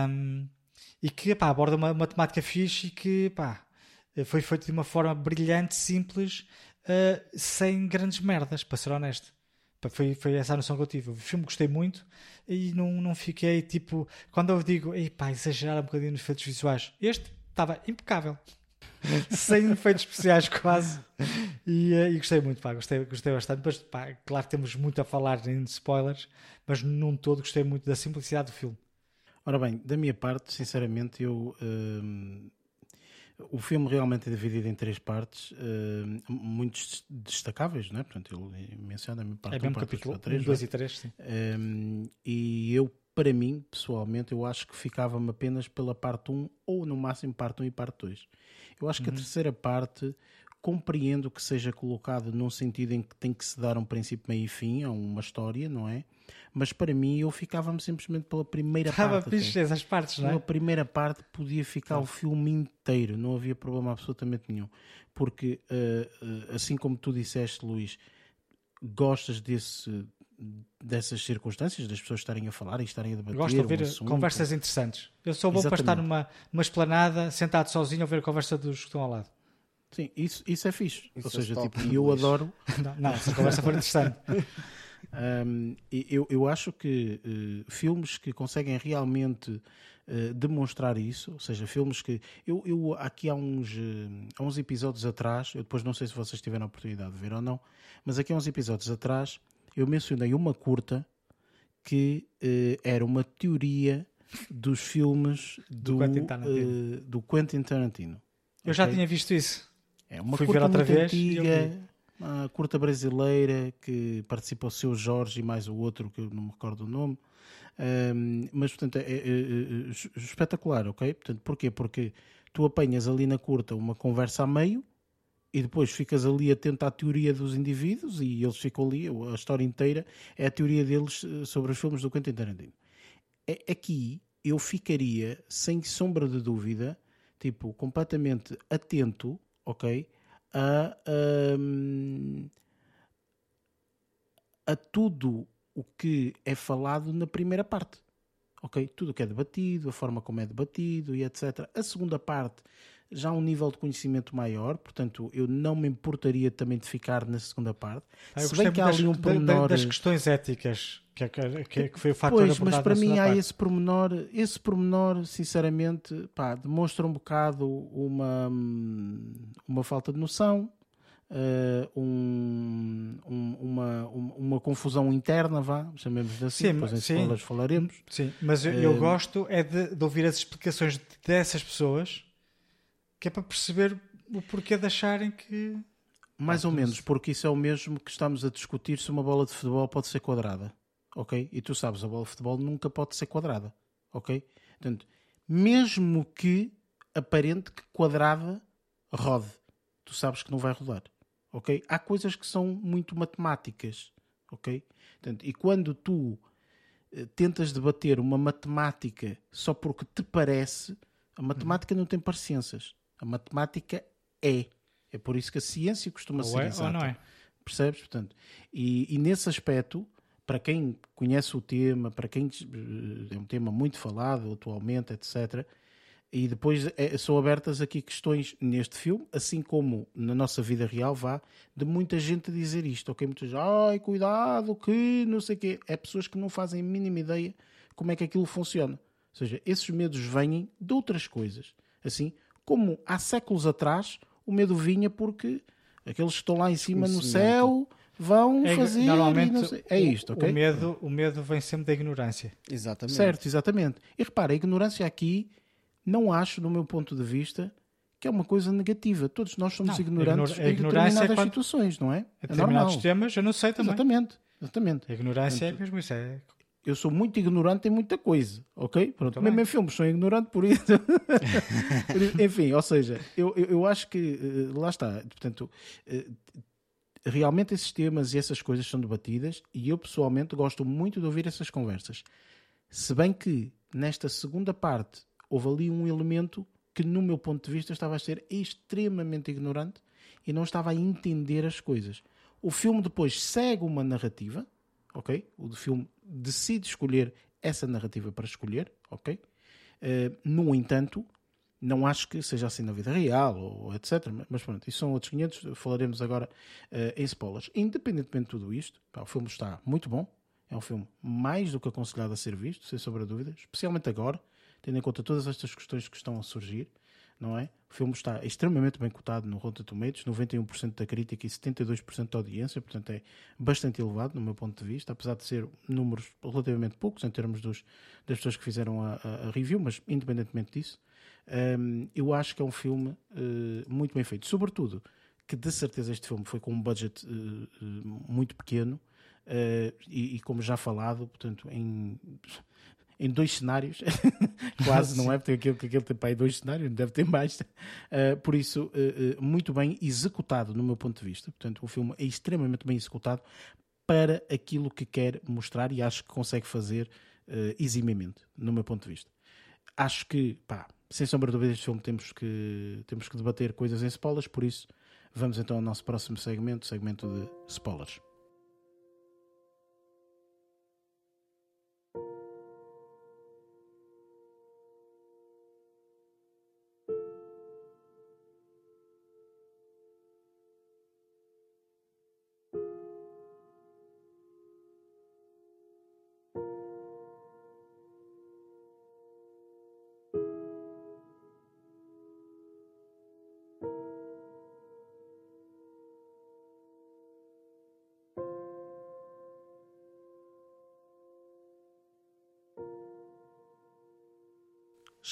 um, e que pá, aborda uma, uma temática fixe e que pá, foi feito de uma forma brilhante, simples, uh, sem grandes merdas, para ser honesto. Foi, foi essa noção que eu tive. O filme gostei muito e não, não fiquei tipo. Quando eu digo, ei pá, exagerar um bocadinho nos efeitos visuais, este estava impecável. Sem efeitos especiais quase. E, eh, e, gostei muito, pá, gostei, gostei bastante. Mas, pá, claro temos muito a falar em spoilers, mas num todo gostei muito da simplicidade do filme. Ora bem, da minha parte, sinceramente, eu. Hum, o filme realmente é dividido em três partes, uh, muito destacáveis, não é? Portanto, ele menciona a parte é mesmo parte capítulo 2 e 3, sim. Um, e eu, para mim, pessoalmente, eu acho que ficava-me apenas pela parte 1 ou no máximo parte 1 e parte 2. Eu acho uhum. que a uhum. terceira parte compreendo que seja colocado num sentido em que tem que se dar um princípio, meio e fim a uma história, não é? Mas para mim eu ficava-me simplesmente pela primeira Estava parte. Estava essas partes, não é? Pela primeira parte podia ficar o filme inteiro, não havia problema absolutamente nenhum. Porque, uh, uh, assim como tu disseste, Luís, gostas desse, dessas circunstâncias, das pessoas estarem a falar e estarem a debater. Gosto de ouvir um assunto. conversas interessantes. Eu sou bom Exatamente. para estar numa, numa esplanada, sentado sozinho, a ouvir a conversa dos que estão ao lado. Sim, isso, isso é fixe. Isso Ou seja, é tipo, eu adoro. Não, não, essa conversa foi interessante. um, eu, eu acho que uh, filmes que conseguem realmente eh, demonstrar isso, ou seja, filmes que eu, eu aqui há uns, eh, há uns episódios atrás, eu depois não sei se vocês tiveram a oportunidade de ver ou não, mas aqui há uns episódios atrás eu mencionei uma curta que eh, era uma teoria dos filmes do, Quentin Tarantino. do Quentin Tarantino. Eu já Ok? tinha visto isso. É uma Fui curta muito vez antiga, uma curta brasileira que participa o seu Jorge e mais o outro que eu não me recordo o nome. Ahm, mas portanto é, é- é- é es- espetacular, ok? Portanto, porquê? Porque tu apanhas ali na curta uma conversa a meio e depois ficas ali atento à teoria dos indivíduos e eles ficam ali, a história inteira é a teoria deles eh, sobre os filmes do Quentin Tarantino. Aqui eu ficaria, sem sombra de dúvida, tipo, completamente atento, ok? A, a tudo o que é falado na primeira parte. Ok? Tudo o que é debatido, a forma como é debatido e etc. A segunda parte já há um nível de conhecimento maior, portanto, eu não me importaria também de ficar na segunda parte. Ah, Se bem que há ali um das, pormenor. das questões éticas, que, é- que, é- que, é- que foi o fator Pois, mas para mim há parte. esse pormenor, esse pormenor, sinceramente, pá, demonstra um bocado uma, uma falta de noção, eh, um- um- uma, um- uma confusão interna, vá, chamemos assim, Sim, depois em sim. falaremos. Sim, mas eu, eu Eh, gosto é de, de ouvir as explicações dessas pessoas, que é para perceber o porquê de acharem que... Mais ou menos, porque isso é o mesmo que estamos a discutir se uma bola de futebol pode ser quadrada, ok? E tu sabes, a bola de futebol nunca pode ser quadrada, ok? Portanto, mesmo que aparente que quadrada rode, tu sabes que não vai rodar, ok? Há coisas que são muito matemáticas, ok? Portanto, e quando tu eh, tentas debater uma matemática só porque te parece, a matemática não tem parecenças. A matemática é. É por isso que a ciência costuma Ou ser é exata. ou não é. Percebes? Portanto, e, e nesse aspecto, para quem conhece o tema, para quem eh, é um tema muito falado atualmente, etc. E depois eh, são abertas aqui questões neste filme, assim como na nossa vida real, vá, de muita gente dizer isto, ok? Muitas ai, cuidado, que não sei o quê. É pessoas que não fazem a mínima ideia como é que aquilo funciona. Ou seja, esses medos vêm de outras coisas. Assim, como há séculos atrás, o medo vinha porque aqueles que estão lá em cima no céu vão É, fazer. normalmente não sei- É o- isto, ok? O medo, o medo vem sempre da ignorância. Exatamente. Certo, exatamente. E repara, a ignorância aqui não acho, do meu ponto de vista, que é uma coisa negativa. Todos nós somos Não, ignorantes em é determinadas quando- situações, não é? Em É determinados normal. temas, eu não sei também. Exatamente, exatamente. A ignorância é mesmo isso. É... Eu sou muito ignorante em muita coisa, ok? Pronto, Também. mesmo em filmes sou ignorante por isso. Por isso, Enfim, ou seja, eu, eu, eu acho que eh, lá está. Portanto, eh, realmente esses temas e essas coisas são debatidas e eu pessoalmente gosto muito de ouvir essas conversas. Se bem que nesta segunda parte houve ali um elemento que, no meu ponto de vista, estava a ser extremamente ignorante e não estava a entender as coisas. O filme depois segue uma narrativa, ok? O filme decide escolher essa narrativa para escolher, ok? Eh, no entanto, não acho que seja assim na vida real ou etc. Mas pronto, isso são outros 500. Falaremos agora eh, em spoilers. Independentemente de tudo isto, pá, o filme está muito bom. É um filme mais do que aconselhado a ser visto, sem sombra de dúvida, especialmente agora, tendo em conta todas estas questões que estão a surgir, não é? O filme está extremamente bem cotado no Rotten Tomatoes, 91% da crítica e 72% da audiência, portanto é bastante elevado no meu ponto de vista, apesar de ser números relativamente poucos em termos dos, das pessoas que fizeram a, a- a review, mas independentemente disso, hum, eu acho que é um filme eh, muito bem feito. Sobretudo, que de certeza este filme foi com um budget eh, muito pequeno e, e como já falado, portanto, em, em dois cenários, quase, não é? Porque aquele, aquele tem para aí dois cenários, deve ter mais. Eh, por isso, eh, eh, muito bem executado, no meu ponto de vista. Portanto, o filme é extremamente bem executado para aquilo que quer mostrar e acho que consegue fazer eh, eximiamente, no meu ponto de vista. Acho que, pá, sem sombra de dúvida, este filme temos que, temos que debater coisas em spoilers, por isso vamos então ao nosso próximo segmento, segmento de spoilers.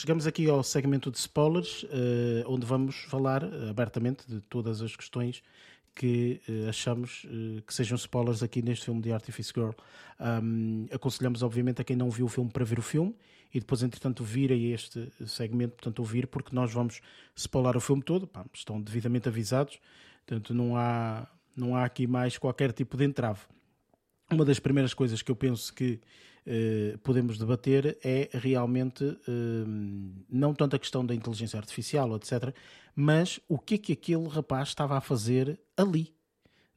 Chegamos aqui ao segmento de spoilers, eh, onde vamos falar eh, abertamente de todas as questões que eh, achamos que sejam spoilers aqui neste filme de Artifice Girl. Um, aconselhamos, obviamente, a quem não viu o filme para ver o filme e depois, entretanto, vir a este segmento, portanto, ouvir, porque nós vamos spoiler o filme todo. Pá, estão devidamente avisados, portanto, não há, não há aqui mais qualquer tipo de entrave. Uma das primeiras coisas que eu penso que eh, podemos debater é realmente eh, não tanto a questão da inteligência artificial, etc., mas o que é que aquele rapaz estava a fazer ali,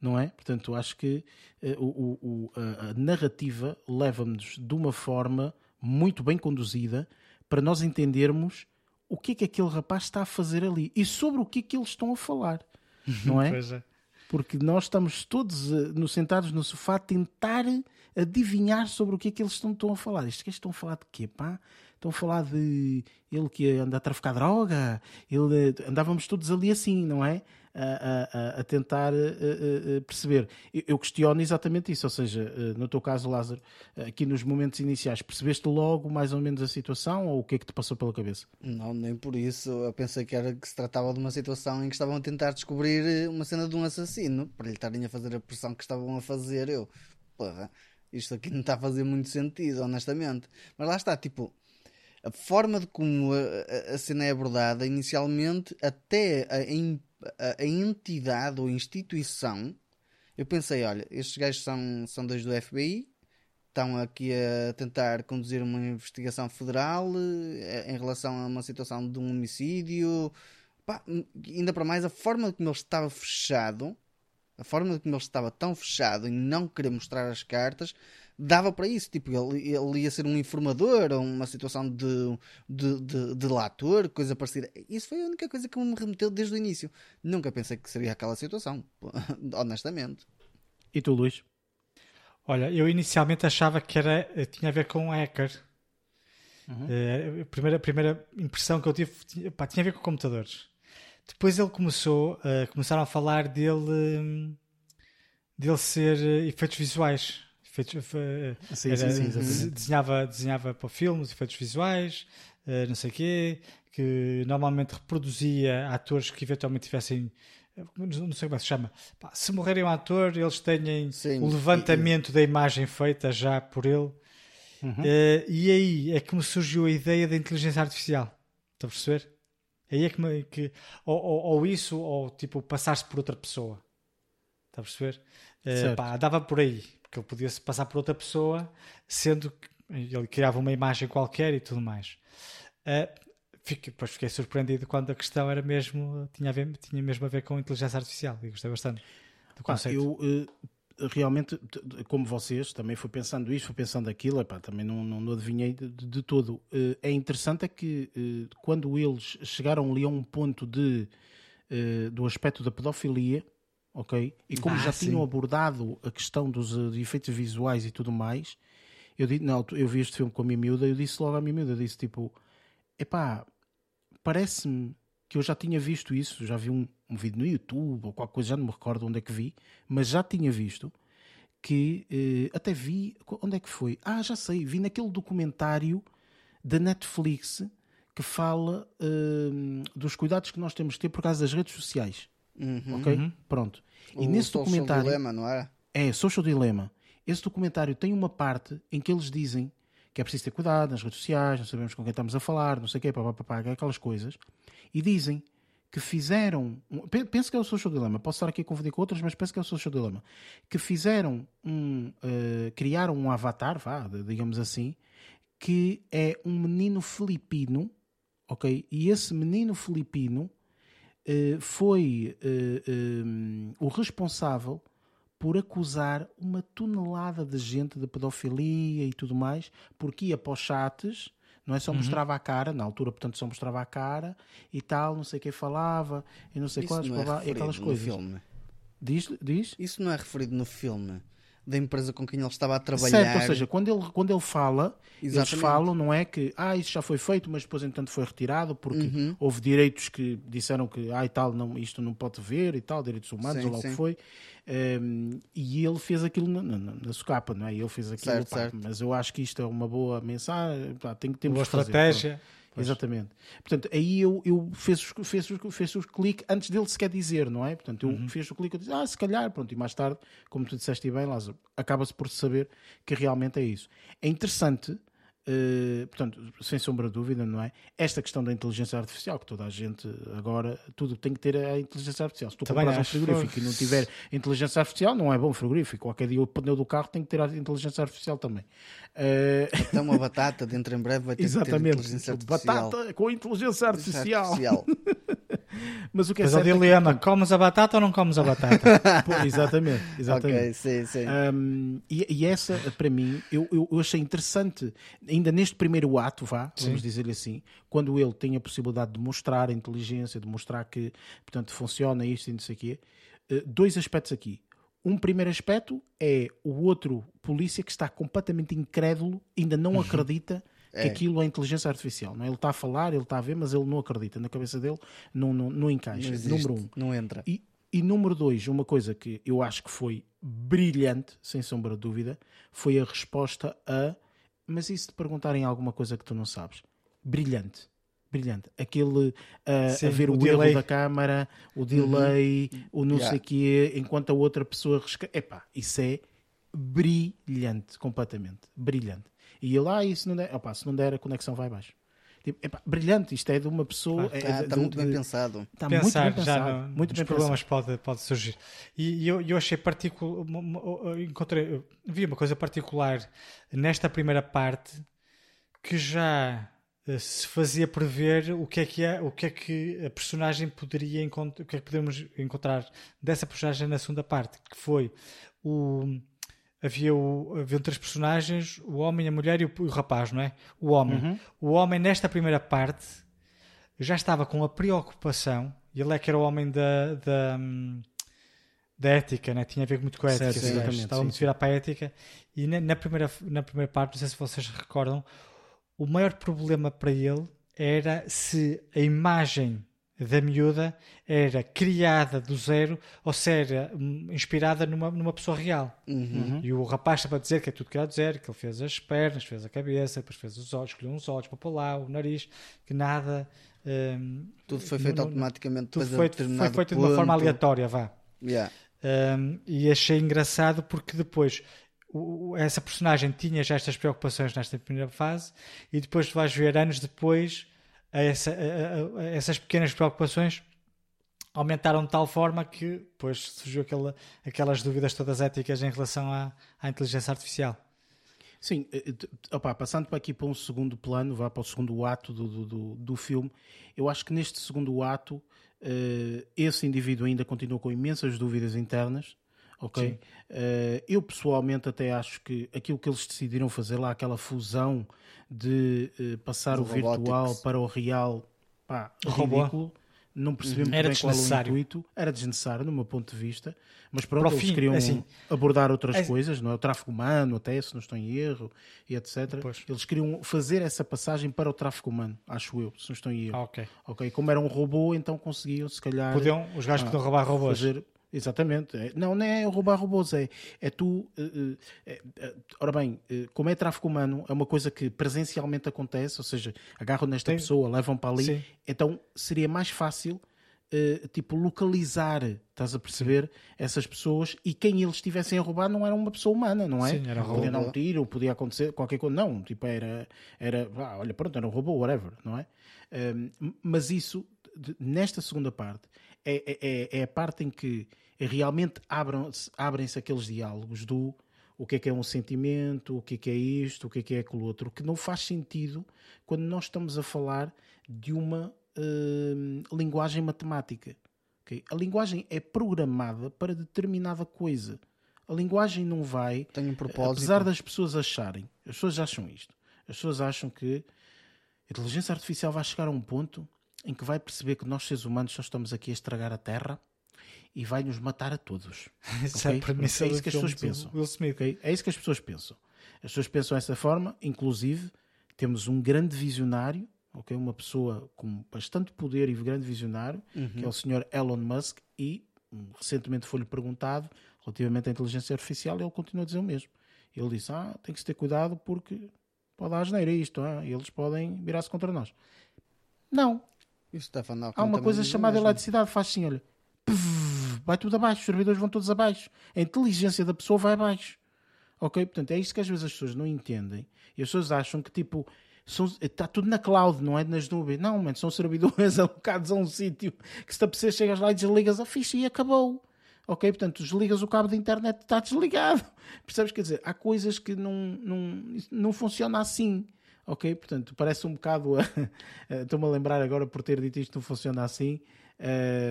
não é? Portanto, acho que eh, o, o, a, a narrativa leva-nos de uma forma muito bem conduzida para nós entendermos o que é que aquele rapaz está a fazer ali e sobre o que é que eles estão a falar, não é? Pois é. Porque nós estamos todos eh, no, sentados no sofá a tentar adivinhar sobre o que é que eles estão, estão a falar. Estes gajos estão a falar de quê, pá? Estão a falar de ele que anda a traficar droga, ele, eh, andávamos todos ali assim, não é? A, a- a- tentar eh, eh, eh, perceber. Eu, questiono exatamente isso, ou seja, no teu caso, Lázaro, aqui nos momentos iniciais, percebeste logo mais ou menos a situação ou o que é que te passou pela cabeça? Não, nem por isso. Eu pensei que era que se tratava de uma situação em que estavam a tentar descobrir uma cena de um assassino para lhe estarem a fazer a pressão que estavam a fazer. Eu, porra, isto aqui não está a fazer muito sentido, honestamente. Mas lá está, tipo, a forma de como a, a- cena é abordada inicialmente, até a, a- a entidade ou instituição, eu pensei: olha, estes gajos são, são dois do FBI, estão aqui a tentar conduzir uma investigação federal eh, em relação a uma situação de um homicídio. Pá, ainda para mais, a forma como ele estava fechado, a forma como ele estava tão fechado em não querer mostrar as cartas, dava para isso. Tipo, ele, ele ia ser um informador ou uma situação de, de, de, de lator, coisa parecida. Isso foi a única coisa que me remeteu desde o início. Nunca pensei que seria aquela situação, honestamente. E tu, Luís? Olha, eu inicialmente achava que era, tinha a ver com hacker. Eh, a, primeira, a primeira impressão que eu tive tinha, pá, tinha a ver com computadores. Depois ele começou, eh, começaram a falar dele, hum, dele ser eh, efeitos visuais. Efeitos, eh, Sim, era- sim, sim, des- desenhava, desenhava para filmes, efeitos visuais, eh, não sei o quê, que normalmente reproduzia atores que eventualmente tivessem. eh, Não sei como é que se chama. Se morrerem um ator, eles têm Sim, o levantamento da imagem feita já por ele. Eh, e aí é que me surgiu a ideia da inteligência artificial. Estão a perceber? Aí é que, me, que ou, ou- ou isso, ou tipo, passar-se por outra pessoa. Está a perceber? Eh, Certo. pá, dava por aí. Porque ele podia se passar por outra pessoa, sendo que ele criava uma imagem qualquer e tudo mais. Eh, fiquei, depois fiquei surpreendido quando a questão era mesmo, tinha, a ver, tinha mesmo a ver com inteligência artificial. E gostei bastante do conceito. eu eh, realmente, como vocês, também fui pensando isto, fui pensando aquilo, epá, também não, não, não adivinhei de, de- todo. Eh, é interessante é que eh, quando eles chegaram ali a um ponto de, do aspecto da pedofilia, ok? E como Ah, já sim. tinham abordado a questão dos eh, efeitos visuais e tudo mais, eu, di- não, eu vi este filme com a minha miúda, eu disse logo à minha miúda, eu disse tipo, epá, parece-me que eu já tinha visto isso, já vi um, um vídeo no YouTube ou qualquer coisa, já não me recordo onde é que vi, mas já tinha visto que eh, até vi, onde é que foi? Ah, já sei, vi naquele documentário da Netflix que fala eh, dos cuidados que nós temos de ter por causa das redes sociais. Ok? Pronto. E O nesse Social documentário. Dilemma, não era? É, Social Dilemma. Esse documentário tem uma parte em que eles dizem que é preciso ter cuidado nas redes sociais, não sabemos com quem estamos a falar, não sei o quê, papapá, aquelas coisas. E dizem que fizeram. um- pe- Penso que é o Social Dilemma, posso estar aqui a confundir com outras, mas penso que é o Social Dilemma. Que fizeram um. eh, criaram um avatar, vá, digamos assim, que é um menino filipino, ok? E esse menino filipino foi eh, eh, o responsável por acusar uma tonelada de gente de pedofilia e tudo mais, porque ia para os chats, não é só mostrava a cara, na altura, portanto, só mostrava a cara e tal, não sei quem falava, e não sei Isso não é blá, e referido aquelas no coisas. filme. Diz, diz? Isso não é referido no filme da empresa com quem ele estava a trabalhar. Certo, ou seja, quando ele, quando ele fala, eles Exatamente. falam, não é que ah, isso já foi feito, mas depois entanto foi retirado porque Uhum. houve direitos que disseram que ah, e tal, não, isto não pode ver e tal, direitos humanos Sim, ou lá o sim. que foi. Ehm, e ele fez aquilo na, na, na socapa, não é? Ele fez aquilo, Certo, pá, certo. mas eu acho que isto é uma boa mensagem, pá, tem que Boa temos que fazer, pronto. Exatamente. Portanto, aí eu, eu fez, os- fez, os- fez o clique antes dele sequer dizer, não é? Portanto, eu Uhum. fiz o clique e disse, ah, se calhar, pronto, e mais tarde, como tu disseste bem, Lázaro, acaba-se por saber que realmente é isso. É interessante, eh, portanto, sem sombra de dúvida, não é? Esta questão da inteligência artificial, que toda a gente agora, tudo tem que ter a inteligência artificial. Se tu Também compras um frigorífico e não tiver inteligência artificial, não é bom frigorífico. Qualquer dia o pneu do carro tem que ter a inteligência artificial também. Então uma batata dentro em breve vai ter que ter Exatamente. inteligência artificial. Batata com inteligência artificial. Artificial. Mas o que é Mas o certo é que- comes a batata ou não comes a batata? Pô, exatamente, exatamente. ok, sim, sim. Um, e, e essa, para mim, eu, eu, eu achei interessante, ainda neste primeiro ato, vá, vamos dizer-lhe assim, quando ele tem a possibilidade de mostrar a inteligência, de mostrar que, portanto, funciona isto e não sei o quê, eh, dois aspectos aqui. Um primeiro aspecto é o outro polícia que está completamente incrédulo, ainda não acredita que aquilo é inteligência artificial. Não é? Ele está a falar, ele está a ver, mas ele não acredita. Na cabeça dele não, não, não encaixa. Não existe, Número um. não entra. E, e número dois, uma coisa que eu acho que foi brilhante, sem sombra de dúvida, foi a resposta a. Mas e se te perguntarem alguma coisa que tu não sabes? Brilhante. Brilhante. Aquele a, Sim, a ver o o, delay. erro da câmara, o delay, o não Yeah. sei quê, enquanto a outra pessoa. resca- Epá, isso é brilhante, completamente. Brilhante. E ele, ah, isso não der. Opá, se não der, a conexão vai abaixo. Tipo, epá, brilhante. Isto é de uma pessoa. é- Está, é está muito bem pensado. Está muito bem pensado. já no, muito nos bem problemas pensado. pode, pode surgir. E, e eu, eu achei particular, encontrei, vi uma coisa particular nesta primeira parte que já eh, se fazia prever o que é que é, o que é que a personagem poderia encontrar, o que é que podemos encontrar dessa personagem na segunda parte, que foi o havia o, haviam três personagens, o homem, a mulher e o, o rapaz, não é? O homem. Uhum. O homem nesta primeira parte já estava com a preocupação, e ele é que era o homem da, da, da ética, né? tinha a ver muito com a ética, Certo, estava sim, muito sim. virado para a ética, e na, na primeira, na primeira parte, não sei se vocês recordam, o maior problema para ele era se a imagem da miúda era criada do zero ou se era hum, inspirada numa, numa pessoa real. Uhum. E o rapaz estava a dizer que é tudo criado do zero, que ele fez as pernas, fez a cabeça, depois fez os olhos, escolheu uns olhos para pôr lá, o nariz, que nada. hum, Tudo foi feito não- automaticamente tudo foi, foi feito de uma forma ponto. aleatória, vá. Yeah. Um, e achei engraçado porque depois o- essa personagem tinha já estas preocupações nesta primeira fase e depois tu vais ver anos depois a essa- a- a- essas pequenas preocupações aumentaram de tal forma que depois surgiu aquela, aquelas dúvidas todas éticas em relação à, à inteligência artificial. Sim, eh, t- opá, passando para aqui para um segundo plano, vá para o segundo ato do, do, do, filme, eu acho que neste segundo ato eh, esse indivíduo ainda continua com imensas dúvidas internas, ok? Eh, eu pessoalmente até acho que aquilo que eles decidiram fazer lá, aquela fusão de eh, passar Do o virtual robotics. para o real, pá, Robô. ridículo. Não percebi muito Era bem qual é o desnecessário. intuito. Era desnecessário, no meu ponto de vista. Mas pronto, Para o eles fim, queriam assim, abordar outras é- coisas, não é? O tráfico humano, até se não estou em erro, e etc. Pois. Eles queriam fazer essa passagem para o tráfico humano, acho eu, se não estou em erro. Ah, ok. Ok, como era um robô, então conseguiam, se calhar. Podiam, os gajos ah, podiam roubar robôs. Fazer... Exatamente. É- Não, não é roubar robôs, é, é tu. eh, eh, ora bem, como é tráfico humano, é uma coisa que presencialmente acontece, ou seja, agarram nesta Tem- pessoa, levam para ali, Sim. então seria mais fácil. eh, tipo, localizar, estás a perceber, essas pessoas e quem eles estivessem a roubar não era uma pessoa humana, não é? Sim, era Podia dar um tiro, podia acontecer qualquer coisa, não, tipo, era, era ah, olha, pronto, era um robô, whatever, não é? Um, mas isso, nesta segunda parte, é, é- é, é a parte em que realmente abram-se- abrem-se aqueles diálogos do o que é que é um sentimento, o que é que é isto, o que é que é aquilo outro, que não faz sentido quando nós estamos a falar de uma hum, linguagem matemática. ok? A linguagem é programada para determinada coisa. A linguagem não vai Tem um propósito. Apesar das pessoas acharem, as pessoas acham isto, as pessoas acham que a inteligência artificial vai chegar a um ponto em que vai perceber que nós seres humanos só estamos aqui a estragar a Terra e vai nos matar a todos. Isso é a ok? premissa é isso que as pessoas pensam. Will Smith. ok? É isso que as pessoas pensam. As pessoas pensam dessa forma, inclusive temos um grande visionário, ok? uma pessoa com bastante poder e grande visionário, que é o senhor Elon Musk, e hum, recentemente foi-lhe perguntado relativamente à inteligência artificial e ele continua a dizer o mesmo. Ele disse, ah, tem que se ter cuidado porque pode dar asneira isto, ah, eles podem virar-se contra nós. Não. Há uma coisa chamada eletricidade, faz assim, olha. pff, Vai tudo abaixo, os servidores vão todos abaixo. A inteligência da pessoa vai abaixo. Ok? Portanto, é isto que às vezes as pessoas não entendem. E as pessoas acham que, tipo, está tudo na cloud, não é nas nuvens. Não, mano, são servidores alocados a um sítio que se te apetecer, chegas lá e desligas a ficha e acabou. Ok? Portanto, desligas o cabo da internet, está desligado. Percebes? Quer dizer, há coisas que não, não, não funciona assim. Ok? Portanto, parece um bocado. Estou-me a lembrar agora por ter dito isto não funciona assim.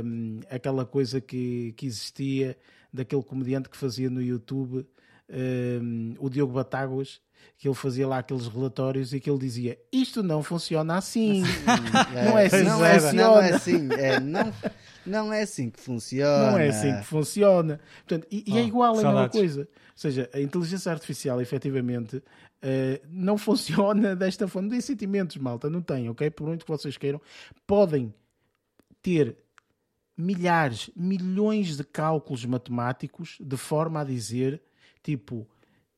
hum, aquela coisa que, que existia daquele comediante que fazia no YouTube, hum, o Diogo Batáguas, que ele fazia lá aqueles relatórios e que ele dizia: Isto não funciona assim. Não é assim não, que é, funciona. não é assim, é, não, não é assim que funciona. Não é assim que funciona. Portanto, e, e é Oh, igual, é a mesma coisa. Ou seja, a inteligência artificial, efetivamente, eh, não funciona desta forma. Não tem sentimentos, malta, não tem, ok? Por muito que vocês queiram, podem ter milhares, milhões de cálculos matemáticos de forma a dizer, tipo,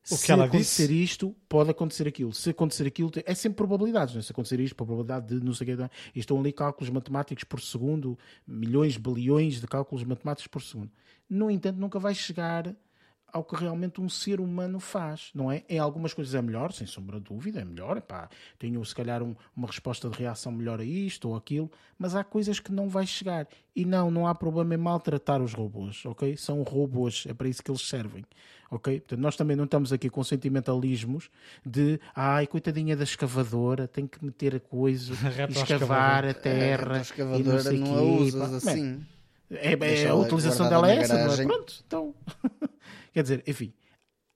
O que se acontecer disse. isto, pode acontecer aquilo. Se acontecer aquilo, é sempre probabilidades. Não é? Se acontecer isto, probabilidade de não sei o quê. E estão ali cálculos matemáticos por segundo, milhões, bilhões de cálculos matemáticos por segundo. No entanto, nunca vai chegar ao que realmente um ser humano faz, não é? Em algumas coisas é melhor, sem sombra de dúvida, é melhor. Epá, tenho se calhar um- uma resposta de reação melhor a isto ou aquilo, mas há coisas que não vai chegar. E não, não há problema em maltratar os robôs, ok? São robôs, é para isso que eles servem, ok? Portanto, nós também não estamos aqui com sentimentalismos de ai, coitadinha da escavadora, tem que meter a coisa, escavar a É, terra. a e escavadora não, sei não, quê, a usas pá. assim. É, é, a utilização dela é essa, não é? Pronto, então. Quer dizer, enfim,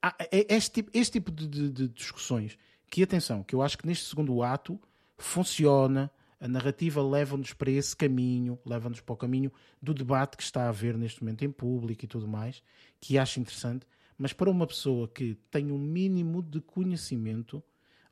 há- é- este tipo, este tipo de, de- de discussões, que atenção, que eu acho que neste segundo ato funciona, a narrativa leva-nos para esse caminho, leva-nos para o caminho do debate que está a haver neste momento em público e tudo mais, que acho interessante, mas para uma pessoa que tem um mínimo de conhecimento,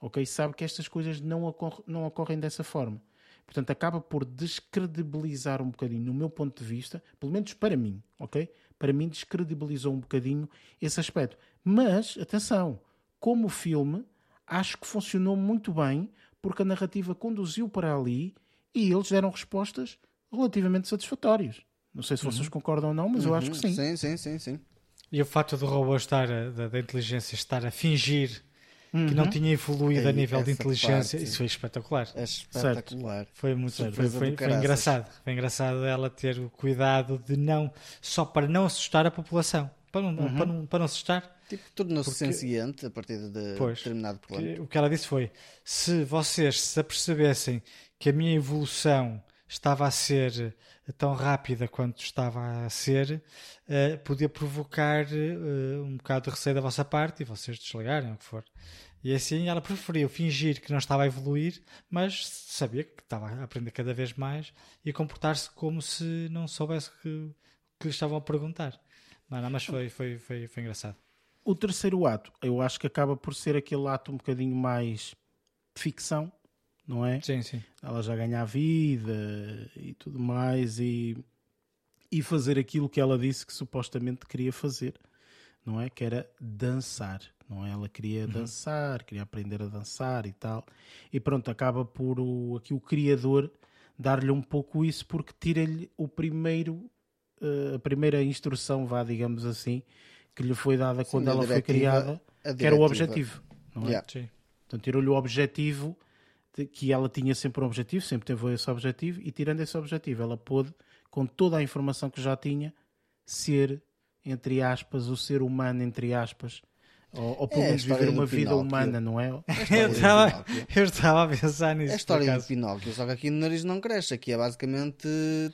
ok, sabe que estas coisas não, ocorre- não ocorrem dessa forma. Portanto, acaba por descredibilizar um bocadinho, no meu ponto de vista, pelo menos para mim, ok? Para mim, descredibilizou um bocadinho esse aspecto. Mas, atenção, como filme, acho que funcionou muito bem, porque a narrativa conduziu para ali e eles deram respostas relativamente satisfatórias. Não sei se vocês concordam ou não, mas eu acho que sim. Sim, sim, sim, sim. E o facto do robô estar, a- da, da inteligência estar a fingir que não tinha evoluído a Ei, nível de inteligência, parte. isso foi espetacular. É espetacular. Foi muito foi, foi, foi engraçado. Foi engraçado ela ter o cuidado de não, só para não assustar a população. Para não, para não, para não assustar. Tipo, tornou-se senciente a partir de Pois, determinado. Que- o que ela disse foi: se vocês se apercebessem que a minha evolução estava a ser tão rápida quanto estava a ser, eh, podia provocar eh, um bocado de receio da vossa parte e vocês desligarem, o que for. E assim ela preferiu fingir que não estava a evoluir, mas sabia que estava a aprender cada vez mais e comportar-se como se não soubesse que, que lhe estavam a perguntar. Não, não, mas foi, foi, foi, foi engraçado. O terceiro ato, eu acho que acaba por ser aquele ato um bocadinho mais ficção, não é? Sim, sim. ela já ganha a vida e tudo mais e, e fazer aquilo que ela disse que supostamente queria fazer, não é? Que era dançar, não é? Ela queria dançar, queria aprender a dançar e tal. E pronto, acaba por o, aqui o criador dar-lhe um pouco isso porque tira-lhe o primeiro, eh, a primeira instrução, vá, digamos assim, que lhe foi dada Sim, quando ela foi criada, que era o objetivo, não é? Yeah. sim. Portanto, tirou-lhe o objetivo que ela tinha sempre um objetivo, sempre teve esse objetivo, e tirando esse objetivo, ela pôde, com toda a informação que já tinha, ser, entre aspas, o ser humano, entre aspas, ou, ou pelo É menos viver uma vida Pinóquio. humana, não é? A Eu estava, Pinóquio. eu estava a pensar nisso. É a história do. Pinóquio, só que aqui no nariz não cresce. Aqui é basicamente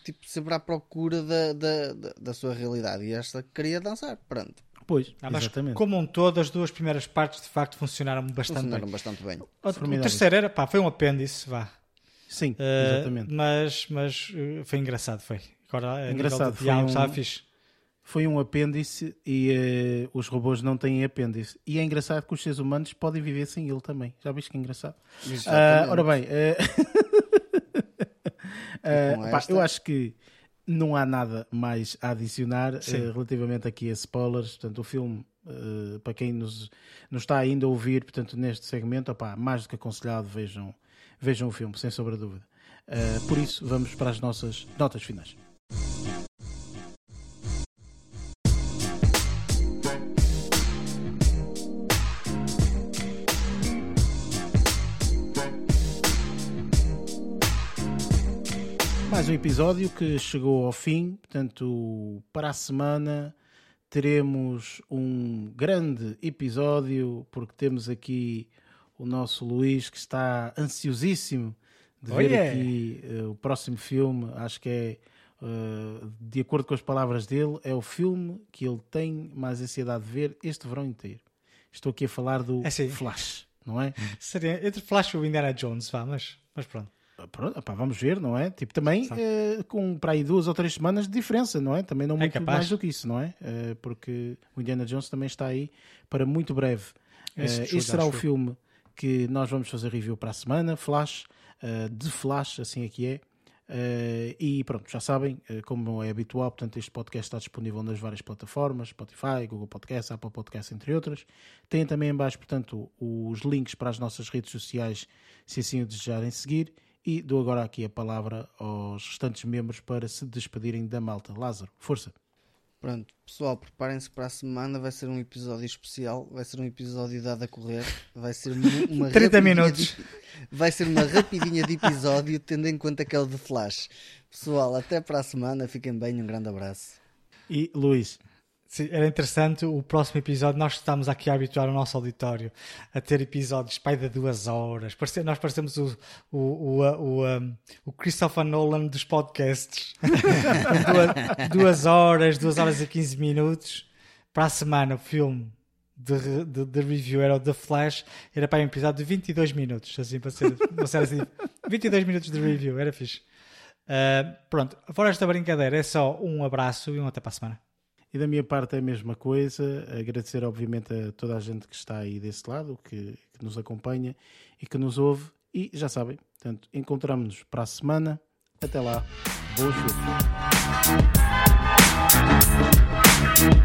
tipo sempre à procura da, da, da, da sua realidade. E esta queria dançar. Pronto. Pois, Ah, mas exatamente. como um todo, as duas primeiras partes de facto funcionaram bastante Funcionaram bem. bastante bem. O, o terceiro era, pá, foi um apêndice, vá. Sim, Uh, exatamente. mas mas uh, foi engraçado, foi. Agora, Engraçado, foi diálogo, um- estava fixe. Foi um apêndice e eh, os robôs não têm apêndice. E é engraçado que os seres humanos podem viver sem ele também. Já viste que é engraçado? Ah, Exatamente. ora bem, eh, eh, com pá, eu acho que não há nada mais a adicionar Sim. eh, relativamente aqui a spoilers. Portanto, o filme, eh, para quem nos, nos está ainda a ouvir, portanto, neste segmento, opá, mais do que aconselhado, vejam, vejam o filme, sem sombra de dúvida. Uh, por isso, vamos para as nossas notas finais. Mais um episódio que chegou ao fim, portanto, para a semana teremos um grande episódio, porque temos aqui o nosso Luís que está ansiosíssimo de Oh, ver yeah. aqui eh, o próximo filme. Acho que é, eh, de acordo com as palavras dele, é o filme que ele tem mais ansiedade de ver este verão inteiro. Estou aqui a falar do É. Flash, não é? Seria entre Flash e o Indiana Jones, vá, mas, mas pronto. Pronto, opá, vamos ver, não é? Tipo, também eh, com para aí duas ou três semanas de diferença, não é? Também não muito capaz. mais do que isso, não é? Eh, porque o Indiana Jones também está aí para muito breve. Esse Eh, este será o filme que nós vamos fazer review para a semana, Flash, eh, de Flash, assim aqui é. Eh, e pronto, já sabem, eh, como é habitual, portanto, este podcast está disponível nas várias plataformas, Spotify, Google Podcast, Apple Podcast, entre outras. Tem também em baixo, portanto, os links para as nossas redes sociais, se assim o desejarem seguir. E dou agora aqui a palavra aos restantes membros para se despedirem da malta. Lázaro, força. Pronto, pessoal, preparem-se para a semana. Vai ser um episódio especial. Vai ser um episódio dado a correr. Vai ser uma, uma 30 rapidinha minutos. de- vai ser uma rapidinha de episódio, tendo em conta que é o de Flash. Pessoal, até para a semana. Fiquem bem. Um grande abraço. E Luís, era interessante o próximo episódio. Nós estamos aqui a habituar o nosso auditório a ter episódios pai de duas horas. Nós parecemos o, o, o, o, um, o Christopher Nolan dos podcasts. duas, duas horas, duas horas e 15 minutos. Para a semana, o filme de, de, de review era o The Flash. Era para um episódio de 22 minutos. Assim, para ser, para ser assim. 22 minutos de review, era fixe. Ah, pronto, fora esta brincadeira, é só um abraço e um até para a semana. E da minha parte é a mesma coisa. Agradecer, obviamente, a toda a gente que está aí desse lado, que, que nos acompanha e que nos ouve. E já sabem, portanto, encontramos-nos para a semana. Até lá. Boas filmes.